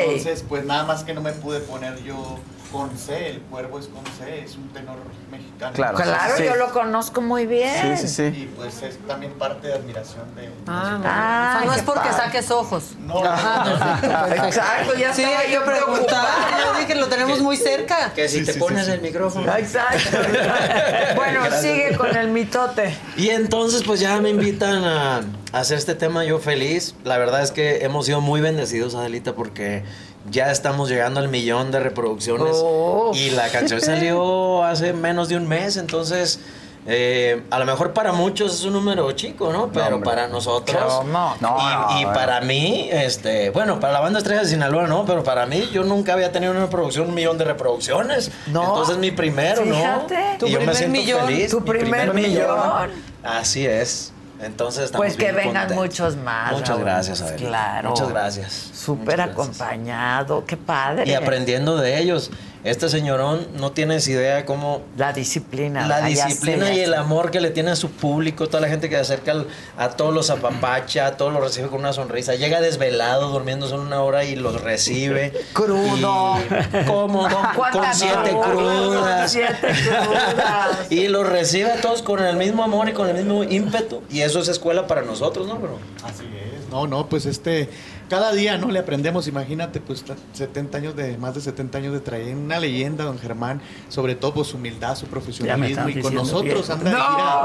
Entonces, pues nada más que no me pude poner yo con C, el cuervo es con C, es un tenor mexicano. Claro. Claro, Sí. yo lo conozco muy bien. Sí, sí, sí. Y pues es también parte de admiración de... Ah, Ah, o sea, no es porque padre. saques ojos. No, Exacto, ya Sí, estaba yo preguntaba, yo dije, lo tenemos muy cerca. Que si te pones el micrófono. Exacto. bueno, sigue con el mitote. Y entonces pues ya me invitan a hacer este tema, yo feliz. La verdad es que hemos sido muy bendecidos, Adelita, porque ya estamos llegando al millón de reproducciones. Oh. Y la canción salió hace menos de un mes, entonces... eh, a lo mejor para muchos es un número chico, ¿no? Pero para nosotros. ¿Cómo? No, y y no, para mí, este, bueno, para la banda Estrella de Sinaloa, ¿no? Pero para mí, yo nunca había tenido una reproducción, un millón de reproducciones. No. Entonces mi primero, Fíjate. ¿no? Tu y yo me primer siento millón. feliz. Tu primer millón. Así es. Entonces estamos Pues que bien vengan contentos. muchos más. Muchas Raúl. gracias, Adelita. Claro. Muchas gracias. Súper acompañado. Qué padre. Y aprendiendo de ellos. Este señorón no tienes idea cómo La disciplina. la disciplina sé, y el amor que le tiene a su público, toda la gente que se acerca al- a todos los apapacha, a todos los recibe con una sonrisa. Llega desvelado, durmiendo solo una hora y los recibe. Crudo. Y- ¿Cómo? ¿Con siete crudas? crudas. Con siete crudas. Y los recibe a todos con el mismo amor y con el mismo ímpetu. Y eso es escuela para nosotros, ¿no, bro? Así es. No, no, pues este, cada día, ¿no? Le aprendemos, imagínate, pues ta- 70 años de, más de 70 años de traer una leyenda, don Germán, sobre todo pues su humildad, su profesionalismo y con nosotros anda, No,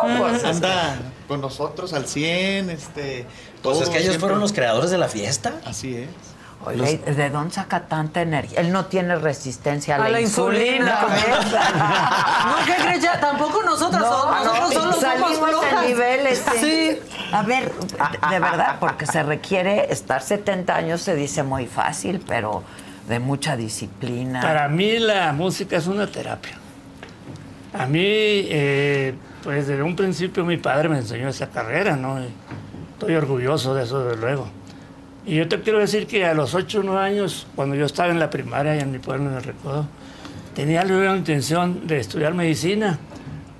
gira, pues, es anda con nosotros al 100, este... Pues es que ellos siempre. fueron los creadores de la fiesta. Así es. Oye, ¿de dónde saca tanta energía? Él no tiene resistencia a, A la insulina. ¿ves? No, ¿qué crees? Ya, tampoco nosotros No, somos, nosotros no, solo somos salimos en nivel este. Sí. A ver, de verdad, porque se requiere estar 70 años, se dice muy fácil, pero de mucha disciplina. Para mí la música es una terapia. A mí, eh, pues desde un principio mi padre me enseñó esa carrera, ¿no? Y Estoy orgulloso de eso, desde luego. Y yo te quiero decir que a los 8 o 9 años, cuando yo estaba en la primaria y en mi pueblo, en el Recodo, tenía la intención de estudiar medicina,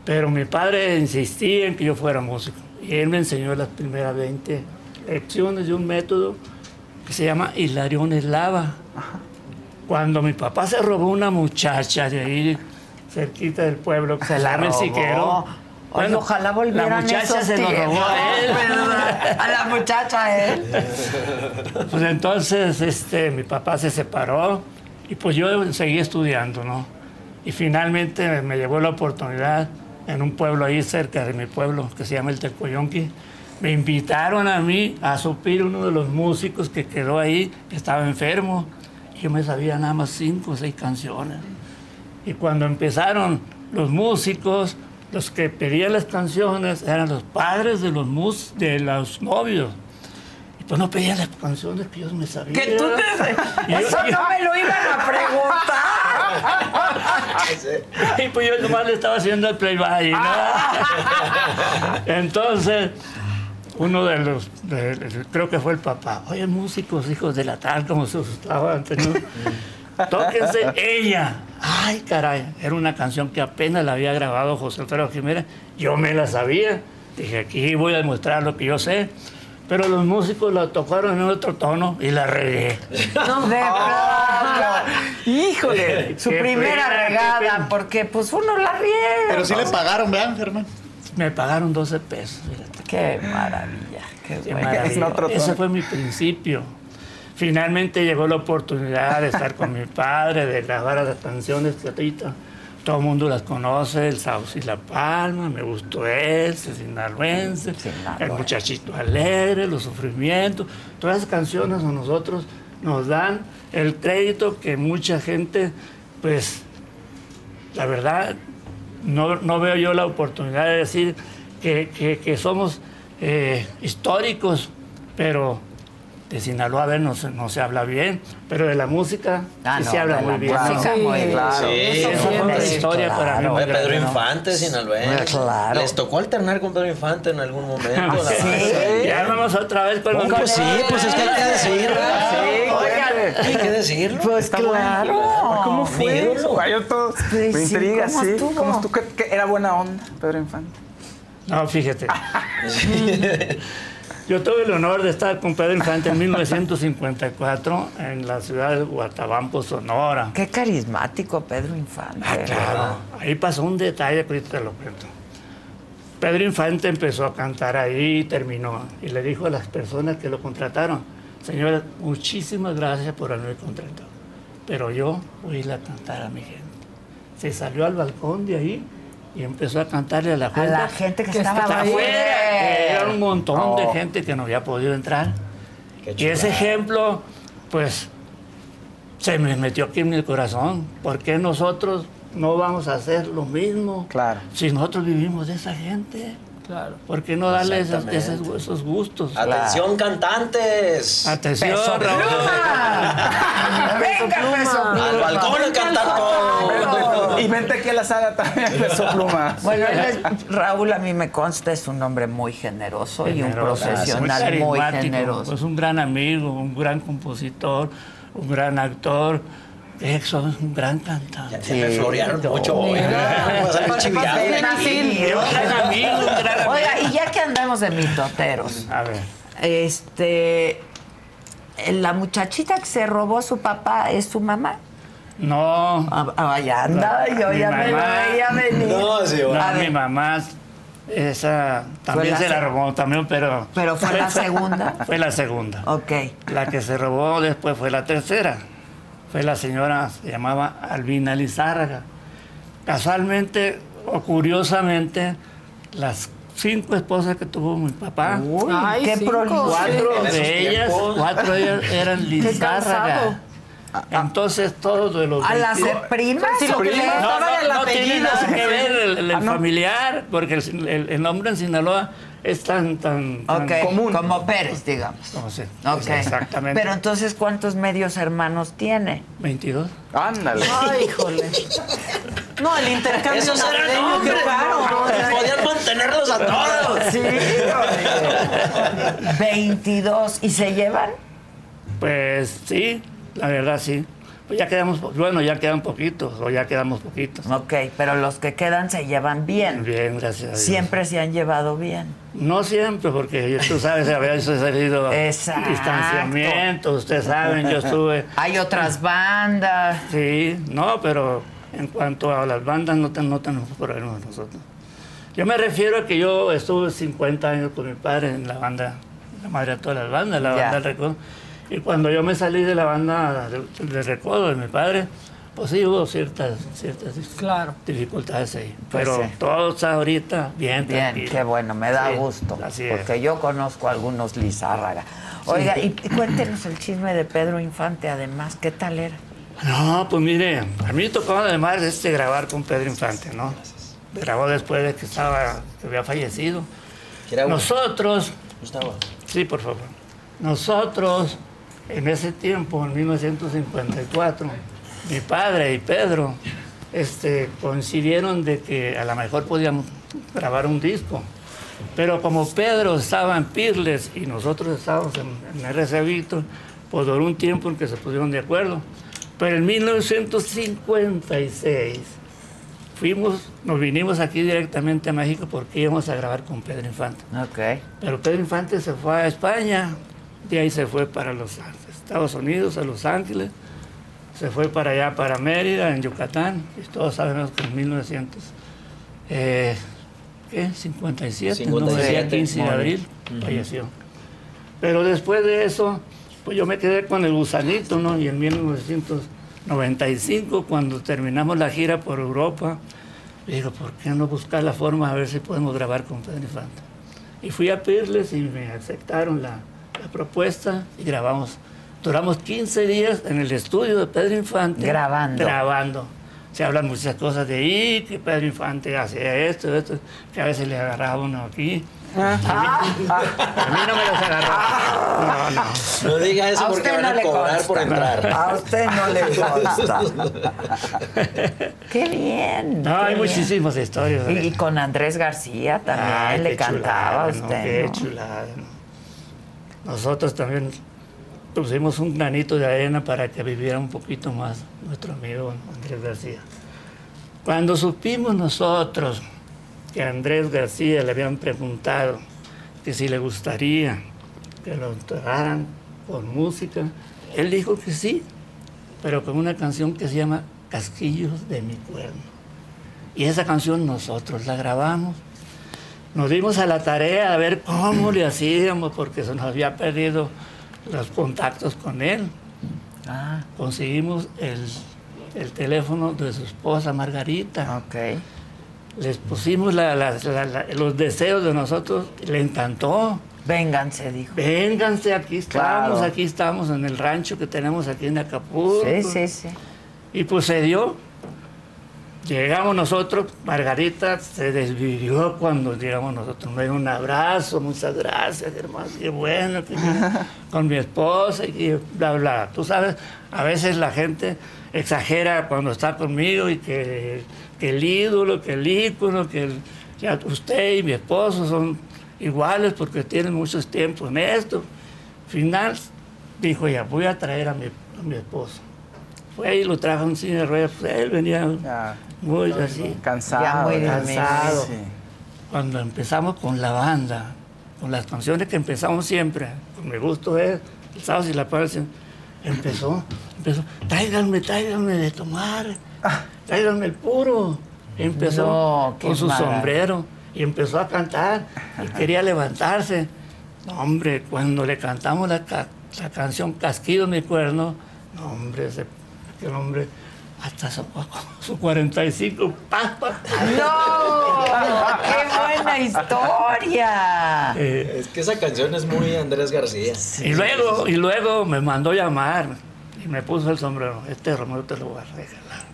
pero mi padre insistía en que yo fuera músico. Y él me enseñó las primeras 20 lecciones de un método que se llama Hilarión Eslava. Cuando mi papá se robó una muchacha de ahí, cerquita del pueblo, que Se se, la llama el. Siquero. Oye, ojalá volvieran La muchacha esos se lo robó tiempos, a él. A la muchacha a él. Pues entonces este, mi papá se separó y pues yo seguí estudiando, ¿no? Y finalmente me llevó la oportunidad en un pueblo ahí cerca de mi pueblo que se llama el Tecoyonqui. Me invitaron a mí a suplir uno de los músicos que quedó ahí, que estaba enfermo. Yo me sabía nada más cinco o seis canciones. Y cuando empezaron los músicos, los que pedían las canciones eran los padres de los, mus de los novios. Y pues no pedían las canciones que yo me sabía. Que tú te... Y yo- Eso no me lo iban a preguntar. Y pues yo nomás le estaba haciendo el playback. ¿no? Entonces, uno de los, de- de- creo que fue el papá, oye, músicos, hijos de la tal, como se asustaban antes, ¿no? Tóquense ella. Ay, caray, era una canción que apenas la había grabado José Alfredo Jiménez. Yo me la sabía. Dije, aquí voy a demostrar lo que yo sé. Pero los músicos la tocaron en otro tono y la regué. No, de plano. Híjole, su primera regada, porque pues uno la riega. Pero sí le pagaron, ¿verdad, Germán? Me pagaron 12 pesos. fíjate. Qué maravilla, qué, maravilla. Es otro Ese fue mi principio. Finalmente llegó la oportunidad de estar con mi padre, de grabar las canciones que ahorita todo el mundo las conoce, el Sauce y la Palma, me gustó ese, Sinaloense, el Muchachito Alegre, Los Sufrimientos, todas esas canciones a nosotros nos dan el crédito que mucha gente, pues, la verdad, no, no veo yo la oportunidad de decir que, que- que somos eh, históricos, pero de Sinaloa, a ver, no, se- no se habla bien, pero de la música Ah, sí no, se habla muy bien. música ¿no? muy bien. Claro. Sí, Esa eso fue una sí, historia para mí. muy Pedro grande, ¿no? Infante, sinaloense. Claro. Les tocó alternar con Pedro Infante en algún momento. la Sí. verdad. Ya vamos otra vez con pues sí, pues es que hay que decirlo. Oigan, Hay que decirlo. Pues Está claro. bueno. ¿Cómo fue eso? yo todo- Sí, me sí, intriga, ¿cómo sí. estuvo? ¿Cómo estuvo? ¿Qué- qué- Era buena onda, Pedro Infante. No, fíjate. Yo tuve el honor de estar con Pedro Infante en 1954 en la ciudad de Guatabampo, Sonora. Qué carismático Pedro Infante. Ah, claro. Ahí pasó un detalle que ahorita te lo cuento. Pedro Infante empezó a cantar ahí y terminó. Y le dijo a las personas que lo contrataron, señora, muchísimas gracias por haberme contratado. Pero yo voy a ir a cantar a mi gente. Se salió al balcón de ahí y empezó a cantarle a la gente. la gente que estaba afuera. afuera. que Era un montón de Oh. gente que no había podido entrar. Y ese ejemplo, pues, se me metió aquí en el corazón. ¿Por qué nosotros no vamos a hacer lo mismo? Claro. Si nosotros vivimos de esa gente. Claro. ¿Por qué no darle esos, Exactamente. esos, esos gustos? Atención, cantantes. Atención, Peso Raúl. Venga, peso Al pluma. balcón a cantar todo. Y vente aquí a la sala también, Peso Pluma. Bueno, es- Raúl a mí me consta es un hombre muy generoso, y un Generoso, profesional muy, generoso. Es un gran amigo, un gran compositor, un gran actor. Eso es un gran cantante. Se me florearon mucho hoy. Oiga, y ya que andamos de mitoteros, A ver. este, la muchachita que se robó a su papá es su mamá. No. Ah, ah, ya anda, yo Mi ya me mamá- veía venir. No, sí, No, A mi ver, mamá, esa también la se la robó, también, pero... Pero fue la segunda. Fue la segunda. Ok. La que se robó después fue la tercera. Fue la señora, se llamaba Albina Lizárraga. Casualmente o curiosamente, las cinco esposas que tuvo mi papá, Uy, Ay, qué cinco. prolijo. cuatro de ellas, cuatro de ellas eran. Lizárraga. Entonces todos de los ¿A las 20 primas? Sí, no, no, no tiene apellido. nada que ver el, el Ah, no. familiar, porque el, el- el nombre en Sinaloa es tan, tan, común. como Pérez, digamos. No sé, Ok. exactamente. Pero entonces, ¿cuántos medios hermanos tiene? 22. Ándale. Ay, híjole. No, el intercambio Esos eran hombres, caro. no, podían mantenerlos a todos. Sí, oye. 22. ¿Y se llevan? Pues sí, la verdad sí. Pues ya quedamos, bueno, ya quedan poquitos, o ya quedamos poquitos. Ok, pero los que quedan se llevan bien. Bien, gracias a Dios. Siempre se han llevado bien. No siempre, porque tú sabes, a veces ha habido Exacto. distanciamiento, ustedes saben, yo estuve... Hay otras bandas. Sí, no, pero en cuanto a las bandas no, ten- no tenemos problemas nosotros. Yo me refiero a que yo estuve 50 años con mi padre en la banda, la madre de todas las bandas, la Ya. banda del Recodo. Y cuando yo me salí de la banda del de Recodo, de mi padre, pues sí hubo ciertas, ciertas Claro. dificultades ahí. Pues Pero sí. todo está ahorita bien, Bien, tranquilo. qué bueno, me da Sí, gusto. Así es. Porque yo conozco a algunos Lizárraga. Oiga, y, y cuéntenos el chisme de Pedro Infante, además, ¿qué tal era? No, pues mire, a mí me tocó además este, grabar con Pedro Infante, ¿no? Grabó después de que estaba, que había fallecido. Nosotros, Gustavo. sí, por favor. Nosotros, en ese tiempo, en 1954, mi padre y Pedro este, coincidieron de que a lo mejor podíamos grabar un disco. Pero como Pedro estaba en Pirles y nosotros estábamos en, en RC Víctor, pues duró un tiempo en que se pusieron de acuerdo. Pero en 1956 fuimos, nos vinimos aquí directamente a México porque íbamos a grabar con Pedro Infante. Ok. Pero Pedro Infante se fue a España, de ahí se fue para los Estados Unidos, a Los Ángeles, se fue para allá, para Mérida, en Yucatán, y todos sabemos que en 1900, eh, ¿qué? 57, no, el día 15 de abril, bien. falleció. Pero después de eso, pues yo me quedé con el gusanito, ¿no? Y en 1995, cuando terminamos la gira por Europa, digo, ¿por qué no buscar la forma a ver si podemos grabar con Pedro Infante? Y fui a pedirles y me aceptaron la, la propuesta y grabamos. Duramos 15 días en el estudio de Pedro Infante. Grabando. Grabando. Se hablan muchas cosas de ahí, que Pedro Infante hacía esto, esto, que a veces le agarraba uno aquí. A mí no me los agarró. No, no. No diga eso A porque van no a cobrar consta. por entrar. A usted no le consta. Qué bien. No, hay qué bien. muchísimas historias. Y, y con Andrés García también Ay, le qué cantaba a chulada, ¿no? usted. Qué ¿no? chulada. ¿No? Nosotros también pusimos un granito de arena para que viviera un poquito más nuestro amigo Andrés García. Cuando supimos nosotros que a Andrés García le habían preguntado que si le gustaría que lo enterraran con música, él dijo que sí, pero con una canción que se llama Casquillos de mi cuerno. Y esa canción nosotros la grabamos. Nos dimos a la tarea a ver cómo le hacíamos, porque se nos había perdido los contactos con él. Ah. Conseguimos el, el teléfono de su esposa Margarita. Les pusimos la- la- la- la- los deseos de nosotros, le encantó. Vénganse, dijo. Vénganse, aquí estamos, Claro. aquí estamos en el rancho que tenemos aquí en Acapulco. Sí, sí, sí. Y pues se dio. Llegamos nosotros, Margarita se desvivió cuando llegamos nosotros. Me dio un abrazo, muchas gracias, hermano, qué bueno, que con mi esposa y bla, bla. Tú sabes, a veces la gente exagera cuando está conmigo y que, que el ídolo, que el ícono, que el- ya usted y mi esposo son iguales porque tienen muchos tiempos en esto. Final, dijo ya, voy a traer a mi, a mi esposo. Fue y lo trajo en silla de ruedas, pues él venía muy así. Cansado. Ya muy cansado. Sí. Cuando empezamos con la banda, con las canciones que empezamos siempre, con mi gusto es, el sábado y la parece, empezó, empezó, tráiganme, tráiganme de tomar, tráiganme el puro. Empezó No, con su sombrero y empezó a cantar y quería levantarse. No, hombre, cuando le cantamos la, ca- la canción Casquido mi cuerno, no, hombre, ese, aquel hombre hasta su, su 45 paspas. ¡No! ¡Qué buena historia! Es que esa canción es muy Andrés García. Y luego, y luego me mandó llamar y me puso el sombrero. Este Romero te lo voy a regalar.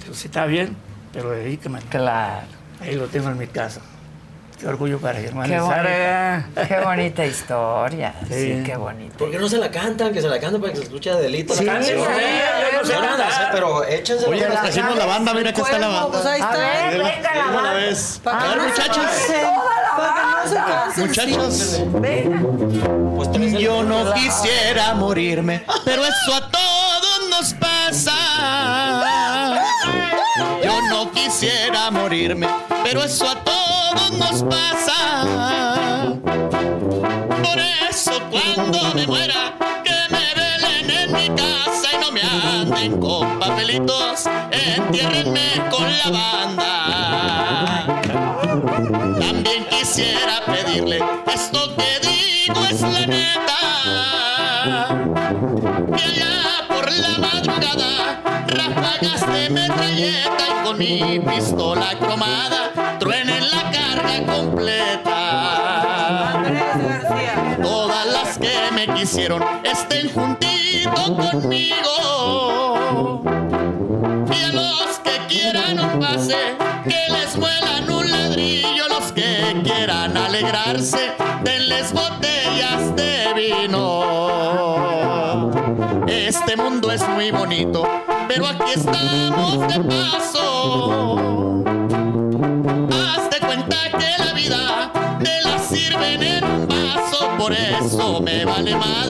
Digo, sí, está bien, pero dedícame. Claro. Ahí lo tengo en mi casa. Qué orgullo para hermana. Qué, bonita, qué bonita historia. Sí, Sí. qué bonita. ¿Por qué no se la cantan? Que se la canten para que se escuche Adelita Sí, la canción. sí, no la sé, pero échense Oye, nos trajimos la banda, mira que está la banda. Pues ahí A está. ver, Dela- venga la dela una banda. vez. Para A que ver, no se muchachos. cansen. Para que no se cansen. Muchachos. Venga. Pues Yo no quisiera morirme, pero eso a todos nos pasa. Yo no quisiera morirme, pero eso a todos nos pasa. Por eso cuando me muera, que me velen en mi casa y no me anden con papelitos, entiérrenme con la banda. También quisiera pedirle esto que digo es la neta. Que allá por la madrugada, ráfagas de metralleta y con mi pistola cromada, carga completa. Andrés García. Todas las que me quisieron estén juntito conmigo. Y a los que quieran un pase, que les muelan un ladrillo. Los que quieran alegrarse, denles botellas de vino. Este mundo es muy bonito, pero aquí estamos de paso. Vida te la sirven en un vaso, por eso me vale más.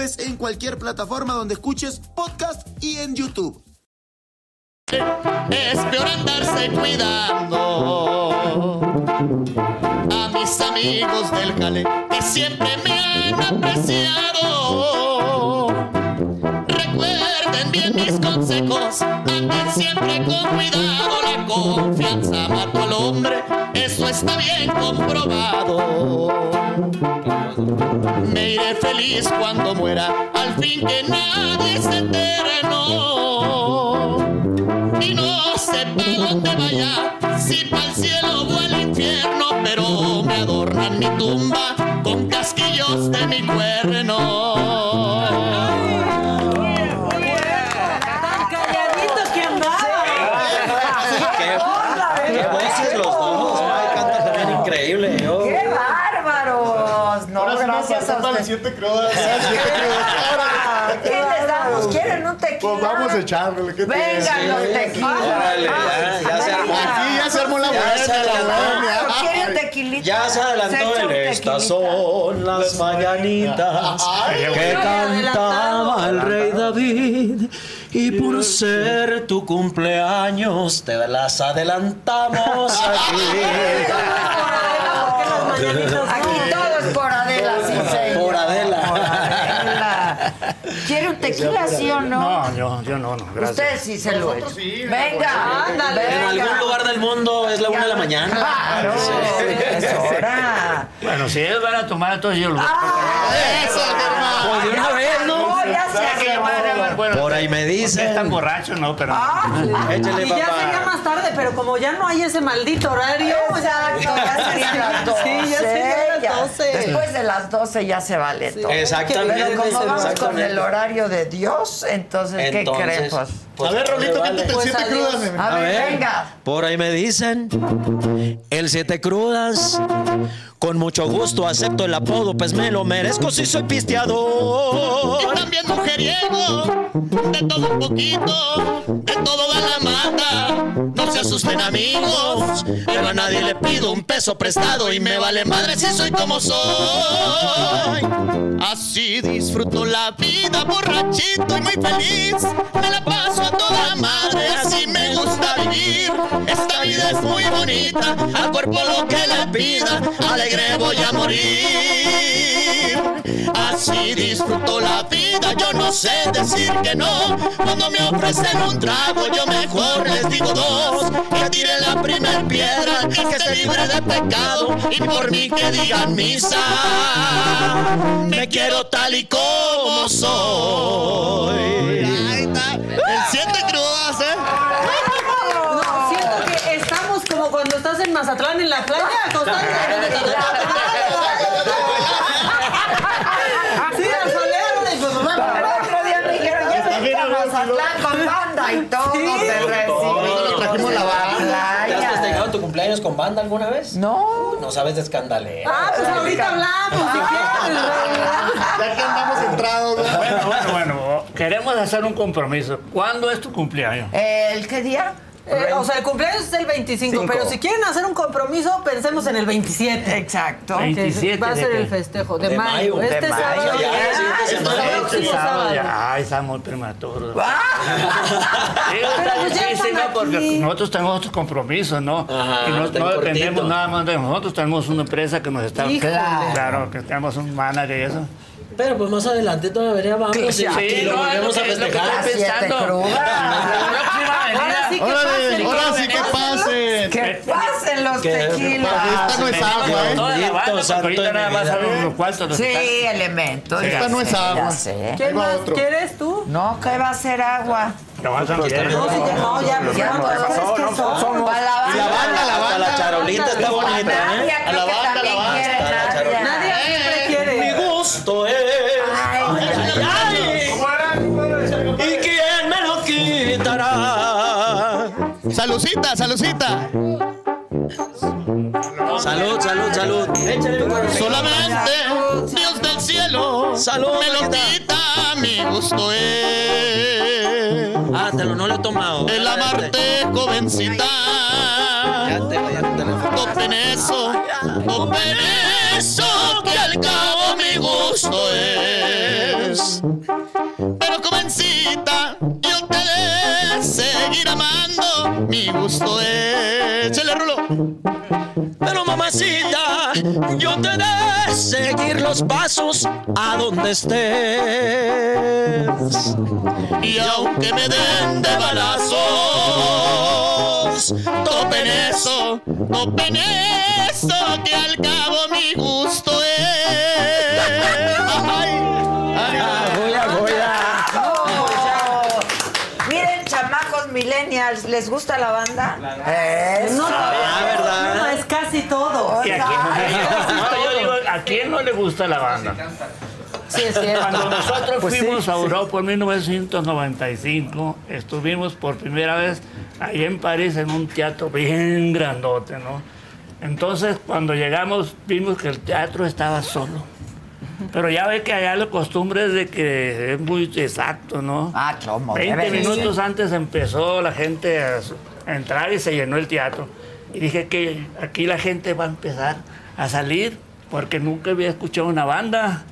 jueves en cualquier plataforma donde escuches podcast y en YouTube. Es peor andarse cuidando a mis amigos del jale que siempre me han apreciado. Recuerden bien mis consejos, anden siempre con cuidado. La confianza mató al hombre, eso está bien comprobado. Me iré feliz cuando muera, al fin que nadie se entere, no. Y no sé para dónde vaya, si para el cielo o al infierno, pero me adornan mi tumba con casquillos de mi cuerno. Siete crudas. ¿Qué les damos? ¿Quieren un tequila? Pues vamos a echarle. ¿qué Vengan los tequilas. Órale, ya, ya se armó. Aquí ya se armó la Ya se buena, la adelantó. buena. ¿Quieren tequilita? Ya se adelantó un el. Estas son las mañanitas que cantaba el rey David. Y por ser tu cumpleaños te las adelantamos aquí. Aquí todo es por Adela, sí, señor. Por Adela. Adela. ¿Quiere un tequila, sí o no? No, yo, yo no, no, gracias. Ustedes sí se lo echan. Venga, ándale. En algún lugar del mundo es la una de la mañana. Claro, Sí. es hora. Bueno, si ellos van a tomar, entonces yo lo Eso, Pues de una vez, ¿no? Acabaron. Bueno, Por ahí me Están dicen. borrachos, no, pero. Échale, Y ya papá. sería más tarde, pero como ya no hay ese maldito horario. Exacto, ya serían las 12. Sí, ya serían las 12. Después de las 12 ya se vale todo. Exactamente. Pero como vamos con el horario de Dios, entonces, ¿qué Entonces, creen? Pues, pues, A ver, Rolito, vale. cántate el Pues siete crudas. a, ver. venga. Por ahí me dicen, el siete crudas, con mucho gusto acepto el apodo, pues me lo merezco si soy Y pisteador. también mujeriego, de todo un poquito, de todo va la mata. Se asusten amigos, pero a nadie le pido un peso prestado y me vale madre si soy como soy. Así disfruto la vida borrachito y muy feliz, me la paso a toda madre, así me gusta vivir. Esta vida es muy bonita, al cuerpo lo que le pida, alegre voy a morir. Así disfruto la vida, yo no sé decir que no. Cuando me ofrecen un trago, yo mejor les digo dos. Que tiren la primer piedra, que esté libre de pecado. Y por mí que digan misa, me quiero tal y como soy. Ahí está. El siete crudas, ¿eh? No, siento que estamos como cuando estás en Mazatlán en la playa. Sí, Mazatlán con banda y todo, te recibimos. Trajimos la banda. ¿Te has festejado tu cumpleaños con banda alguna vez? No. No sabes de escandalera. Ah, pues ahorita hablamos. Ya que andamos entrados. ¿no? Bueno, bueno, bueno. Queremos hacer un compromiso. ¿Cuándo es tu cumpleaños? ¿El qué día? Eh, o sea, el cumpleaños es el 25, Cinco. pero si quieren hacer un compromiso, pensemos en el 27. Exacto. Que 27 va a ser el festejo de, De mayo. mayo. Este De mayo, sábado. ya, este Este sábado sábado. ya. Ay, está muy prematuro. Ah, está pues ya están ¿no? Porque aquí. nosotros tenemos otros compromisos, ¿no? Ajá, y no, dependemos nada más de nosotros. Tenemos una empresa que nos está... Híjole. Claro, que tenemos un manager y eso. Pero pues más adelante todavía vamos y, Sí, y lo no, volvemos a festejar. Ahora sí que pasen. ahora sí que pasen. que pasen los Que- tequilas. Esta no es agua, ¿eh? Toda la banda, porque santo ahorita de nada mi más vida. salen unos cuantos. los Sí, elementos. Esta no es agua. Ya sé. ¿Quién Ahí va más otro. quieres tú? No, que va a ser agua. querer. No, ya no, ya, pues, no, ¿qué son. La banda. la banda, la charolita está bonita, ¿eh? A banda, la banda. Quitará? Salucita, salucita. Salud, salud, salud. Solamente Dios del cielo Salud, me lo quita, mi gusto es. Ah, te lo no lo he tomado. El amarte, jovencita. Ya te voy a teléfono. Topen eso, topen eso, gusto es. Chele, Rulo. Pero mamacita, yo te de seguir los pasos a donde estés. Y aunque me den de balazos, topen eso, topen eso, que al cabo mi gusto ¿les gusta la banda? Eso. No, Ah, ¿verdad? no, es casi todo. ¿Y a quién, no, yo digo, ¿a quién no le gusta la banda? Sí, es cierto. Cuando nosotros Pues fuimos a Europa en 1995, estuvimos por primera vez ahí en París en un teatro bien grandote, ¿no? Entonces, cuando llegamos, vimos que el teatro estaba solo. Pero ya ve que allá la costumbre es de que es muy exacto, ¿no? Ah, ¿cómo? 20 debe de minutos antes empezó la gente a entrar y se llenó el teatro. Y dije que aquí la gente va a empezar a salir porque nunca había escuchado una banda.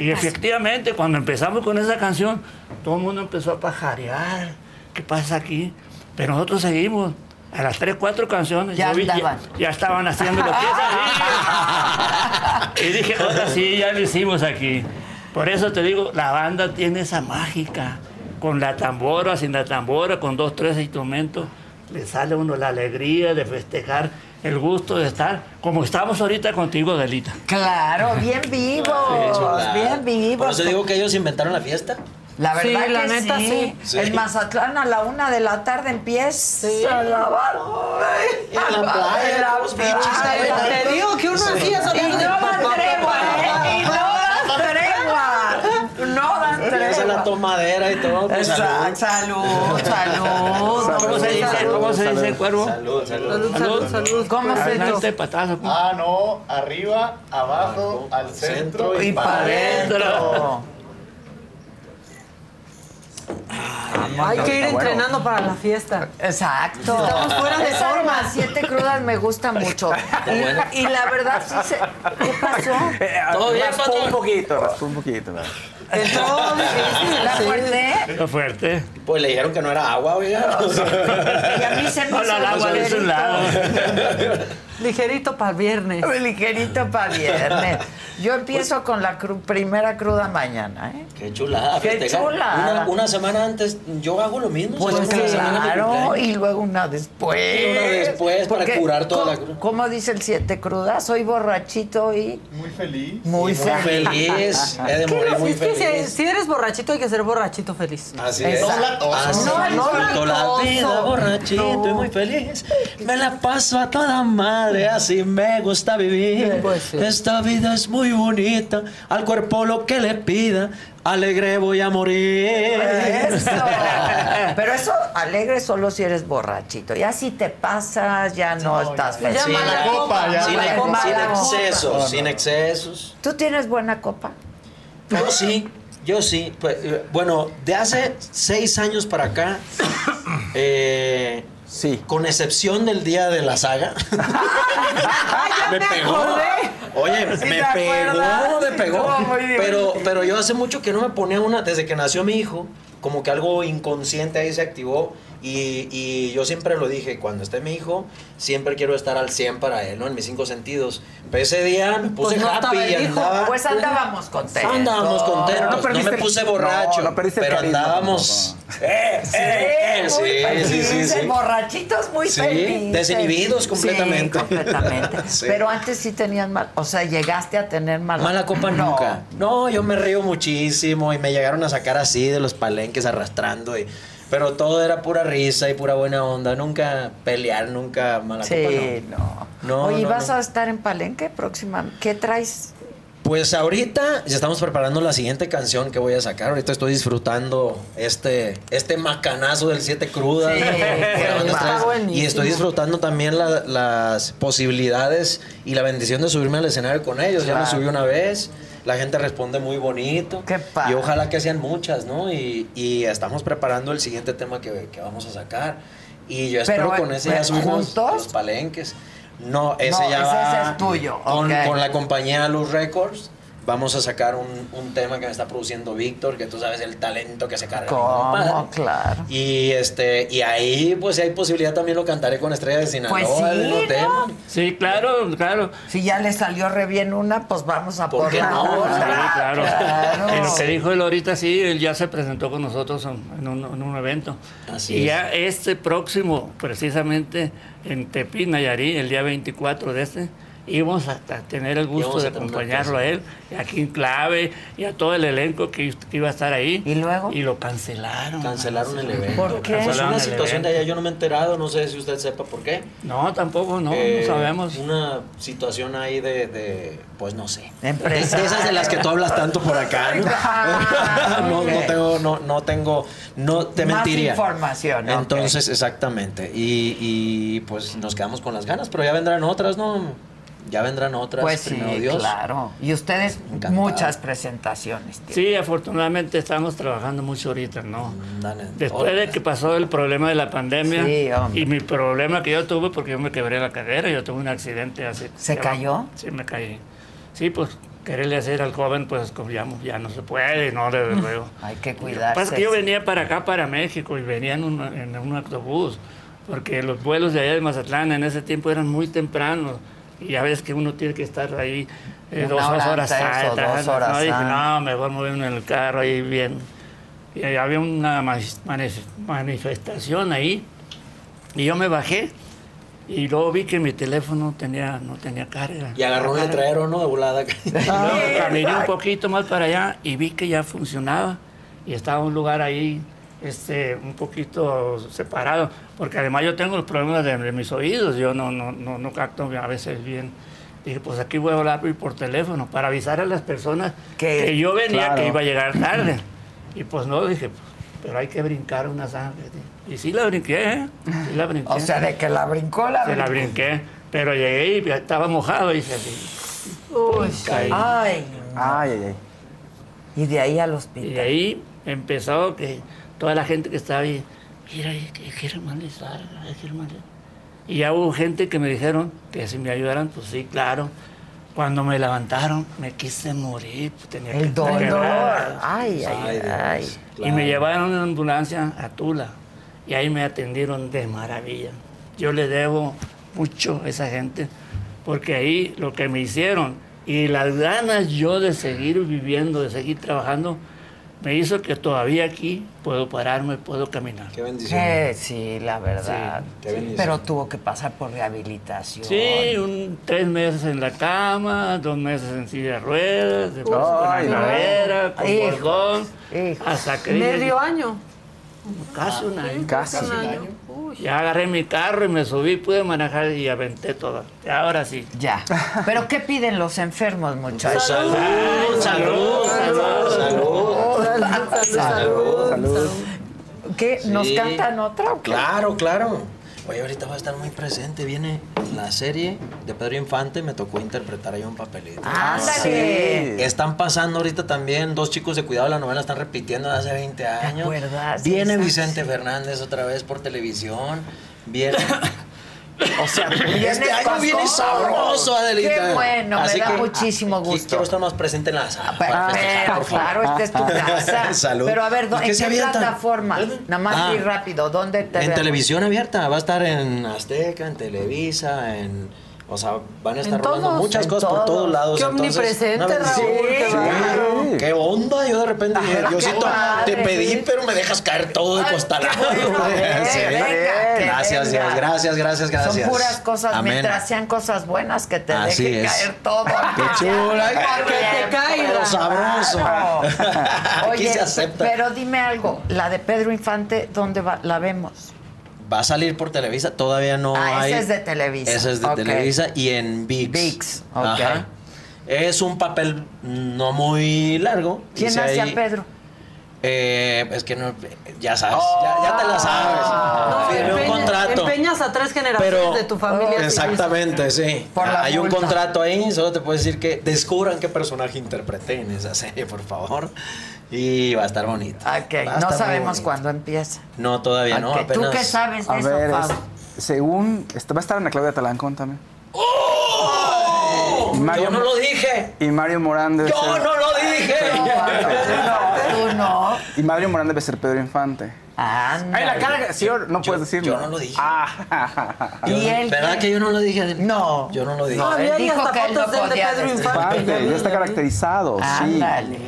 Y, efectivamente, cuando empezamos con esa canción, todo el mundo empezó a pajarear. ¿Qué pasa aquí? Pero nosotros seguimos. A las tres, cuatro canciones Ya yo vi- andaban. ya estaban haciendo lo que es Y dije, ahora sí, ya lo hicimos aquí. Por eso te digo, la banda tiene esa mágica. Con la tambora, sin la tambora, con dos, tres instrumentos, le sale a uno la alegría de festejar, el gusto de estar como estamos ahorita contigo, Delita. Claro, bien vivos, bien vivos. Por eso digo que ellos inventaron la fiesta. La verdad Sí, la que neta, sí. sí. En Mazatlán a la una de la tarde empieza a lavar. Y en la playa, la playa. Te digo que uno hacía Y no dan tregua, ¿eh? Y no dan tregua. No dan Esa la tregua. tomadera y todo. Pues, Exacto. salud. Salud, salud. ¿Cómo se dice, ¿cómo se dice cuervo? Salud, salud. Salud, salud, salud. ¿Cómo se dice? Ah, no, arriba, abajo, al centro Y para para Hay que ir entrenando para la fiesta. Exacto. Estamos fuera de forma. siete crudas me gusta mucho. Y, y la verdad sí se... ¿Qué pasó? Todo bien, Raspó un poquito, raspó un poquito. ¿verdad? Entró difícil, ¿La sí. fuerte? Fuerte. Pues le dijeron que no era agua, oiga. Y a mí se me Hola, hizo el agua de un lado. Ligerito para el viernes. Ligerito para viernes. Yo empiezo con la cru- primera cruda mañana, ¿eh? Qué chulada. Qué festejar. chulada. Una, una semana antes, yo hago lo mismo. Pues claro, y luego una después. Y una después para curar toda la ¿cómo- cruda. ¿Cómo dice el siete crudas? Soy borrachito y Muy feliz. muy, Muy feliz. He de ¿Qué morir no? muy es que si, feliz. si eres borrachito hay que ser borrachito feliz. Así es. Exacto. Así No, es. no la vida borrachito y muy feliz. Me la paso a toda madre, así me gusta vivir. Pues sí. Esta vida es muy bonita, al cuerpo lo que le pida, alegre voy a morir. Eso. Pero eso alegre solo si eres borrachito. Ya si te pasas, ya no estás feliz. Ya mala copa, ya Sin, mala copa. sin copa. excesos, sin excesos. ¿Tú tienes buena copa? Yo sí, yo sí. Pues, eh, bueno, de hace seis años para acá, eh, Sí. con excepción del día de la saga, me pegó. Oye, me pegó, acuerdas? me pegó. Pero, pero yo hace mucho que no me ponía una, desde que nació mi hijo, como que algo inconsciente ahí se activó. Y, y yo siempre lo dije, cuando esté mi hijo, siempre quiero estar al 100 para él, ¿no? En mis cinco sentidos. Pero ese día me puse Pues no happy y el hijo. andaba... Pues andábamos contentos. Andábamos contentos. No No, perdiste me puse borracho. no, no pero andábamos. tampoco. Eh, Sí, eh, eh, muy sí, sí, sí, felices, sí. borrachitos muy Sí, felices. desinhibidos completamente. Sí, completamente. Sí. Pero antes sí tenían mal, o sea, llegaste a tener mala, Mala copa No. nunca. No, yo me río muchísimo y me llegaron a sacar así de los palenques arrastrando. Y, pero todo era pura risa y pura buena onda. Nunca pelear, nunca mala Sí, copa. no. No, Oye, no, ¿vas no. a estar en Palenque próximamente? ¿Qué traes? Pues ahorita ya estamos preparando la siguiente canción que voy a sacar. Ahorita estoy disfrutando este, este macanazo del Siete Crudas. Y estoy disfrutando también la- las posibilidades y la bendición de subirme al escenario con ellos. Ya me subí una vez. La gente responde muy bonito. Qué padre. Y ojalá que sean muchas, ¿no? Y, y estamos preparando el siguiente tema que, que vamos a sacar. Y yo espero Pero, con ese ya subirnos ¿juntos? los palenques. No, ese No, ya ese va ese es tuyo, Con, ok. con la compañía Luz Records. Vamos a sacar un, un tema que me está produciendo Víctor, que tú sabes el talento que se carga. ¿Cómo? Claro. Y este y ahí pues si hay posibilidad también lo cantaré con Estrella de Sinaloa. Pues sí, el ¿no? tema. Sí, claro, claro. Si ya le salió re bien una, pues vamos a ¿Por por qué la no? otra. Sí, claro. Claro. Y lo que dijo él ahorita, sí, él ya se presentó con nosotros en, en un, en un evento. Así y es. ya este próximo, precisamente en Tepic, Nayarit, el día 24 de este, íbamos a, a tener el gusto de a acompañarlo a él, y aquí en Clave, y a todo el elenco que, que iba a estar ahí. ¿Y luego? Y lo cancelaron. Cancelaron el evento. ¿Por qué? Es una situación de allá, yo no me he enterado, no sé si usted sepa por qué. No, tampoco, no, Eh, no sabemos. Una situación ahí de, de, pues no sé. Empresa. De esas de las que tú hablas tanto por acá, ¿no? Ah, no, no tengo, no, no tengo, no te Más mentiría. información. Entonces, exactamente. Y, y, pues nos quedamos con las ganas, pero ya vendrán otras, ¿no? Ya vendrán otras, Pues sí, Dios. claro. Y ustedes Encantado. muchas presentaciones. tienen. Sí, afortunadamente estamos trabajando mucho ahorita, ¿no? Dale. Después de que pasó el problema de la pandemia Sí, y mi problema que yo tuve porque yo me quebré la cadera, yo tuve un accidente hace... ¿Se cayó? Sí, me caí. Sí, pues quererle hacer al joven, pues como ya, no se puede, no, desde luego. Hay que Lo que cuidarse. pasa es que yo venía para acá, para México, y venía en un, en un autobús, porque los vuelos de allá de Mazatlán en ese tiempo eran muy tempranos, y ya ves que uno tiene que estar ahí eh, dos hora horas antes dos horas ¿no? Y dije, no, mejor moverme en el carro ahí bien. Y había una manifestación ahí, y yo me bajé, y luego vi que mi teléfono tenía, no tenía carga. Y agarró un letrero, ¿no? De volada. Y luego caminé un poquito más para allá y vi que ya funcionaba y estaba un lugar ahí este, un poquito separado, porque además yo tengo los problemas de, de mis oídos, yo no, no, no, no capto a veces bien. Dije, pues aquí voy a hablar por teléfono para avisar a las personas Que- que, yo venía claro. que iba a llegar tarde. Y pues no, dije, pues, pero hay que brincar una sangre. Y sí la brinqué, ¿eh? Sí la brinqué. O sea, de que la brincó, la Se la brinqué, pero llegué y estaba mojado y dije, Uy, Caí. ay. Ay, ay. Y de ahí al Y hospital. de ahí empezó que toda la gente que estaba ahí, mira, que quiere malezar, quiere malezar. Y ya hubo gente que me dijeron que si me ayudaran, pues sí, claro. Cuando me levantaron, me quise morir. pues, tenía que El estar dolor. Ay, ay, Ay, ay. Y Claro. me llevaron en ambulancia a Tula. Y ahí me atendieron de maravilla. Yo le debo mucho a esa gente, porque ahí lo que me hicieron y las ganas yo de seguir viviendo, de seguir trabajando, me hizo que todavía aquí puedo pararme, puedo caminar. Qué bendición. Eh, sí, la verdad. Sí, qué bendición. Pero tuvo que pasar por rehabilitación. Sí, un, tres meses en la cama, dos meses en silla de ruedas, después con cadera, con Hijo, bordón, hijo. hasta que Medio año. casi un año. Casi. Un año. Ya agarré mi carro y me subí, pude manejar y aventé todo. Ahora sí. Ya. ¿Pero qué piden los enfermos, muchachos? Salud, salud, salud, salud. Salud. Salud. ¿Qué? ¿Nos Sí. cantan otra o qué? Claro, claro. Oye, ahorita va a estar muy presente. Viene la serie de Pedro Infante. Me tocó interpretar ahí un papelito. Ándale. Están pasando ahorita también dos chicos de cuidado de la novela, están repitiendo de hace 20 años. acuerdas de Viene Vicente Fernández otra vez por televisión. Viene. O sea, este año viene sabroso, Adelita. Qué bueno, Así me da que, muchísimo gusto. Quiero estar más presente en la sala. Pero, por favor. claro, esta es tu casa. Salud. Pero a ver, ¿Y ¿dó- qué ¿en qué avientan? plataforma? Nada más Ah. muy rápido, ¿dónde te En vemos? televisión abierta, va a estar en Azteca, en Televisa, en. O sea, van a estar todos, muchas cosas por todos. todos lados. Qué entonces, omnipresente. Raúl, qué Sí, bárbaro. ¿Qué onda? Yo de repente dije, Diosito, te pedí, pero me dejas caer todo de costalado. bueno, Sí. Gracias, venga. Dios. Gracias, gracias, gracias. Son puras cosas, Amén. mientras sean cosas buenas, que te Así dejen es. caer todo. Qué chula. Que te caiga. Pero sabroso. Claro. Aquí Oye, se acepta. pero dime algo, la de Pedro Infante, ¿dónde va- la vemos? Va a salir por Televisa, todavía no Ah, hay. ese es de Televisa. Ese es de. Televisa y en VIX. ViX, ok. Ajá. Es un papel no muy largo. ¿Quién Hice hace a Pedro? Eh, es que no, ya sabes, ya, ya te la sabes. No, Firmé un contrato. Empeñas a tres generaciones Pero de tu familia. exactamente, sí. Hay un contrato ahí, solo te puedo decir que descubran qué personaje interpreté en esa serie, por favor. Y va a estar bonito. Ok, Va a no estar sabemos cuándo empieza. No, todavía no, Ok, ¿Tú apenas. qué sabes de A eso, ver, Fab? es- según. está- Va a estar Ana Claudia Talancón también. No, Mario- yo no lo dije. Y Mario Morán debe Yo ser... no lo dije. Tú no. Y Mario Morán debe ser Pedro Infante. Anda. Ay, la cara, sí, no puedes decirlo. yo no lo dije. Ah, Y él. ¿Verdad que yo no lo dije? No. Yo no lo dije. No, él había dijo hasta que él no fotos de él de podía Pedro. Infante, ya está caracterizado, sí. Ándale.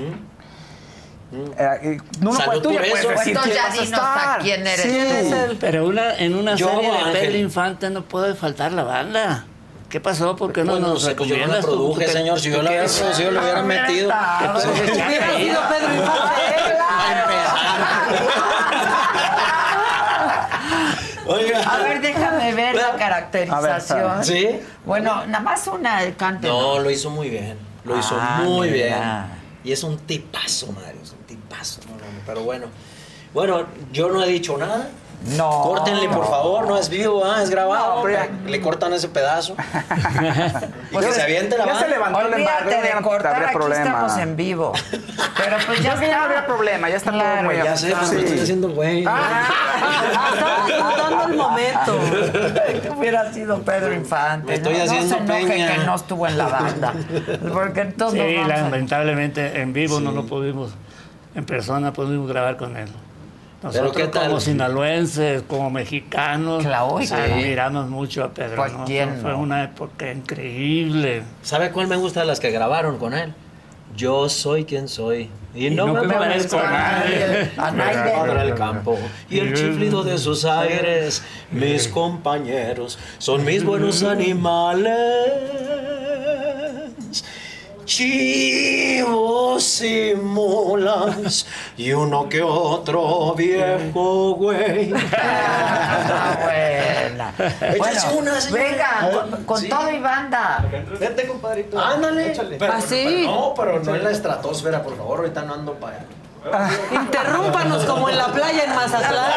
Eh, eh, no, no, Salud pues tú ya puedes decir quién ya vas a dinos a estar. quién eres. Sí. ¿Quién es él? Pero una, en una Yo, serie de Ángel. Pedro Infante no puede faltar la banda. ¿Qué pasó? ¿Por qué no Bueno, nos pues yo no la recomiendas? tú? produje, ¿Tú señor. Si yo tú la hubiera haces? producido, lo hubiera metido. Pues, Hubiera sido Pedro Oiga. A ver, déjame ver la caracterización. Ver, ¿sí? Bueno, nada más una cante. No, lo hizo muy bien. Lo hizo Ah, muy bien. mira. Y es un tipazo, Mario. Es un tipazo. No, no, pero bueno. Bueno, yo no he dicho nada. No. Córtenle, por favor. No es vivo, ¿ah? es grabado. No, ya- Le cortan ese pedazo. y que se aviente la Ya se levantó el embargo, de no cortar, habría aquí problema. estamos en vivo. Pero pues ya Ya no está. habría problema, ya está todo Claro, muy Ya sé, pues me Sí. estoy haciendo güey. Estamos disfrutando el momento. Que hubiera sido Pedro Infante. Me estoy no, haciendo no se peña. que no estuvo en la banda. Porque entonces Sí, lamentablemente en vivo no lo pudimos, en persona pudimos grabar con él. Nosotros ¿qué tal? como sinaloenses, como mexicanos, Claro, sí. admiramos mucho a Pedro. Pues, ¿no? ¿quién Fue una época increíble. ¿Sabe cuál me gusta de las que grabaron con él? Yo soy quien soy. Y, no, no me parezco a nadie. A nadie. Padre el campo y el chiflido de sus aires, mis compañeros son mis buenos animales. Chivos y mulas y uno que otro viejo güey. Ah, buena. Échase Bueno, una, señora. venga, con, con Sí. todo y banda. Vete, compadrito. Ándale. Pero- ¿Ah, sí? No, pero no en la estratosfera, por favor, ahorita no ando para allá. Interrúmpanos como en la playa en Mazatlán.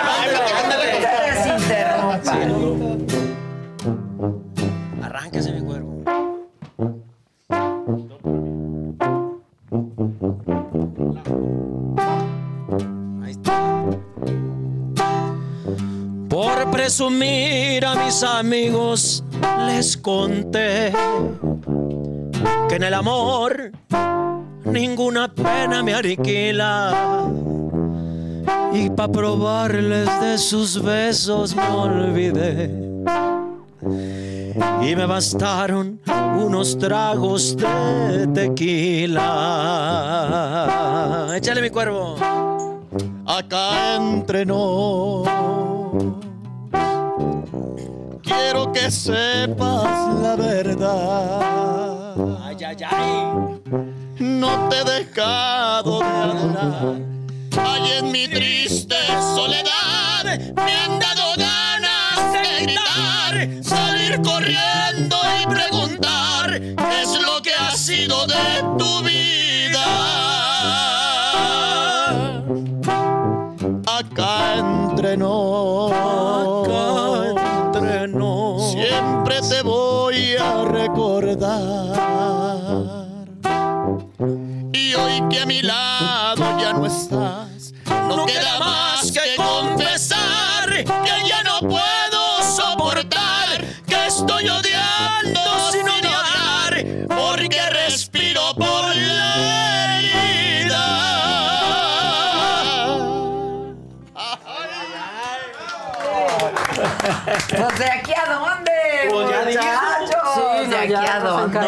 Ustedes interrumpan. Arránquese mi presumir a mis amigos les conté que en el amor ninguna pena me aniquila. Y pa' probarles de sus besos me olvidé. Y me bastaron unos tragos de tequila. Échale mi cuervo. acá entre nos. Quiero que sepas la verdad. Ay, ay, ay. No te he dejado de adorar. Ay, en mi triste soledad me han dado ganas de gritar, salir corriendo y preguntar hoy que a mi lado ya no estás, no, queda más que confesar que ya no puedo soportar, que estoy odiando sin odiar, porque respiro por la herida. Pues de aquí a dónde, Pues ya dijimos. muchachos. Sí, de no, aquí ya a dónde.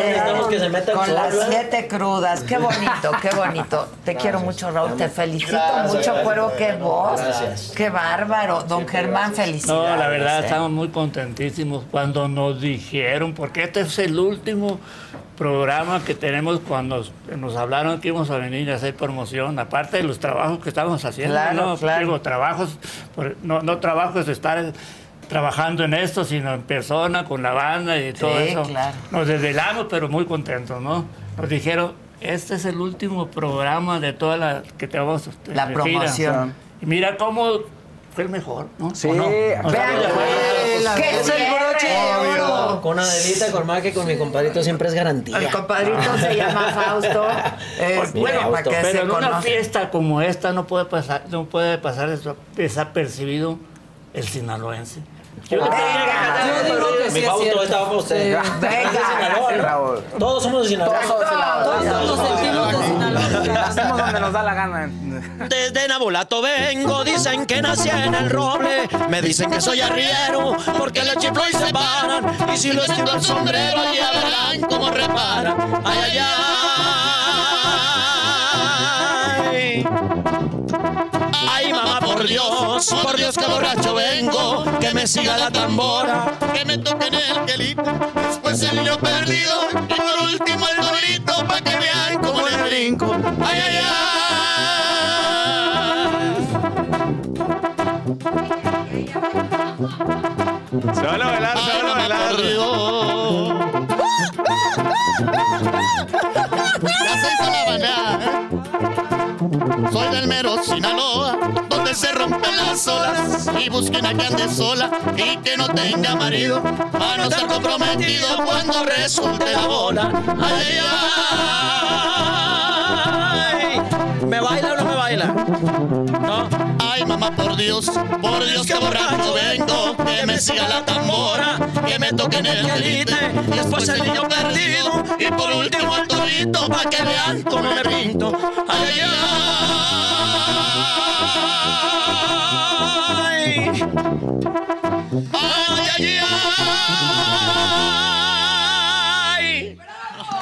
Se Con las siete crudas. Qué bonito, qué bonito. Te quiero mucho, Raúl. Te felicito mucho, Cuero. Qué voz. Gracias. Qué bárbaro. Don Germán, felicidades. No, la verdad, ¿eh? estamos muy contentísimos cuando nos dijeron, porque este es el último programa que tenemos cuando nos hablaron que íbamos a venir a hacer promoción, aparte de los trabajos que estamos haciendo. Claro, no, claro. Digo, trabajos, no, no trabajos de estar trabajando en esto, sino en persona, con la banda y todo Sí, eso. claro. Nos desvelamos, pero muy contentos, ¿no? Nos dijeron, este es el último programa de toda la que te vamos a La promoción. Y mira cómo fue el mejor, ¿no? Sí, ¿O no? vean, ¿O sea, ¿Qué Es el broche de oro. Con Adelita, con Maque, con mi compadrito siempre es garantía. El compadrito se llama Fausto. Es, bueno, para que Pero se en una fiesta como esta no puede pasar, no puede pasar eso desapercibido el sinaloense. Yo le Venga. pedí que cantara Yo digo que sí Mi es Fausto, cierto. estaba para usted. Sí. Todos de Sinaloa, ¿no? Raúl. Todos somos de Sinaloa. Todos somos de Sinaloa. Todos nos sentimos de Sinaloa. Hacemos donde nos da la gana. Desde Nabolato vengo, dicen que nací en el roble. Me dicen que soy arriero, porque le chiflo y se paran. Y si lo estiro el sombrero, ya verán cómo reparan. Ay, ay, ay. Por Dios, por Dios que borracho vengo, que me siga la tambora, que me toquen el quelito, después el niño perdido y por último el dorito pa' que vean cómo le brinco. Ay, ay, Se van a bailar, se van a bailar. Ya se hizo la bandera. Soy del mero Sinaloa, donde se rompen las olas y busquen a que ande sola y que no tenga marido para no estar comprometido cuando resulte la bola. Ay, ay, ay. ¿Me baila o no me baila? No. Ay, mamá, por Dios, por Dios que borracho vengo, que me siga la tambora, que me toquen el gelite, y después el niño perdido, y por último el torito, pa' que vean cómo me pinto. Ay, ay, ay. Ay, ay,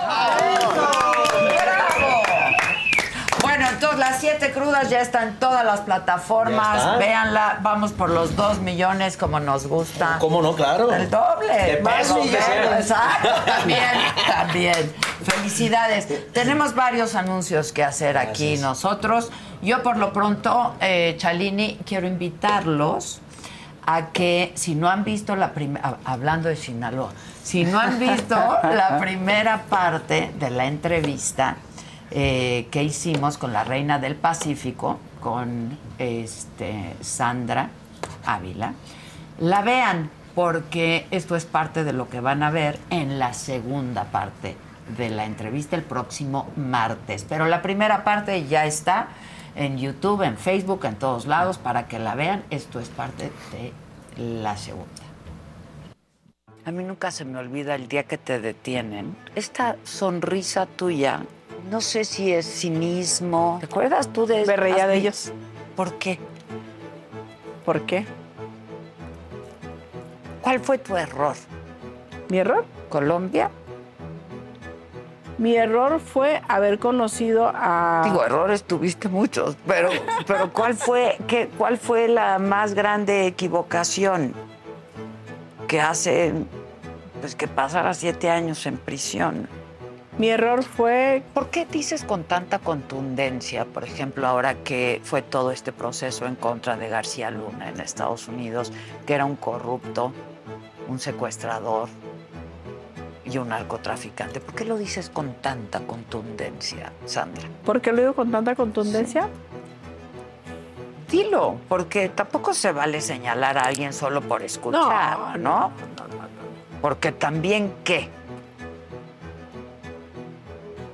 ay. Bueno, entonces las siete crudas ya están en todas las plataformas. Véanla, vamos por los dos millones como nos gusta. ¿Cómo no? Claro. El doble. De más pesos que. Exacto, también, también. Felicidades. Tenemos varios anuncios que hacer aquí nosotros. Yo por lo pronto, eh, Chalini, quiero invitarlos a que si no han visto la primera, hablando de Sinaloa, si no han visto la primera parte de la entrevista eh, que hicimos con la Reina del Pacífico, con este, Sandra Ávila, la vean porque esto es parte de lo que van a ver en la segunda parte de la entrevista el próximo martes. Pero la primera parte ya está en YouTube, en Facebook, en todos lados para que la vean. Esto es parte de la segunda. A mí nunca se me olvida el día que te detienen. Esta sonrisa tuya, no sé si es cinismo. ¿Te acuerdas tú de Me reía de ellos. ¿Por qué? ¿Por qué? ¿Cuál fue tu error? ¿Mi error? ¿Colombia? Mi error fue haber conocido a... Digo, errores tuviste muchos, pero, pero ¿cuál fue, qué, cuál fue la más grande equivocación que hace pues que pasara siete años en prisión? Mi error fue... ¿Por qué dices con tanta contundencia, por ejemplo, ahora que fue todo este proceso en contra de García Luna en Estados Unidos, que era un corrupto, un secuestrador y un narcotraficante? ¿Por qué lo dices con tanta contundencia, Sandra? ¿Por qué lo digo con tanta contundencia? Dilo, porque tampoco se vale señalar a alguien solo por escuchar, ¿no? Porque también, ¿qué?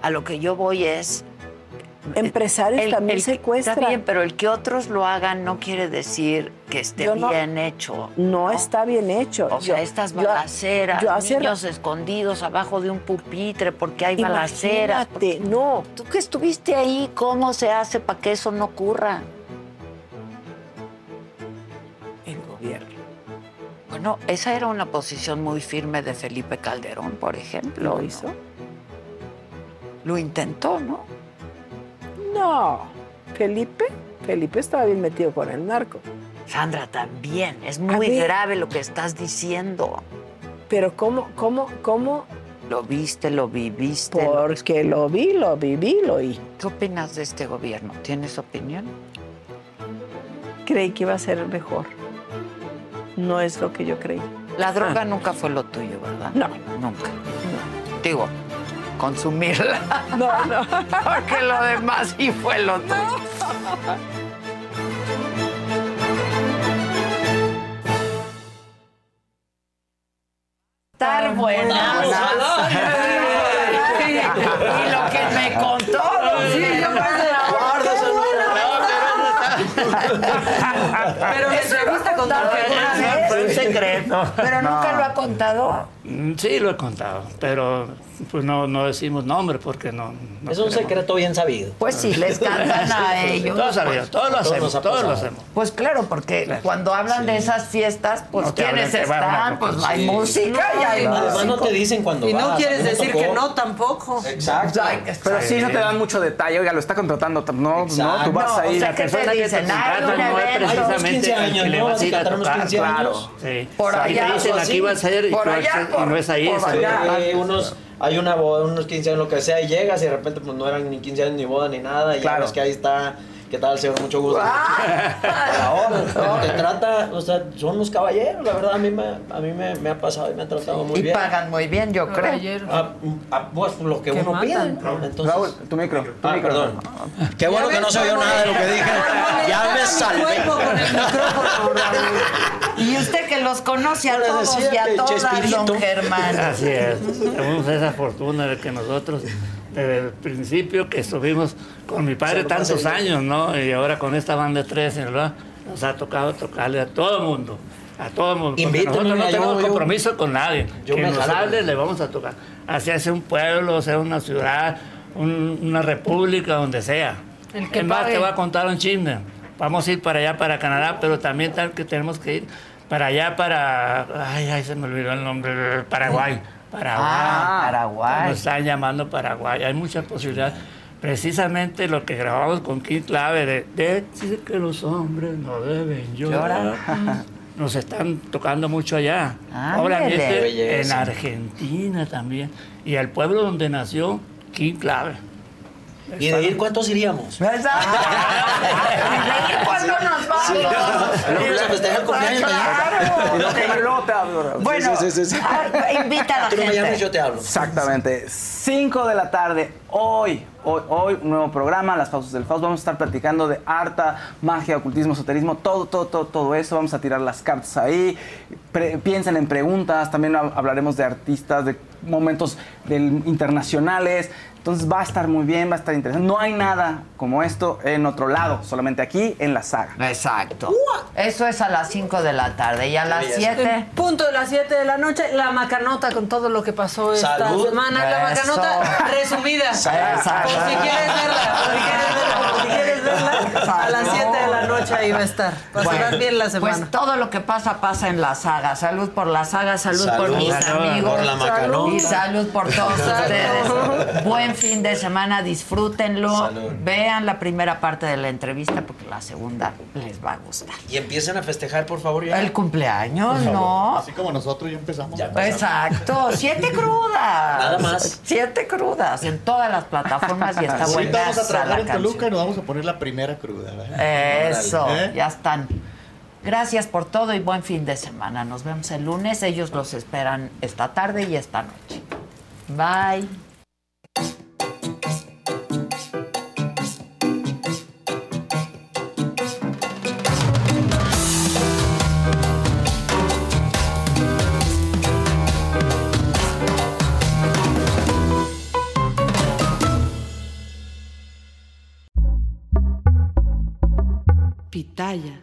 A lo que yo voy es... Empresarios también secuestran. Está bien, pero el que otros lo hagan no quiere decir que esté Yo no- bien hecho. No, está bien hecho. O sea, Yo- estas balaceras, yo niños escondidos abajo de un pupitre porque hay balaceras. Imagínate, no. Tú que estuviste ahí, ¿cómo se hace para que eso no ocurra? El gobierno. Bueno, esa era una posición muy firme de Felipe Calderón, por ejemplo. ¿Lo hizo? Lo intentó, ¿no? No. Felipe, Felipe estaba bien metido con el narco. Sandra, también. Es muy ver. grave lo que estás diciendo. Pero ¿cómo, cómo, cómo? Lo viste, lo viviste. Porque lo vi, lo viví, lo oí. ¿Qué opinas de este gobierno? ¿Tienes opinión? Creí que iba a ser mejor. No es lo que yo creí. La droga nunca fue lo tuyo, ¿verdad? No. Nunca. Digo, consumirla. No, no. Porque lo demás sí fue lo tuyo. Estar buena. Y lo que me contó. Sí, yo Pero la entrevista con contado alguna vez. Fue un secreto. Pero nunca lo ha contado. Mm, Sí, lo he contado, pero pues no, no decimos nombre porque no. no Es un queremos. secreto bien sabido. Pues sí, les cantan a ellos. Todos sabemos, todos lo Todos hacemos, ha todos lo hacemos. Pues claro, porque cuando hablan de esas fiestas, pues No te ¿quiénes hablan que va una están? Pues hay Sí. música y hay Además no te dicen cuando Y no vas, quieres decir tocó- que no tampoco. Exacto. Pero sí no te dan mucho detalle, oiga, lo está contratando, no, no, tú vas No, a ir. o sea, a ¿qué te persona que te contrata no es evento. precisamente 15 al que años, le ¿no? vas a ir a tocar, 15 claro. Sí. Por Y allá, te dicen, aquí vas a ir y, y no es ahí. Sí, unos, hay una boda, unos 15 años, lo que sea, y llegas y de repente pues no eran ni 15 años ni boda ni nada, y ya Claro. ves que ahí está, ¿qué tal, señor? Mucho gusto. Ah. Ahora, como te trata, o sea, son unos caballeros, la verdad, a mí me, a mí me, me ha pasado y me ha tratado muy Y bien. pagan muy bien, yo creo. Ah, ah, pues lo que uno pide. ¿no? Entonces, Raúl, tu micro, tu Ah, micro. perdón. Qué bueno que no se oyó nada de lo que dije. Ya me salvé. con el micrófono, Raúl. Y usted que los conoce a todos y a todas, don Germán. Así es. Tenemos esa fortuna de que nosotros, desde el principio que estuvimos con mi padre tantos años, ¿no? Y ahora con esta banda de tres, ¿verdad? Nos ha tocado tocarle a todo el mundo. A todo el mundo. Porque nosotros no tenemos yo- compromiso con nadie. yo que me nos hable, le vamos a tocar. Así sea un pueblo, sea una ciudad, un- una república, donde sea. El que más, te voy a contar un chisme. Vamos a ir para allá, para Canadá, pero también tal que tenemos que ir para allá, para... Ay, ay, se me olvidó el nombre. Paraguay. Paraguay. Ah, Paraguay. Nos están llamando Paraguay. Hay muchas posibilidades. Precisamente lo que grabamos con King Clave de decir que los hombres no deben llorar. Nos están tocando mucho allá. Ándele. Obviamente en. Argentina también. Y el pueblo donde nació King Clave. ¿Y de ir cuántos iríamos? ¿Y de cuándo nos vamos? Luego vamos a festejar el cumpleaños Y Claro. te- luego te hablo, Raúl. Bueno, Sí, sí, sí, sí. ah, invita a la Tú no me llames, yo te hablo. Exactamente. 5 de la tarde, hoy, hoy, hoy, un nuevo programa, Las Pausas del Faust. Vamos a estar platicando de harta, magia, ocultismo, esoterismo, todo, todo, todo, todo eso. Vamos a tirar las cartas ahí. Pre- piensen en preguntas. También hab- hablaremos de artistas, de momentos del- internacionales. Entonces va a estar muy bien, va a estar interesante. No hay nada como esto en otro lado, solamente aquí en la saga. Exacto. Eso es a las 5 de la tarde. Y a las belleza. 7. En punto de las 7 de la noche, la macanota con todo lo que pasó esta Salud. semana. La Eso. macanota resumida. Exacto. Por si quieres verla, por si quieres verla, por si quieres verla, a las 7 de la noche ahí va a estar. Pasarán Bueno, bien la semana. Pues todo lo que pasa, pasa en la saga. Salud por la saga, salud, por mis Salud amigos. por la macanota. Y salud por todos ustedes. Buen fin de semana, disfrútenlo. Salud. Vean la primera parte de la entrevista porque la segunda les va a gustar. Y empiecen a festejar, por favor, ya. El cumpleaños, ¿no? Así como nosotros ya empezamos. Ya. Exacto, siete crudas. Nada más. Siete crudas en todas las plataformas y está Ahorita buena vamos a trabajar la en Toluca y nos vamos a poner la primera cruda. ¿verdad? Eso, ¿Eh? ya están. Gracias por todo y buen fin de semana. Nos vemos el lunes. Ellos los esperan esta tarde y esta noche. Bye. Pitaya.